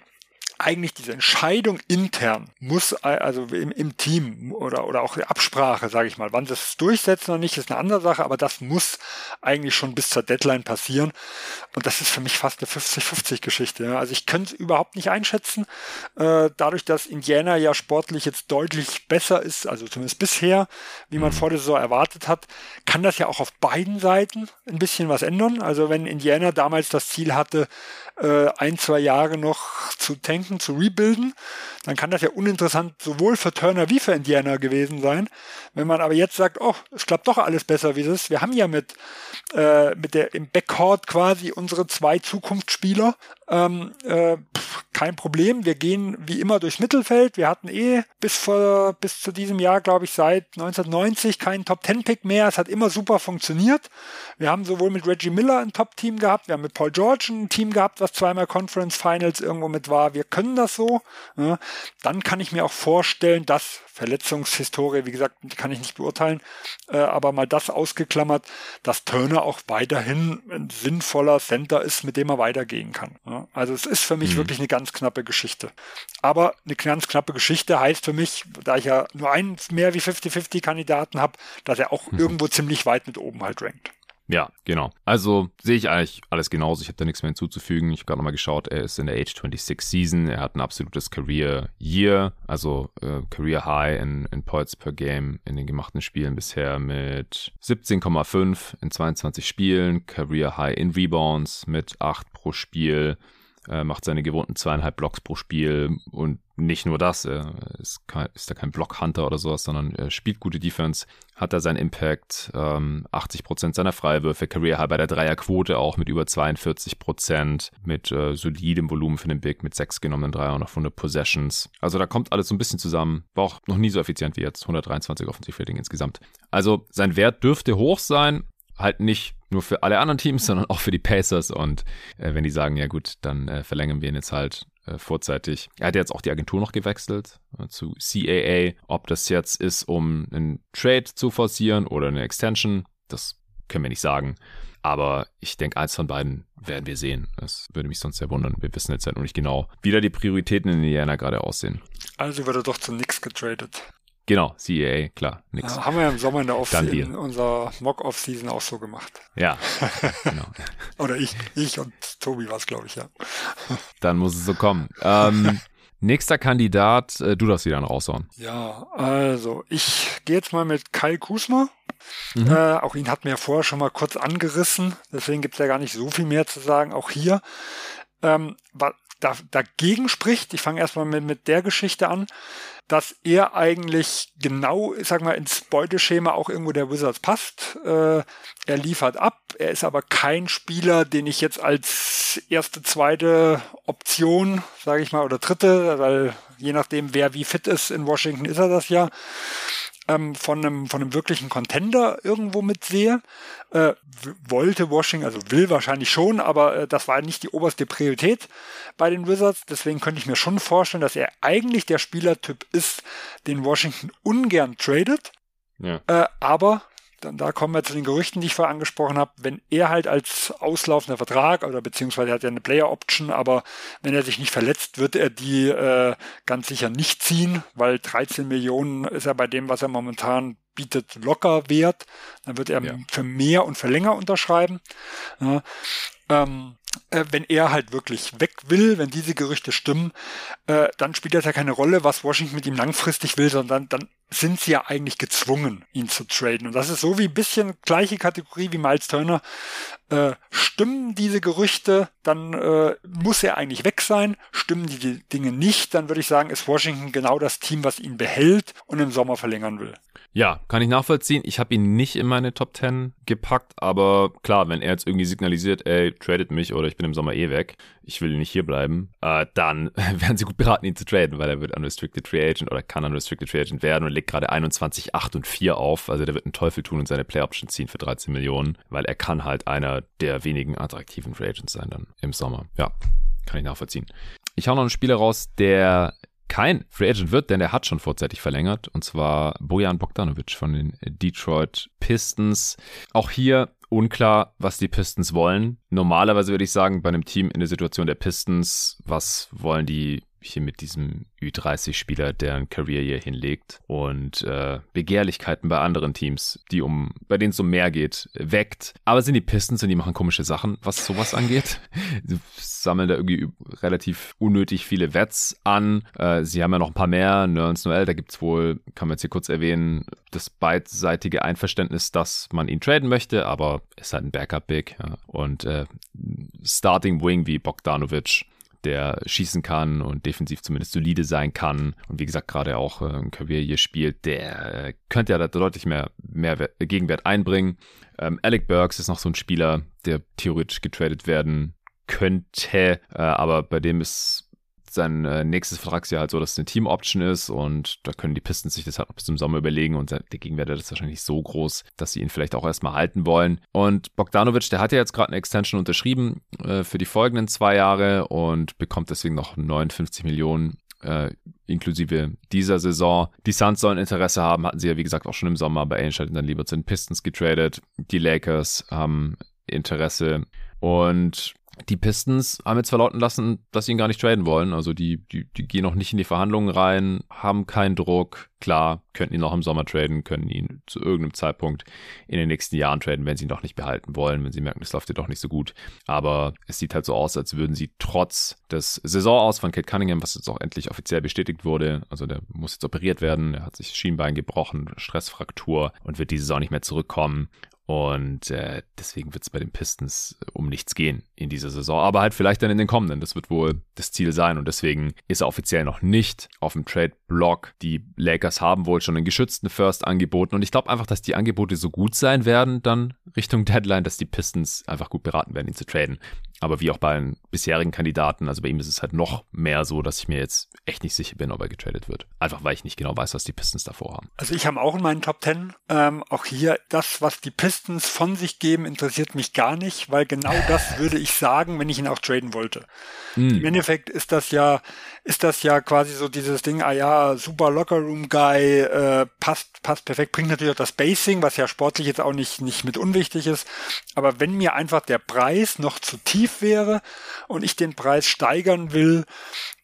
eigentlich diese Entscheidung intern muss, also im, im Team oder, oder auch Absprache, sage ich mal, wann sie es durchsetzen oder nicht, ist eine andere Sache, aber das muss eigentlich schon bis zur Deadline passieren. Und das ist für mich fast eine 50-50-Geschichte. Ja. Also ich könnte es überhaupt nicht einschätzen. Äh, dadurch, dass Indiana ja sportlich jetzt deutlich besser ist, also zumindest bisher, wie man mhm. vor der Saison erwartet hat, kann das ja auch auf beiden Seiten ein bisschen was ändern. Also wenn Indiana damals das Ziel hatte, äh, ein, zwei Jahre noch zu tanken, zu rebuilden, dann kann das ja uninteressant sowohl für Turner wie für Indiana gewesen sein. Wenn man aber jetzt sagt, oh, es klappt doch alles besser wie es ist. Wir haben ja mit, äh, mit der im Backcourt quasi unsere zwei Zukunftsspieler. Ähm, äh, kein Problem. Wir gehen wie immer durchs Mittelfeld. Wir hatten eh bis vor, bis zu diesem Jahr, glaube ich, seit 1990 keinen Top Ten Pick mehr. Es hat immer super funktioniert. Wir haben sowohl mit Reggie Miller ein Top-Team gehabt, wir haben mit Paul George ein Team gehabt, was zweimal Conference Finals irgendwo mit war. Wir können das so. Ja. Dann kann ich mir auch vorstellen, dass Verletzungshistorie, wie gesagt, kann ich nicht beurteilen, äh, aber mal das ausgeklammert, dass Turner auch weiterhin ein sinnvoller Center ist, mit dem er weitergehen kann. Ja. Also es ist für mich mhm. wirklich eine ganz knappe Geschichte. Aber eine ganz knappe Geschichte heißt für mich, da ich ja nur einen mehr wie 50-50 Kandidaten habe, dass er auch mhm. irgendwo ziemlich weit mit oben halt rankt. Ja, genau. Also sehe ich eigentlich alles genauso. Ich habe da nichts mehr hinzuzufügen. Ich habe gerade nochmal geschaut, er ist in der Age 26 Season. Er hat ein absolutes Career Year, also äh, Career High in, in Points per Game in den gemachten Spielen bisher mit 17,5 in 22 Spielen. Career High in Rebounds mit 8 pro Spiel äh, macht seine gewohnten zweieinhalb Blocks pro Spiel und nicht nur das, er ist, kein, ist da kein Blockhunter oder sowas, sondern er spielt gute Defense, hat da seinen Impact, ähm, 80% seiner Freiwürfe, Career High bei der Dreierquote auch mit über 42%, mit äh, solidem Volumen für den Big, mit sechs genommenen Dreier und auf 100 Possessions. Also da kommt alles so ein bisschen zusammen, war auch noch nie so effizient wie jetzt, 123 Offensivrating insgesamt. Also sein Wert dürfte hoch sein, halt nicht nur für alle anderen Teams, sondern auch für die Pacers. Und äh, wenn die sagen, ja gut, dann äh, verlängern wir ihn jetzt halt äh, vorzeitig. Er hat jetzt auch die Agentur noch gewechselt äh, zu CAA. Ob das jetzt ist, um einen Trade zu forcieren oder eine Extension, das können wir nicht sagen. Aber ich denke, eins von beiden werden wir sehen. Das würde mich sonst sehr wundern. Wir wissen jetzt halt noch nicht genau, wie da die Prioritäten in Indiana gerade aussehen. Also wird er doch zu nix getradet. Genau, CEA, klar, nix. Ja, haben wir ja im Sommer in der Off-Season, unserer Mock-Off-Season auch so gemacht. Ja, genau. Oder ich, ich und Tobi war es, glaube ich, ja. Dann muss es so kommen. Ähm, nächster Kandidat, äh, du darfst wieder raushauen. Ja, also ich gehe jetzt mal mit Kai Kusma. Mhm. Äh, auch ihn hat mir ja vorher schon mal kurz angerissen, deswegen gibt es ja gar nicht so viel mehr zu sagen. Auch hier, ähm, da, dagegen spricht, ich fange erstmal mit, mit der Geschichte an, dass er eigentlich genau, ich sag mal, ins Beuteschema auch irgendwo der Wizards passt. Äh, er liefert ab, er ist aber kein Spieler, den ich jetzt als erste, zweite Option, sage ich mal, oder dritte, weil je nachdem, wer wie fit ist in Washington, ist er das ja, ähm, von, einem, von einem wirklichen Contender irgendwo mitsehe. Äh, wollte Washington, also will wahrscheinlich schon, aber äh, das war nicht die oberste Priorität bei den Wizards. Deswegen könnte ich mir schon vorstellen, dass er eigentlich der Spielertyp ist, den Washington ungern tradet. Ja. Äh, aber dann da kommen wir zu den Gerüchten, die ich vorher angesprochen habe, wenn er halt als auslaufender Vertrag oder beziehungsweise er hat ja eine Player Option, aber wenn er sich nicht verletzt, wird er die äh, ganz sicher nicht ziehen, weil 13 Millionen ist er bei dem, was er momentan bietet, locker wert. Dann wird er ja. für mehr und für länger unterschreiben. Ja, ähm, äh, wenn er halt wirklich weg will, wenn diese Gerüchte stimmen, äh, dann spielt das ja keine Rolle, was Washington mit ihm langfristig will, sondern dann sind sie ja eigentlich gezwungen, ihn zu traden. Und das ist so wie ein bisschen gleiche Kategorie wie Miles Turner. Äh, stimmen diese Gerüchte, dann äh, muss er eigentlich weg sein. Stimmen die Dinge nicht, dann würde ich sagen, ist Washington genau das Team, was ihn behält und im Sommer verlängern will. Ja, kann ich nachvollziehen. Ich habe ihn nicht in meine Top 10 gepackt, aber klar, wenn er jetzt irgendwie signalisiert, ey, tradet mich oder ich bin im Sommer eh weg, ich will nicht hier bleiben, äh, dann werden sie gut beraten, ihn zu traden, weil er wird Unrestricted Free Agent oder kann Unrestricted Free Agent werden und legt gerade 21, 8 und 4 auf. Also der wird einen Teufel tun und seine Play Option ziehen für 13 Millionen, weil er kann halt einer der wenigen attraktiven Free Agents sein dann im Sommer. Ja, kann ich nachvollziehen. Ich hau noch einen Spieler raus, der kein Free Agent wird, denn er hat schon vorzeitig verlängert, und zwar Bojan Bogdanovic von den Detroit Pistons. Auch hier unklar, was die Pistons wollen. Normalerweise würde ich sagen, bei einem Team in der Situation der Pistons, was wollen die hier mit diesem Ü30-Spieler, der ein Career hier hinlegt und äh, Begehrlichkeiten bei anderen Teams, die um, bei denen es um mehr geht, weckt. Aber sind die Pistons und die machen komische Sachen, was sowas angeht. Sie sammeln da irgendwie relativ unnötig viele Wets an. Äh, sie haben ja noch ein paar mehr, Nerns Noel, da gibt's wohl, kann man jetzt hier kurz erwähnen, das beidseitige Einverständnis, dass man ihn traden möchte, aber ist halt ein Backup-Big. Ja. Und äh, Starting Wing wie Bogdanovic der schießen kann und defensiv zumindest solide sein kann und wie gesagt gerade auch äh, ein Career hier spielt, der äh, könnte ja da deutlich mehr, mehr Gegenwert einbringen. Ähm, Alec Burks ist noch so ein Spieler, der theoretisch getradet werden könnte, äh, aber bei dem ist sein äh, nächstes Vertragsjahr halt so, dass es eine Team-Option ist und da können die Pistons sich das halt noch bis zum Sommer überlegen und der Gegenwert ist wahrscheinlich so groß, dass sie ihn vielleicht auch erstmal halten wollen. Und Bogdanovic, der hat ja jetzt gerade eine Extension unterschrieben äh, für die folgenden zwei Jahre und bekommt deswegen noch 59 Millionen äh, inklusive dieser Saison. Die Suns sollen Interesse haben, hatten sie ja wie gesagt auch schon im Sommer, aber Ainge dann lieber zu den Pistons getradet. Die Lakers haben Interesse und die Pistons haben jetzt verlauten lassen, dass sie ihn gar nicht traden wollen. Also die, die, die gehen noch nicht in die Verhandlungen rein, haben keinen Druck. Klar, könnten ihn noch im Sommer traden, können ihn zu irgendeinem Zeitpunkt in den nächsten Jahren traden, wenn sie ihn doch nicht behalten wollen, wenn sie merken, es läuft ja doch nicht so gut. Aber es sieht halt so aus, als würden sie trotz des Saisonaus von Kate Cunningham, was jetzt auch endlich offiziell bestätigt wurde, also der muss jetzt operiert werden, er hat sich Schienbein gebrochen, Stressfraktur und wird diese Saison nicht mehr zurückkommen. Und äh, deswegen wird es bei den Pistons um nichts gehen in dieser Saison. Aber halt vielleicht dann in den kommenden. Das wird wohl das Ziel sein. Und deswegen ist er offiziell noch nicht auf dem Trade-Block. Die Lakers haben wohl schon einen geschützten First angeboten. Und ich glaube einfach, dass die Angebote so gut sein werden, dann Richtung Deadline, dass die Pistons einfach gut beraten werden, ihn zu traden. Aber wie auch bei den bisherigen Kandidaten, also bei ihm ist es halt noch mehr so, dass ich mir jetzt echt nicht sicher bin, ob er getradet wird. Einfach weil ich nicht genau weiß, was die Pistons davor haben. Also ich habe auch in meinen Top Ten ähm, auch hier das, was die Pistons von sich geben, interessiert mich gar nicht, weil genau das würde ich sagen, wenn ich ihn auch traden wollte. Mm. Im Endeffekt ist das ja, ist das ja quasi so dieses Ding, ah ja, super Lockerroom-Guy, äh, passt, passt perfekt, bringt natürlich auch das Basing, was ja sportlich jetzt auch nicht, nicht mit unwichtig ist. Aber wenn mir einfach der Preis noch zu tief wäre und ich den Preis steigern will,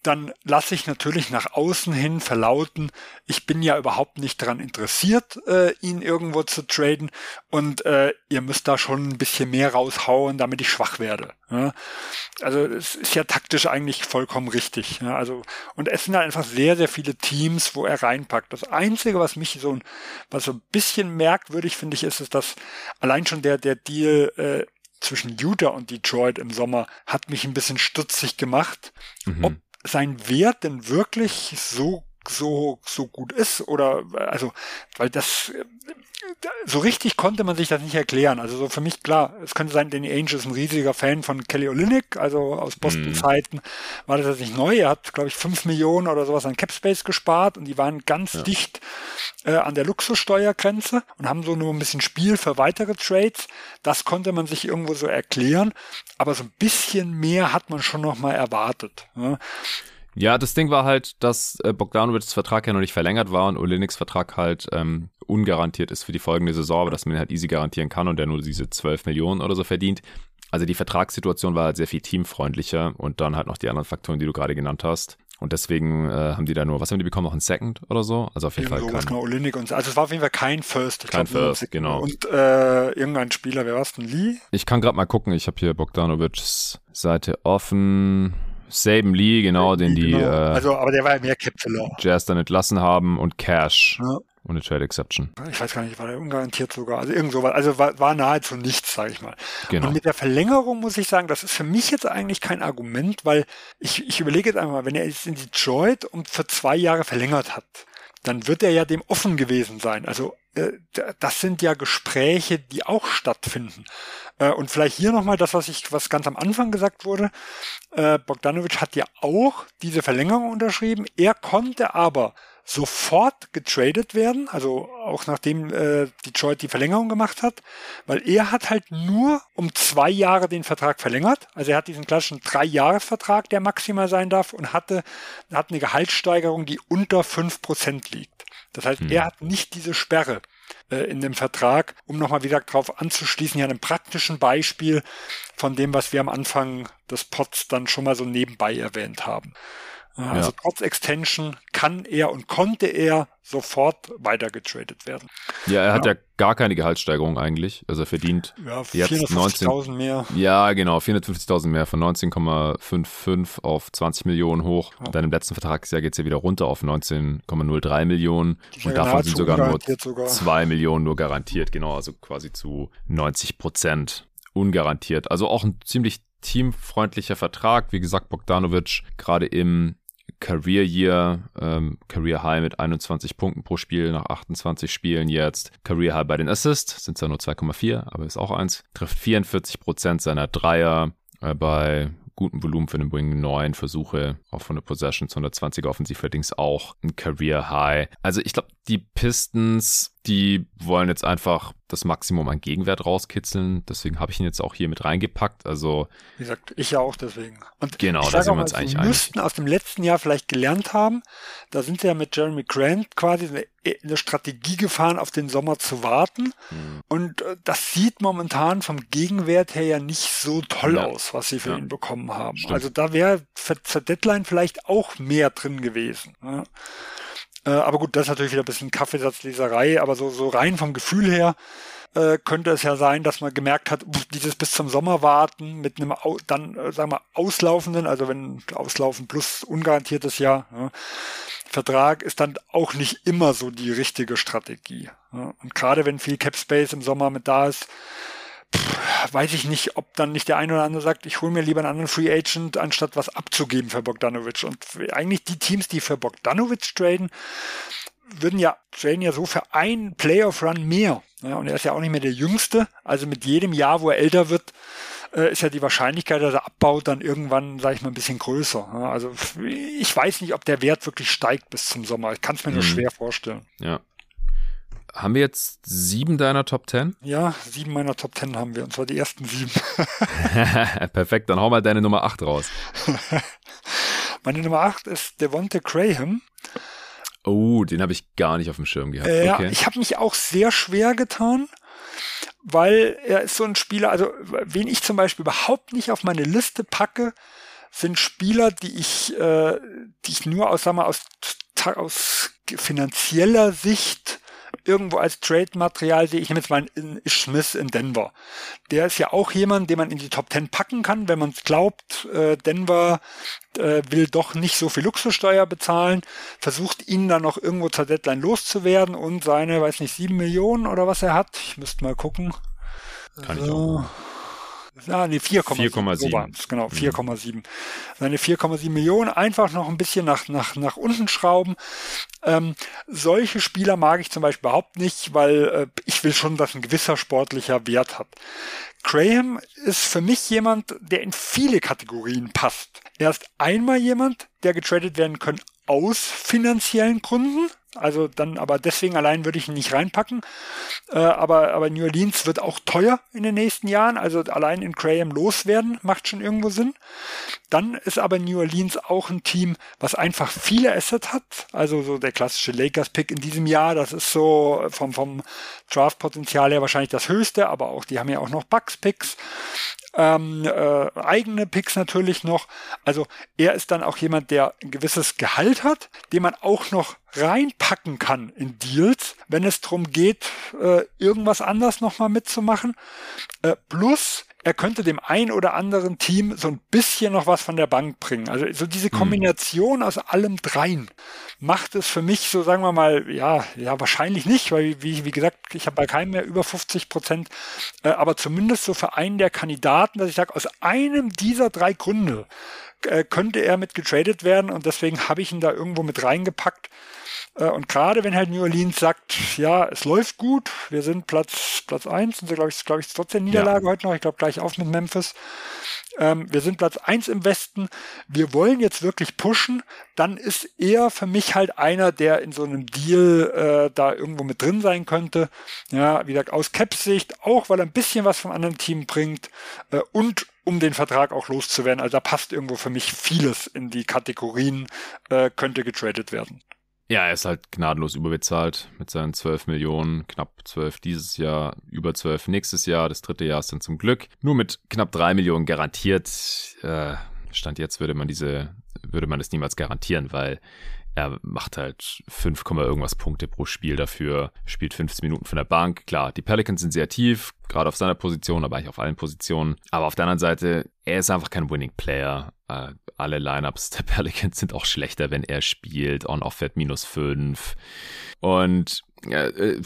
dann lasse ich natürlich nach außen hin verlauten, ich bin ja überhaupt nicht daran interessiert, äh, ihn irgendwo zu traden und äh, ihr müsst da schon ein bisschen mehr raushauen, damit ich schwach werde. Ja? Also es ist ja taktisch eigentlich vollkommen richtig. Ja? Also und es sind halt einfach sehr, sehr viele Teams, wo er reinpackt. Das Einzige, was mich so ein, was so ein bisschen merkwürdig finde ich, ist, ist, dass allein schon der der Deal äh, zwischen Utah und Detroit im Sommer hat mich ein bisschen stutzig gemacht. Mhm. Ob sein Wert denn wirklich so so so gut ist? Oder also weil das so richtig konnte man sich das nicht erklären. Also so für mich klar, es könnte sein, Danny Ainge ist ein riesiger Fan von Kelly Olynyk, also aus Boston-Zeiten mm. war das jetzt nicht neu. Er hat, glaube ich, fünf Millionen oder sowas an Capspace gespart und die waren ganz ja. dicht äh, an der Luxussteuergrenze und haben so nur ein bisschen Spiel für weitere Trades. Das konnte man sich irgendwo so erklären, aber so ein bisschen mehr hat man schon noch mal erwartet. Ja. Ja, das Ding war halt, dass äh, Bogdanovics Vertrag ja noch nicht verlängert war und Oleniks Vertrag halt ähm, ungarantiert ist für die folgende Saison, aber dass man ihn halt easy garantieren kann und der nur diese 12 Millionen oder so verdient. Also die Vertragssituation war halt sehr viel teamfreundlicher und dann halt noch die anderen Faktoren, die du gerade genannt hast. Und deswegen äh, haben die da nur, was haben die bekommen, noch ein Second oder so? Also auf jeden Fall kein, genau, Olinik und so. Also es war auf jeden Fall kein First. Ich kein glaub, First, genau. Und äh, irgendein Spieler, wer war es denn, Lee? Ich kann gerade mal gucken, ich habe hier Bogdanovics Seite offen. Saben Lee, genau, den die genau. Äh, also, aber der war ja mehr Cap Jazz dann entlassen haben und Cash. Ja. Ohne Trade Exception. Ich weiß gar nicht, war der ungarantiert sogar. Also irgend sowas. Also war, war nahezu nichts, sage ich mal. Genau. Und mit der Verlängerung muss ich sagen, das ist für mich jetzt eigentlich kein Argument, weil ich, ich überlege jetzt einmal, wenn er jetzt in Detroit und für zwei Jahre verlängert hat, dann wird er ja dem offen gewesen sein. Also das sind ja Gespräche, die auch stattfinden. Äh, und vielleicht hier nochmal das, was ich, was ganz am Anfang gesagt wurde. Äh, Bogdanovic hat ja auch diese Verlängerung unterschrieben. Er konnte aber sofort getradet werden, also auch nachdem äh, Detroit die Verlängerung gemacht hat, weil er hat halt nur um zwei Jahre den Vertrag verlängert. Also er hat diesen klassischen Drei-Jahres-Vertrag, der maximal sein darf, und hatte hat eine Gehaltssteigerung, die unter fünf Prozent liegt. Das heißt, hm. er hat nicht diese Sperre äh, in dem Vertrag, um nochmal wieder darauf anzuschließen, ja einem praktischen Beispiel von dem, was wir am Anfang des Pots dann schon mal so nebenbei erwähnt haben. Also ja. trotz Extension kann er und konnte er sofort weitergetradet werden. Ja, er hat ja, ja gar keine Gehaltssteigerung eigentlich. Also er verdient ja, 450.000 mehr. Ja, genau, 450.000 mehr von 19,55 auf 20 Millionen hoch. Ja. Und dann im letzten Vertragsjahr geht es ja wieder runter auf 19,03 Millionen. Und davon sind sogar nur sogar. 2 Millionen nur garantiert. Genau, also quasi zu 90 Prozent ungarantiert. Also auch ein ziemlich teamfreundlicher Vertrag. Wie gesagt, Bogdanovic gerade im Career Year, ähm, Career High mit 21 Punkten pro Spiel nach 28 Spielen jetzt. Career High bei den Assists sind zwar nur 2,4, aber ist auch eins. Trifft 44 Prozent seiner Dreier äh, bei gutem Volumen für den Wing. Neun Versuche von der Possessions, 120er Offensivratings auch ein Career High. Also ich glaube, die Pistons die wollen jetzt einfach das Maximum an Gegenwert rauskitzeln. Deswegen habe ich ihn jetzt auch hier mit reingepackt. Also wie gesagt, ich ja auch deswegen. Und genau, da sind wir uns eigentlich einig. müssten aus dem letzten Jahr vielleicht gelernt haben. Da sind sie ja mit Jeremy Grant quasi eine, eine Strategie gefahren, auf den Sommer zu warten. Hm. Und äh, das sieht momentan vom Gegenwert her ja nicht so toll ja. aus, was sie für ja. ihn bekommen haben. Stimmt. Also da wäre zur Deadline vielleicht auch mehr drin gewesen. Ja. Äh, aber gut, das ist natürlich wieder ein bisschen Kaffeesatzleserei, aber so, so rein vom Gefühl her äh, könnte es ja sein, dass man gemerkt hat, dieses bis zum Sommer warten mit einem dann, äh, sagen wir, auslaufenden, also wenn auslaufen plus ungarantiertes Jahr, ja, Vertrag ist dann auch nicht immer so die richtige Strategie. Ja. Und gerade wenn viel Cap Space im Sommer mit da ist, weiß ich nicht, ob dann nicht der eine oder andere sagt, ich hole mir lieber einen anderen Free Agent, anstatt was abzugeben für Bogdanovic. Und eigentlich die Teams, die für Bogdanovic traden, würden ja traden ja so für einen Playoff-Run mehr. Ja, und er ist ja auch nicht mehr der Jüngste. Also mit jedem Jahr, wo er älter wird, äh, ist ja die Wahrscheinlichkeit, dass er abbaut, dann irgendwann, sage ich mal, ein bisschen größer. Also ich weiß nicht, ob der Wert wirklich steigt bis zum Sommer. Ich kann es mir nur mhm. schwer vorstellen. Ja, haben wir jetzt sieben deiner Top Ten? Ja, sieben meiner Top Ten haben wir, und zwar die ersten sieben. Perfekt, dann hau mal deine Nummer acht raus. Meine Nummer acht ist Devonte Graham. Oh, den habe ich gar nicht auf dem Schirm gehabt. Äh, okay. Ja, ich habe mich auch sehr schwer getan, weil er ist so ein Spieler, also wen ich zum Beispiel überhaupt nicht auf meine Liste packe, sind Spieler, die ich, äh, die ich nur aus, sagen wir, aus, aus finanzieller Sicht irgendwo als Trade-Material sehe. Ich nehme jetzt mal einen Smith in Denver. Der ist ja auch jemand, den man in die Top 10 packen kann, wenn man es glaubt. Äh, Denver äh, will doch nicht so viel Luxussteuer bezahlen, versucht ihn dann noch irgendwo zur Deadline loszuwerden und seine, weiß nicht, sieben Millionen oder was er hat. Ich müsste mal gucken. Kann so. ich auch. Nee, 4,7. So genau, 4,7. Mhm. Seine 4,7 Millionen einfach noch ein bisschen nach, nach, nach unten schrauben. Ähm, solche Spieler mag ich zum Beispiel überhaupt nicht, weil äh, ich will schon, dass ein gewisser sportlicher Wert hat. Graham ist für mich jemand, der in viele Kategorien passt. Er ist einmal jemand, der getradet werden können aus finanziellen Gründen. Also dann, aber deswegen allein würde ich ihn nicht reinpacken. Äh, aber, aber New Orleans wird auch teuer in den nächsten Jahren. Also allein in Graham loswerden macht schon irgendwo Sinn. Dann ist aber New Orleans auch ein Team, was einfach viele Assets hat. Also so der klassische Lakers-Pick in diesem Jahr, das ist so vom, vom Draft-Potenzial her wahrscheinlich das höchste, aber auch, die haben ja auch noch Bucks-Picks ähm, äh, eigene Picks natürlich noch. Also er ist dann auch jemand, der ein gewisses Gehalt hat, den man auch noch reinpacken kann in Deals, wenn es darum geht, äh, irgendwas anders nochmal mitzumachen. Äh, plus er könnte dem ein oder anderen Team so ein bisschen noch was von der Bank bringen. Also so diese hm. Kombination mhm. aus allem dreien macht es für mich so, sagen wir mal, ja, ja, wahrscheinlich nicht, weil, wie, wie gesagt, ich habe bei keinem mehr über 50 Prozent, äh, aber zumindest so für einen der Kandidaten, dass ich sage, aus einem dieser drei Gründe äh, könnte er mit getradet werden und deswegen habe ich ihn da irgendwo mit reingepackt. Äh, und gerade wenn halt New Orleans sagt, ja, es läuft gut, wir sind Platz, Platz eins, und so glaube ich, glaube ich, trotzdem Niederlage ja. heute noch, ich glaube gleich auf mit Memphis. Ähm, wir sind Platz eins im Westen, wir wollen jetzt wirklich pushen, dann ist er für mich halt einer, der in so einem Deal äh, da irgendwo mit drin sein könnte. Ja, wie gesagt, aus Caps-Sicht, auch weil er ein bisschen was vom anderen Team bringt äh, und um den Vertrag auch loszuwerden. Also da passt irgendwo für mich vieles in die Kategorien, äh, könnte getradet werden. Ja, er ist halt gnadenlos überbezahlt mit seinen 12 Millionen, knapp 12 dieses Jahr, über 12 nächstes Jahr. Das dritte Jahr ist dann zum Glück nur mit knapp 3 Millionen garantiert. Äh, Stand jetzt würde man diese, würde man das niemals garantieren, weil er macht halt 5, irgendwas Punkte pro Spiel dafür, spielt 15 Minuten von der Bank. Klar, die Pelicans sind sehr tief, gerade auf seiner Position, aber eigentlich auf allen Positionen. Aber auf der anderen Seite, er ist einfach kein Winning Player. Äh, alle Lineups der Pelicans sind auch schlechter, wenn er spielt. On-Off fährt minus 5. Und äh,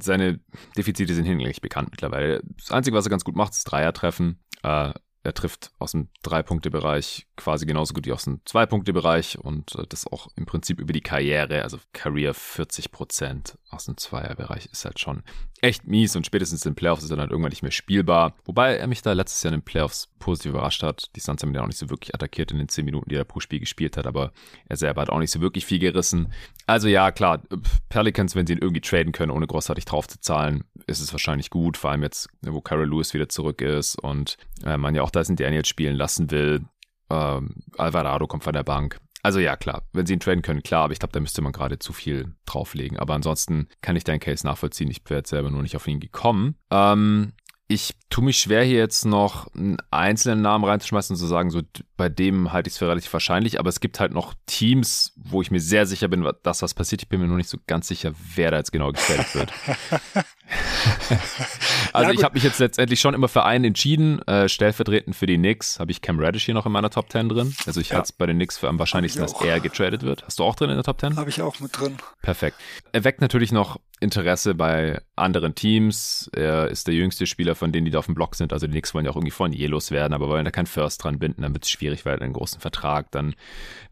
seine Defizite sind hinlänglich bekannt mittlerweile. Das Einzige, was er ganz gut macht, ist Dreier treffen. Äh, er trifft aus dem Drei-Punkte-Bereich quasi genauso gut wie aus dem Zwei-Punkte-Bereich und äh, das auch im Prinzip über die Karriere, also Career 40 Prozent aus dem Zweier-Bereich ist halt schon echt mies und spätestens in den Playoffs ist er dann irgendwann nicht mehr spielbar. Wobei er mich da letztes Jahr in den Playoffs positiv überrascht hat. Die Suns haben ihn ja auch nicht so wirklich attackiert in den 10 Minuten, die er pro Spiel gespielt hat, aber er selber hat auch nicht so wirklich viel gerissen. Also ja, klar, Pelicans, wenn sie ihn irgendwie traden können, ohne großartig drauf zu zahlen, ist es wahrscheinlich gut, vor allem jetzt, wo Carol Lewis wieder zurück ist und äh, man ja auch da sind, der ihn jetzt spielen lassen will. Ähm, Alvarado kommt von der Bank. Also ja, klar, wenn sie ihn traden können, klar, aber ich glaube, da müsste man gerade zu viel drauflegen. Aber ansonsten kann ich deinen Case nachvollziehen. Ich wäre selber nur nicht auf ihn gekommen. Ähm, ich tue mich schwer, hier jetzt noch einen einzelnen Namen reinzuschmeißen und zu sagen, so bei dem halte ich es für relativ wahrscheinlich, aber es gibt halt noch Teams, wo ich mir sehr sicher bin, dass was passiert. Ich bin mir nur nicht so ganz sicher, wer da jetzt genau gestellt wird. also ja, ich habe mich jetzt letztendlich schon immer für einen entschieden. Äh, stellvertretend für die Knicks habe ich Cam Reddish hier noch in meiner Top 10 drin. Also ich ja. halte es bei den Knicks für am wahrscheinlichsten, dass er getradet wird. Hast du auch drin in der Top 10? Habe ich auch mit drin. Perfekt. Er weckt natürlich noch Interesse bei anderen Teams. Er ist der jüngste Spieler von denen, die da auf dem Block sind. Also die Knicks wollen ja auch irgendwie von Jelos werden, aber wollen da kein First dran binden, dann wird es schwierig, weil er einen großen Vertrag. Dann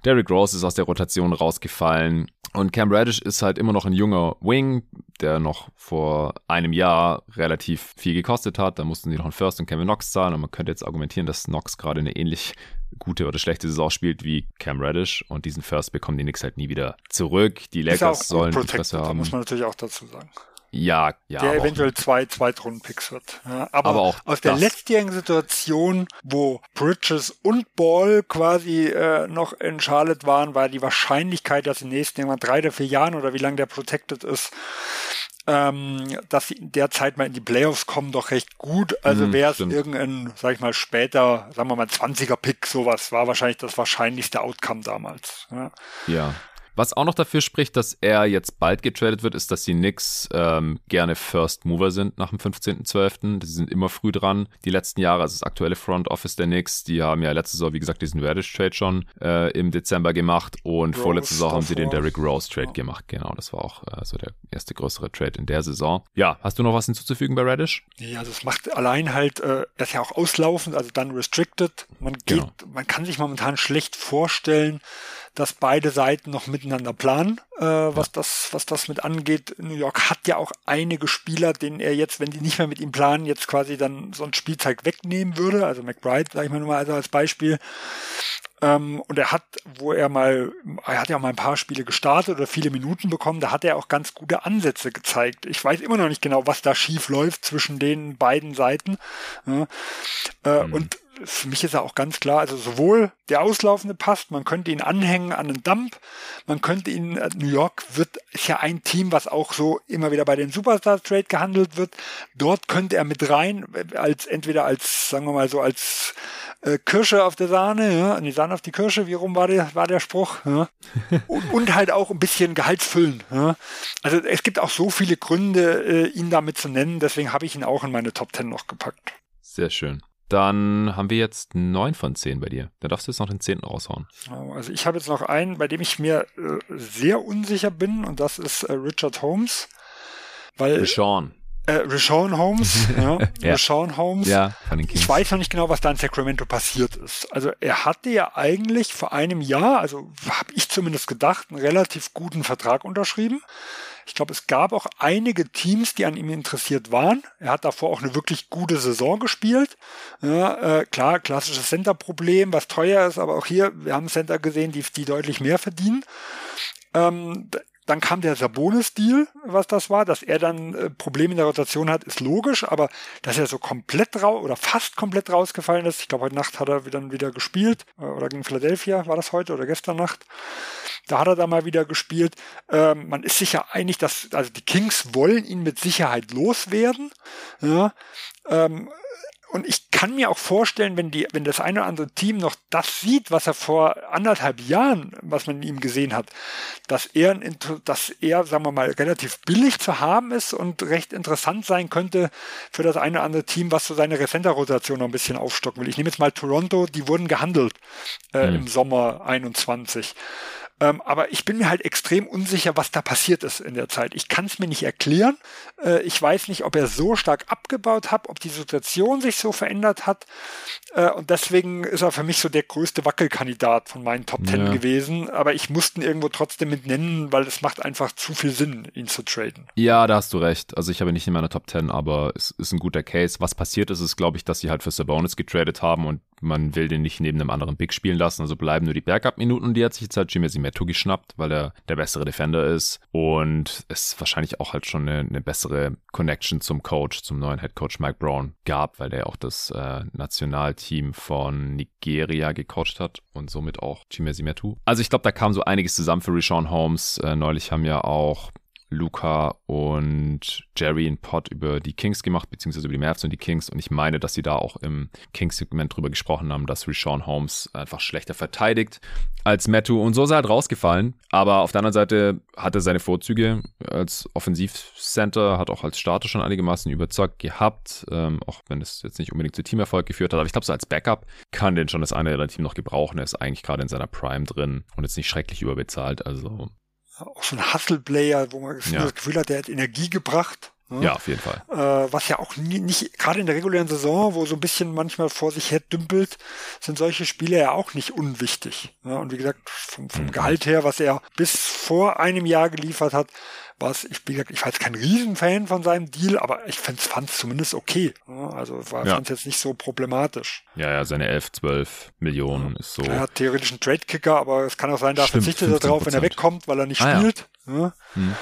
Derrick Rose ist aus der Rotation rausgefallen. Und Cam Radish ist halt immer noch ein junger Wing, der noch vor einem Jahr relativ viel gekostet hat. Da mussten sie noch einen First und Kevin Knox zahlen. Und man könnte jetzt argumentieren, dass Knox gerade eine ähnlich gute oder schlechte Saison spielt wie Cam Radish. Und diesen First bekommen die Knicks halt nie wieder zurück. Die Lakers sollen Interesse haben. muss man natürlich auch dazu sagen. Ja, ja. Der eventuell zwei Zweitrunden-Picks wird. Ja, aber, aber auch aus der letztjährigen Situation, wo Bridges und Ball quasi äh, noch in Charlotte waren, war die Wahrscheinlichkeit, dass in den nächsten irgendwann drei oder vier Jahren oder wie lange der protected ist, ähm, dass sie in der Zeit mal in die Playoffs kommen, doch recht gut. Also mm, wäre es irgendein, sag ich mal, später, sagen wir mal, 20er-Pick, sowas, war wahrscheinlich das wahrscheinlichste Outcome damals. Ja. ja. Was auch noch dafür spricht, dass er jetzt bald getradet wird, ist, dass die Knicks ähm, gerne First Mover sind nach dem 15.12. Sie sind immer früh dran. Die letzten Jahre, also das aktuelle Front Office der Knicks, die haben ja letzte Saison, wie gesagt, diesen Reddish-Trade schon äh, im Dezember gemacht und Rose vorletzte Saison haben sie den Derrick Rose-Trade ja. gemacht. Genau, das war auch äh, so der erste größere Trade in der Saison. Ja, hast du noch was hinzuzufügen bei Reddish? Ja, also es macht allein halt, äh, er ist ja auch auslaufend, also dann restricted. Man geht, genau. man kann sich momentan schlecht vorstellen, dass beide Seiten noch miteinander planen, äh, was das, was das mit angeht. New York hat ja auch einige Spieler, denen er jetzt, wenn die nicht mehr mit ihm planen, jetzt quasi dann so ein Spielzeug wegnehmen würde. Also McBride, sage ich mal nur mal also als Beispiel. Ähm, und er hat, wo er mal, er hat ja mal ein paar Spiele gestartet oder viele Minuten bekommen, da hat er auch ganz gute Ansätze gezeigt. Ich weiß immer noch nicht genau, was da schief läuft zwischen den beiden Seiten. Ja. Äh, mhm. Und für mich ist er auch ganz klar, also sowohl der Auslaufende passt, man könnte ihn anhängen an einen Dump, man könnte ihn, äh, New York wird, ist ja ein Team, was auch so immer wieder bei den Superstar Trade gehandelt wird. Dort könnte er mit rein, äh, als, entweder als, sagen wir mal so, als äh, Kirsche auf der Sahne, ja, die Sahne auf die Kirsche, wie rum war der, war der Spruch, ja. und, und, halt auch ein bisschen Gehalt füllen. Ja. Also es gibt auch so viele Gründe, äh, ihn damit zu nennen, deswegen habe ich ihn auch in meine Top Ten noch gepackt. Sehr schön. Dann haben wir jetzt neun von zehn bei dir. Da darfst du jetzt noch den zehnten raushauen. Also ich habe jetzt noch einen, bei dem ich mir äh, sehr unsicher bin und das ist äh, Richard Holmes. Weil, Sean. Äh, Rashawn Holmes, ja, ja. Rashawn Holmes. Ja, von den Kings. Ich weiß noch nicht genau, was da in Sacramento passiert ist. Also er hatte ja eigentlich vor einem Jahr, also habe ich zumindest gedacht, einen relativ guten Vertrag unterschrieben. Ich glaube, es gab auch einige Teams, die an ihm interessiert waren. Er hat davor auch eine wirklich gute Saison gespielt. Ja, äh, klar, klassisches Center-Problem, was teuer ist, aber auch hier, wir haben Center gesehen, die, die deutlich mehr verdienen. Ähm, dann kam der Sabonis-Deal, was das war, dass er dann äh, Probleme in der Rotation hat, ist logisch, aber dass er so komplett raus oder fast komplett rausgefallen ist, ich glaube, heute Nacht hat er dann wieder gespielt, äh, oder gegen Philadelphia war das heute oder gestern Nacht. Da hat er da mal wieder gespielt. Ähm, man ist sich ja einig, dass, also die Kings wollen ihn mit Sicherheit loswerden. Ja, ähm, und ich kann mir auch vorstellen, wenn die, wenn das eine oder andere Team noch das sieht, was er vor anderthalb Jahren, was man in ihm gesehen hat, dass er, dass er, sagen wir mal, relativ billig zu haben ist und recht interessant sein könnte für das eine oder andere Team, was so seine Center-Rotation noch ein bisschen aufstocken will. Ich nehme jetzt mal Toronto, die wurden gehandelt äh, mhm. im Sommer 21. Ähm, aber ich bin mir halt extrem unsicher, was da passiert ist in der Zeit. Ich kann es mir nicht erklären. Äh, ich weiß nicht, ob er so stark abgebaut hat, ob die Situation sich so verändert hat. Äh, und deswegen ist er für mich so der größte Wackelkandidat von meinen Top Ten ja. gewesen. Aber ich musste ihn irgendwo trotzdem mit nennen, weil es macht einfach zu viel Sinn, ihn zu traden. Ja, da hast du recht. Also ich habe ihn nicht in meiner Top Ten, aber es ist ein guter Case. Was passiert ist, ist, glaube ich, dass sie halt für Sabonis getradet haben und man will den nicht neben einem anderen Big spielen lassen, also bleiben nur die Backup-Minuten die hat sich jetzt halt Jimmy Simeto geschnappt, weil er der bessere Defender ist und es wahrscheinlich auch halt schon eine, eine bessere Connection zum Coach, zum neuen Head Coach Mike Brown gab, weil der auch das äh, Nationalteam von Nigeria gecoacht hat und somit auch Jimmy Simeto. Also ich glaube, da kam so einiges zusammen für Rashawn Holmes. Äh, neulich haben ja auch Luca und Jerry einen Pod über die Kings gemacht, beziehungsweise über die Mavs und die Kings. Und ich meine, dass sie da auch im Kings-Segment drüber gesprochen haben, dass Rashawn Holmes einfach schlechter verteidigt als Mattu. Und so ist er halt rausgefallen. Aber auf der anderen Seite hat er seine Vorzüge als Offensivcenter, hat auch als Starter schon einigermaßen überzeugt gehabt, ähm, auch wenn es jetzt nicht unbedingt zu Teamerfolg geführt hat. Aber ich glaube, so als Backup kann den schon das eine oder andere Team noch gebrauchen. Er ist eigentlich gerade in seiner Prime drin und jetzt nicht schrecklich überbezahlt. Also auch so ein Hustle-Player, wo man ja. das Gefühl hat, der hat Energie gebracht. Ne? Ja, auf jeden Fall. Äh, was ja auch nie, nicht, gerade in der regulären Saison, wo so ein bisschen manchmal vor sich her dümpelt, sind solche Spiele ja auch nicht unwichtig. Ne? Und wie gesagt, vom, vom mhm. Gehalt her, was er bis vor einem Jahr geliefert hat, was ich, wie gesagt, ich war jetzt kein Riesenfan von seinem Deal, aber ich fand es zumindest okay. Also war ja. fand es jetzt nicht so problematisch. Ja, ja, seine 11, 12 Millionen ja. ist so. Er hat theoretisch einen Trade-Kicker, aber es kann auch sein, da verzichtet er drauf, wenn er wegkommt, weil er nicht ah, spielt. Ja. Hm.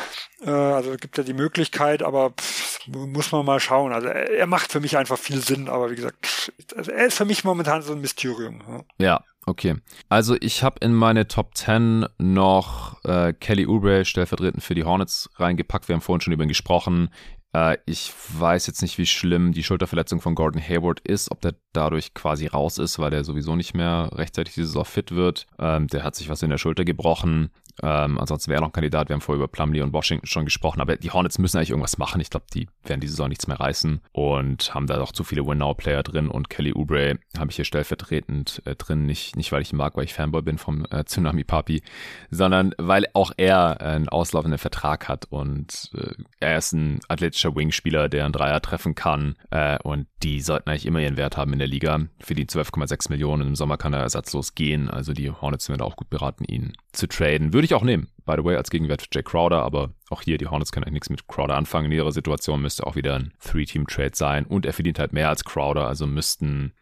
Äh, also gibt er die Möglichkeit, aber pff, muss man mal schauen. Also er, er, macht für mich einfach viel Sinn, aber wie gesagt, pff, also er ist für mich momentan so ein Mysterium. Ja, Okay, also ich habe in meine Top 10 noch äh, Kelly Oubre stellvertretend für die Hornets reingepackt. Wir haben vorhin schon über ihn gesprochen. Äh, ich weiß jetzt nicht, wie schlimm die Schulterverletzung von Gordon Hayward ist, ob der dadurch quasi raus ist, weil der sowieso nicht mehr rechtzeitig diese Saison fit wird. Ähm, der hat sich was in der Schulter gebrochen. Ähm, ansonsten wäre noch ein Kandidat. Wir haben vorher über Plumlee und Washington schon gesprochen, aber die Hornets müssen eigentlich irgendwas machen. Ich glaube, die werden diese Saison nichts mehr reißen und haben da doch zu viele Win-Now-Player drin und Kelly Oubre habe ich hier stellvertretend äh, drin. Nicht, nicht, weil ich ihn mag, weil ich Fanboy bin vom äh, Tsunami Papi, sondern weil auch er einen auslaufenden Vertrag hat und äh, er ist ein athletischer Wing-Spieler, der einen Dreier treffen kann äh, und die sollten eigentlich immer ihren Wert haben in der Liga. Für die 12,6 Millionen im Sommer kann er ersatzlos gehen, also die Hornets sind auch gut beraten, ihn zu traden. Würde ich auch nehmen, by the way, als Gegenwert für Jay Crowder, aber auch hier, die Hornets können eigentlich nichts mit Crowder anfangen. In ihrer Situation müsste auch wieder ein Three-Team-Trade sein und er verdient halt mehr als Crowder, also müssten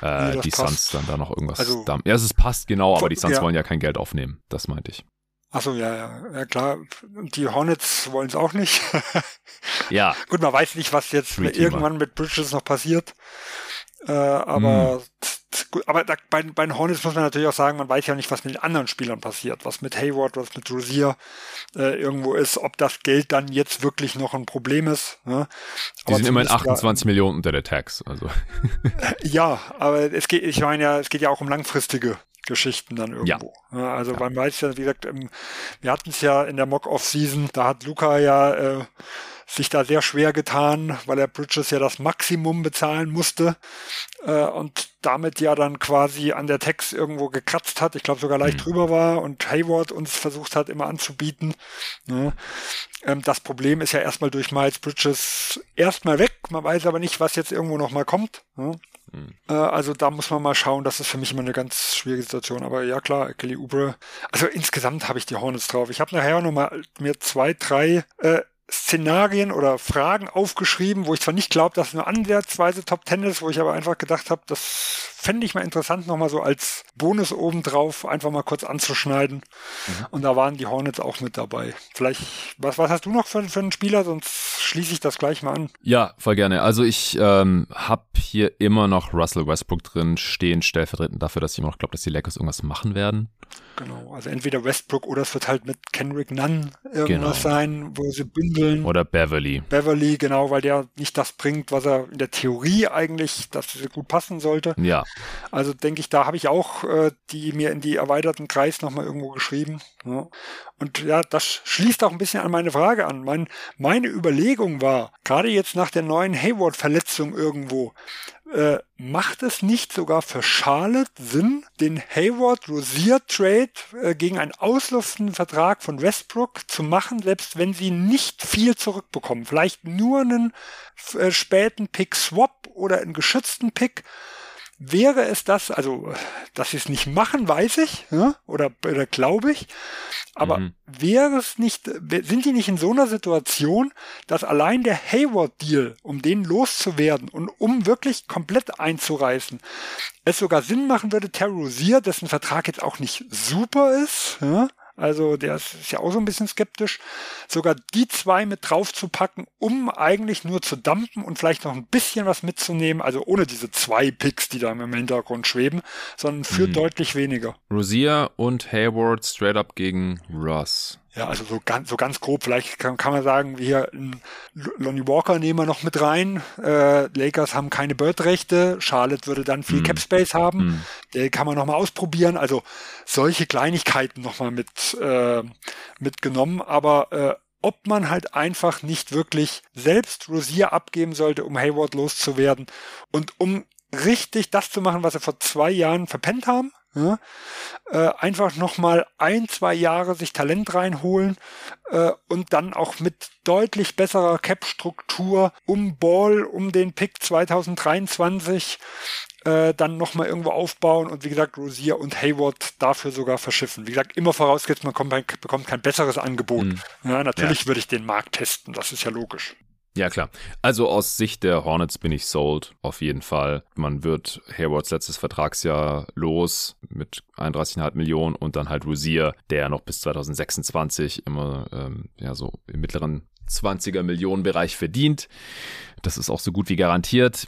äh, die passt. Suns dann da noch irgendwas. Also, da, ja, es passt genau, aber die Suns ja. wollen ja kein Geld aufnehmen. Das meinte ich. Achso, ja, ja, ja klar. Die Hornets wollen es auch nicht. ja. Gut, man weiß nicht, was jetzt irgendwann mit Bridges noch passiert. Äh, aber hm. aber da, bei, bei den Hornets muss man natürlich auch sagen, man weiß ja nicht, was mit den anderen Spielern passiert, was mit Hayward, was mit Rosier äh, irgendwo ist, ob das Geld dann jetzt wirklich noch ein Problem ist. Ne? Die sind immerhin 28 ja, Millionen unter der Tax. Also. ja, aber es geht, ich meine ja, es geht ja auch um langfristige Geschichten dann irgendwo. Ja. ja also ja. man weiß ja, wie gesagt, wir hatten es ja in der Mock-Off-Season, da hat Luca ja äh, sich da sehr schwer getan, weil er Bridges ja das Maximum bezahlen musste äh, und damit ja dann quasi an der Text irgendwo gekratzt hat, ich glaube sogar leicht mhm. drüber war und Hayward uns versucht hat immer anzubieten. Ne? Ähm, das Problem ist ja erstmal durch Miles Bridges erstmal weg, man weiß aber nicht, was jetzt irgendwo nochmal kommt. Ne? Mhm. Äh, also da muss man mal schauen, das ist für mich immer eine ganz schwierige Situation. Aber ja klar, Kelly Oubre. Also insgesamt habe ich die Hornets drauf. Ich habe nachher nochmal mir zwei, drei äh, Szenarien oder Fragen aufgeschrieben, wo ich zwar nicht glaube, dass es nur ansatzweise Top Ten ist, wo ich aber einfach gedacht habe, das fände ich mal interessant, nochmal so als Bonus obendrauf einfach mal kurz anzuschneiden. Mhm. Und da waren die Hornets auch mit dabei. Vielleicht, was, was hast du noch für, für einen Spieler? Sonst schließe ich das gleich mal an. Ja, voll gerne. Also ich ähm, habe hier immer noch Russell Westbrook drin stehen, stellvertretend dafür, dass ich immer noch glaube, dass die Lakers irgendwas machen werden. Genau, also entweder Westbrook oder es wird halt mit Kendrick Nunn irgendwas genau. sein, wo sie bündeln. Oder Beverly. Beverly, genau, weil der nicht das bringt, was er in der Theorie eigentlich, dass es gut passen sollte. Ja. Also denke ich, da habe ich auch äh, die mir in die erweiterten Kreis nochmal irgendwo geschrieben. Ja. Und ja, das schließt auch ein bisschen an meine Frage an. Mein, meine Überlegung war, gerade jetzt nach der neuen Hayward-Verletzung irgendwo, äh, macht es nicht sogar für Charlotte Sinn, den Hayward-Rosier-Trade äh, gegen einen auslaufenden Vertrag von Westbrook zu machen, selbst wenn sie nicht viel zurückbekommen? Vielleicht nur einen äh, späten Pick-Swap oder einen geschützten Pick wäre es das, also dass sie es nicht machen, weiß ich, ja, oder, oder glaube ich, aber mhm. wäre es nicht, sind die nicht in so einer Situation, dass allein der Hayward-Deal, um den loszuwerden und um wirklich komplett einzureißen, es sogar Sinn machen würde, Terrorisier, dessen Vertrag jetzt auch nicht super ist, ja, also der ist ja auch so ein bisschen skeptisch, sogar die zwei mit drauf zu packen, um eigentlich nur zu dumpen und vielleicht noch ein bisschen was mitzunehmen, also ohne diese zwei Picks, die da im Hintergrund schweben, sondern für mhm. deutlich weniger. Rosier und Hayward straight up gegen Ross. Ja, also so ganz, so ganz grob, vielleicht kann, kann man sagen, wir Lonnie Walker nehmen wir noch mit rein. Äh, Lakers haben keine Bird-Rechte, Charlotte würde dann viel mm. Cap Space haben. Mm. Den kann man nochmal ausprobieren. Also solche Kleinigkeiten nochmal mit äh, mitgenommen, aber äh, ob man halt einfach nicht wirklich selbst Rosier abgeben sollte, um Hayward loszuwerden und um richtig das zu machen, was sie vor zwei Jahren verpennt haben, ja? Äh, einfach nochmal ein, zwei Jahre sich Talent reinholen äh, und dann auch mit deutlich besserer Cap-Struktur um Ball, um den Pick 2023 äh, dann nochmal irgendwo aufbauen und wie gesagt Rosier und Hayward dafür sogar verschiffen. Wie gesagt, immer vorausgesetzt, man kommt, bekommt kein besseres Angebot. Mhm. Ja, natürlich ja. würde ich den Markt testen, das ist ja logisch. Ja, klar. Also aus Sicht der Hornets bin ich sold, auf jeden Fall. Man wird Haywards letztes Vertragsjahr los mit 31,5 Millionen und dann halt Rosier, der noch bis 2026 immer ähm, ja so im mittleren 20er Millionen Bereich verdient. Das ist auch so gut wie garantiert.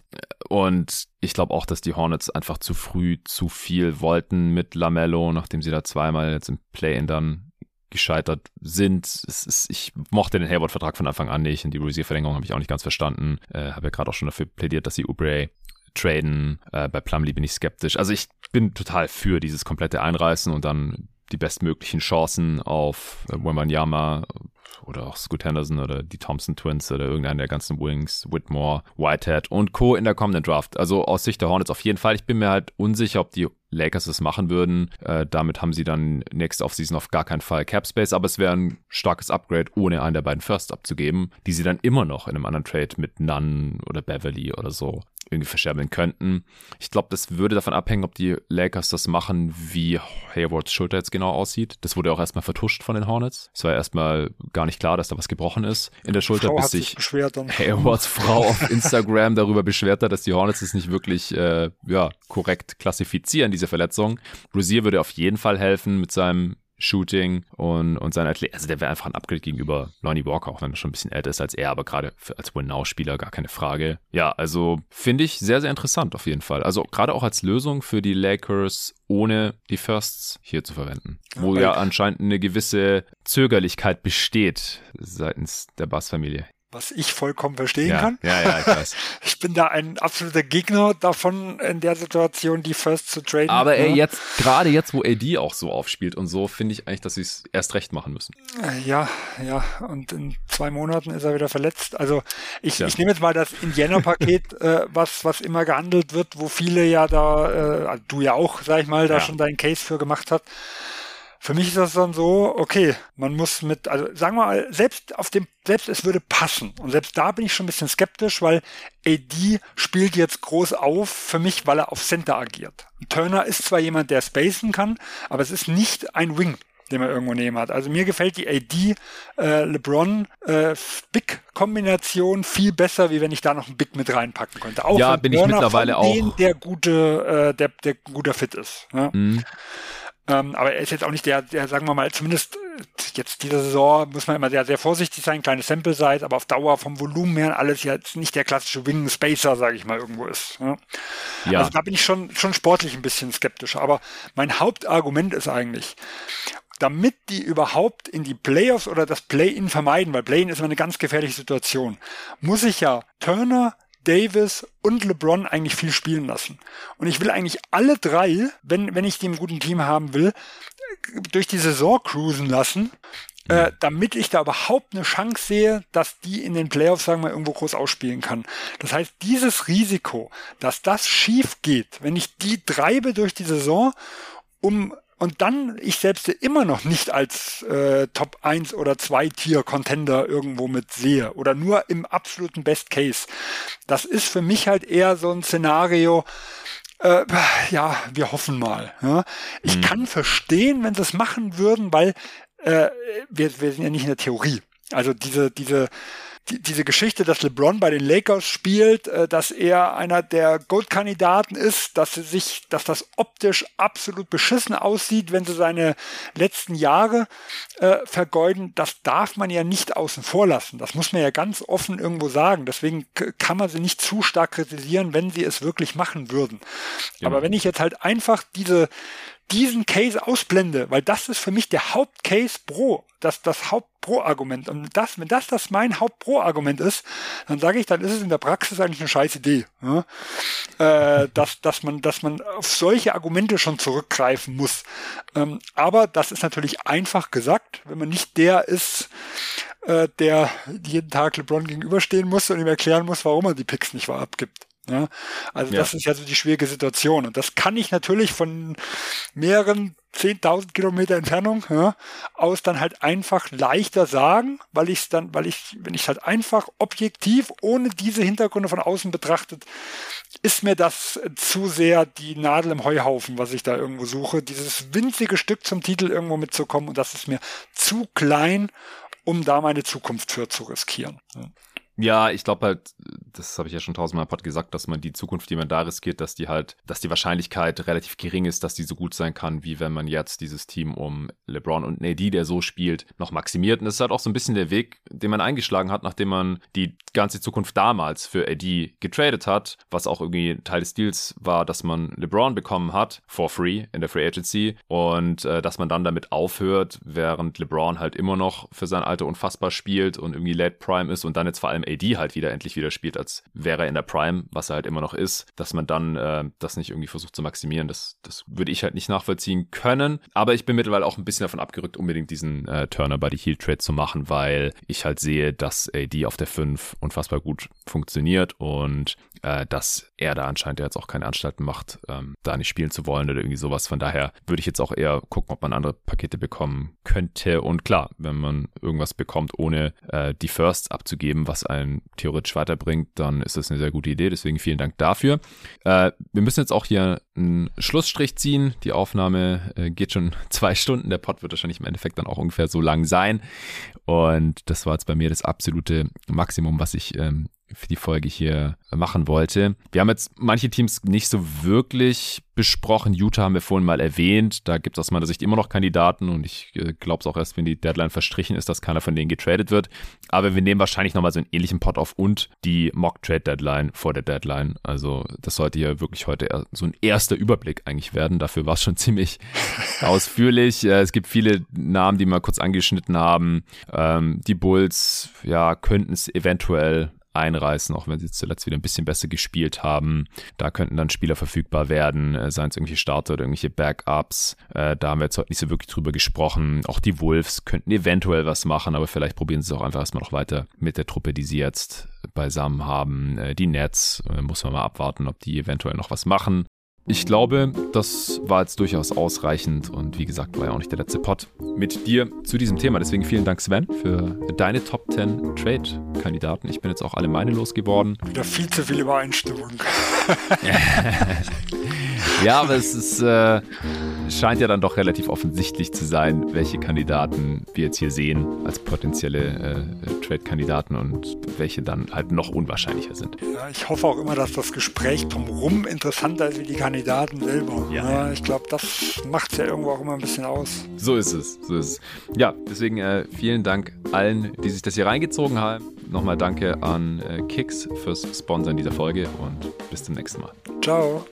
Und ich glaube auch, dass die Hornets einfach zu früh zu viel wollten mit Lamello, nachdem sie da zweimal jetzt im Play-In dann gescheitert sind. Ist, ich mochte den Hayward-Vertrag von Anfang an nicht und die Rosier-Verlängerung habe ich auch nicht ganz verstanden. Äh, habe ja gerade auch schon dafür plädiert, dass sie Ubre traden. Äh, bei Plumlee bin ich skeptisch. Also ich bin total für dieses komplette Einreißen und dann die bestmöglichen Chancen auf äh, Wembanyama oder auch Scoot Henderson oder die Thompson Twins oder irgendeinen der ganzen Wings, Whitmore, Whitehead und Co. in der kommenden Draft. Also aus Sicht der Hornets auf jeden Fall. Ich bin mir halt unsicher, ob die Lakers es machen würden. Äh, damit haben sie dann next Offseason auf gar keinen Fall Cap Space, aber es wäre ein starkes Upgrade, ohne einen der beiden Firsts abzugeben, die sie dann immer noch in einem anderen Trade mit Nunn oder Beverly oder so irgendwie verscherbeln könnten. Ich glaube, das würde davon abhängen, ob die Lakers das machen, wie Haywards Schulter jetzt genau aussieht. Das wurde auch erstmal vertuscht von den Hornets. Es war erstmal gar nicht klar, dass da was gebrochen ist in der Schulter, Frau bis sich sich. Haywards Frau auf Instagram darüber beschwert hat, dass die Hornets es nicht wirklich äh, ja, korrekt klassifizieren, diese Verletzung. Rosier würde auf jeden Fall helfen mit seinem Shooting und, und sein Athlet. Also der wäre einfach ein Upgrade gegenüber Lonnie Walker, auch wenn er schon ein bisschen älter ist als er, aber gerade als Win-Now-Spieler gar keine Frage. Ja, also finde ich sehr, sehr interessant auf jeden Fall. Also gerade auch als Lösung für die Lakers ohne die Firsts hier zu verwenden. Wo ja anscheinend eine gewisse Zögerlichkeit besteht seitens der Bass-Familie. Was ich vollkommen verstehen Ja, kann. ja, ja, ich weiß. Ich bin da ein absoluter Gegner davon, in der Situation die First zu traden. Aber ey, Ja. jetzt, gerade jetzt, wo AD auch so aufspielt und so, finde ich eigentlich, dass sie es erst recht machen müssen. Ja, ja, und in zwei Monaten ist er wieder verletzt. Also ich, Ja. ich nehme jetzt mal das Indiana-Paket, äh, was, was immer gehandelt wird, wo viele ja da, äh, also du ja auch, sag ich mal, da Ja. schon deinen Case für gemacht hat. Für mich ist das dann so, okay, man muss mit, also sagen wir mal, selbst auf dem, selbst es würde passen. Und selbst da bin ich schon ein bisschen skeptisch, weil AD spielt jetzt groß auf für mich, weil er auf Center agiert. Turner ist zwar jemand, der spacen kann, aber es ist nicht ein Wing den man irgendwo nehmen hat. Also mir gefällt die AD äh, LeBron äh, Big Kombination viel besser, wie wenn ich da noch einen Big mit reinpacken könnte. Auch Ja, wenn bin ich Turner mittlerweile von denen auch. der gute, äh, der, der guter Fit ist. Ja? Mhm. Ähm, aber er ist jetzt auch nicht der, der, sagen wir mal, zumindest äh, jetzt diese Saison muss man immer sehr, sehr vorsichtig sein, kleine Sample Size, aber auf Dauer vom Volumen her alles jetzt nicht der klassische Wing Spacer, sage ich mal, irgendwo ist. Ja? Ja. Also da bin ich schon, schon sportlich ein bisschen skeptischer. Aber mein Hauptargument ist eigentlich, damit die überhaupt in die Playoffs oder das Play-In vermeiden, weil Play-In ist immer eine ganz gefährliche Situation, muss ich ja Turner, Davis und LeBron eigentlich viel spielen lassen. Und ich will eigentlich alle drei, wenn, wenn ich die im guten Team haben will, durch die Saison cruisen lassen, äh, damit ich da überhaupt eine Chance sehe, dass die in den Playoffs, sagen wir, irgendwo groß ausspielen kann. Das heißt, dieses Risiko, dass das schief geht, wenn ich die treibe durch die Saison, um und dann ich selbst immer noch nicht als äh, Top 1 oder 2 Tier Contender irgendwo mit sehe oder nur im absoluten Best Case. Das ist für mich halt eher so ein Szenario, äh, ja, wir hoffen mal. Ja. Ich kann verstehen, wenn sie es machen würden, weil äh, wir, wir sind ja nicht in der Theorie. Also diese, diese, die, diese Geschichte, dass LeBron bei den Lakers spielt, äh, dass er einer der Gold-Kandidaten ist, dass sie sich, dass das optisch absolut beschissen aussieht, wenn sie seine letzten Jahre äh, vergeuden, das darf man ja nicht außen vor lassen. Das muss man ja ganz offen irgendwo sagen. Deswegen kann man sie nicht zu stark kritisieren, wenn sie es wirklich machen würden. Aber wenn ich jetzt halt einfach diese diesen Case ausblende, weil das ist für mich der Hauptcase Pro, das, das Haupt-Pro-Argument. Und das, wenn das das mein Haupt-Pro-Argument ist, dann sage ich, dann ist es in der Praxis eigentlich eine scheiß Idee. Ja? Äh, dass, dass, man, dass man auf solche Argumente schon zurückgreifen muss. Ähm, aber das ist natürlich einfach gesagt, wenn man nicht der ist, äh, der jeden Tag LeBron gegenüberstehen muss und ihm erklären muss, warum er die Picks nicht wahr abgibt. Ja, also Ja. das ist ja so die schwierige Situation. Und das kann ich natürlich von mehreren 10.000 Kilometer Entfernung ja, aus dann halt einfach leichter sagen, weil ich es dann, weil ich, wenn ich es halt einfach objektiv ohne diese Hintergründe von außen betrachtet, ist mir das zu sehr die Nadel im Heuhaufen, was ich da irgendwo suche. Dieses winzige Stück zum Titel irgendwo mitzukommen und das ist mir zu klein, um da meine Zukunft für zu riskieren. Ja. Ja, ich glaube halt, das habe ich ja schon tausendmal im Pod gesagt, dass man die Zukunft, die man da riskiert, dass die halt, dass die Wahrscheinlichkeit relativ gering ist, dass die so gut sein kann, wie wenn man jetzt dieses Team um LeBron und AD, der so spielt, noch maximiert. Und das ist halt auch so ein bisschen der Weg, den man eingeschlagen hat, nachdem man die ganze Zukunft damals für AD getradet hat, was auch irgendwie Teil des Deals war, dass man LeBron bekommen hat, for free in der Free Agency und äh, dass man dann damit aufhört, während LeBron halt immer noch für sein Alter unfassbar spielt und irgendwie Late Prime ist und dann jetzt vor allem AD halt wieder endlich wieder spielt als wäre er in der Prime, was er halt immer noch ist, dass man dann äh, das nicht irgendwie versucht zu maximieren. Das, das würde ich halt nicht nachvollziehen können. Aber ich bin mittlerweile auch ein bisschen davon abgerückt, unbedingt diesen äh, Turner bei die Heel Trade zu machen, weil ich halt sehe, dass AD auf der 5 unfassbar gut funktioniert und äh, dass er da anscheinend jetzt auch keine Anstalten macht, ähm, da nicht spielen zu wollen oder irgendwie sowas. Von daher würde ich jetzt auch eher gucken, ob man andere Pakete bekommen könnte. Und klar, wenn man irgendwas bekommt, ohne äh, die Firsts abzugeben, was einen theoretisch weiterbringt, dann ist das eine sehr gute Idee. Deswegen vielen Dank dafür. Äh, wir müssen jetzt auch hier einen Schlussstrich ziehen. Die Aufnahme äh, geht schon zwei Stunden. Der Pod wird wahrscheinlich im Endeffekt dann auch ungefähr so lang sein. Und das war jetzt bei mir das absolute Maximum, was ich ähm, für die Folge hier machen wollte. Wir haben jetzt manche Teams nicht so wirklich besprochen. Utah haben wir vorhin mal erwähnt. Da gibt es aus meiner Sicht immer noch Kandidaten und ich äh, glaube es auch erst, wenn die Deadline verstrichen ist, dass keiner von denen getradet wird. Aber wir nehmen wahrscheinlich nochmal so einen ähnlichen Pot auf und die Mock-Trade-Deadline vor der Deadline. Also das sollte ja wirklich heute so ein erster Überblick eigentlich werden. Dafür war es schon ziemlich ausführlich. Äh, es gibt viele Namen, die wir kurz angeschnitten haben. Ähm, die Bulls, ja, könnten es eventuell einreißen, auch wenn sie zuletzt wieder ein bisschen besser gespielt haben. Da könnten dann Spieler verfügbar werden, äh, seien es irgendwelche Starter oder irgendwelche Backups. Äh, da haben wir jetzt heute nicht so wirklich drüber gesprochen. Auch die Wolves könnten eventuell was machen, aber vielleicht probieren sie es auch einfach erstmal noch weiter mit der Truppe, die sie jetzt beisammen haben. Äh, die Nets, äh, muss man mal abwarten, ob die eventuell noch was machen. Ich glaube, das war jetzt durchaus ausreichend und wie gesagt, war ja auch nicht der letzte Pod mit dir zu diesem Thema. Deswegen vielen Dank, Sven, für deine Top 10 Trade-Kandidaten. Ich bin jetzt auch alle meine losgeworden. Wieder viel zu viel Übereinstimmung. ja, aber es ist, äh, scheint ja dann doch relativ offensichtlich zu sein, welche Kandidaten wir jetzt hier sehen als potenzielle äh, Trade-Kandidaten und welche dann halt noch unwahrscheinlicher sind. Ja, ich hoffe auch immer, dass das Gespräch drumherum interessanter ist wie die Kandidaten selber. Ja. ja ich glaube, das macht es ja irgendwo auch immer ein bisschen aus. So ist es. So ist es. Ja, deswegen äh, vielen Dank allen, die sich das hier reingezogen haben. Nochmal danke an äh, Kicks fürs Sponsern dieser Folge und bis zum nächsten Mal. Ciao.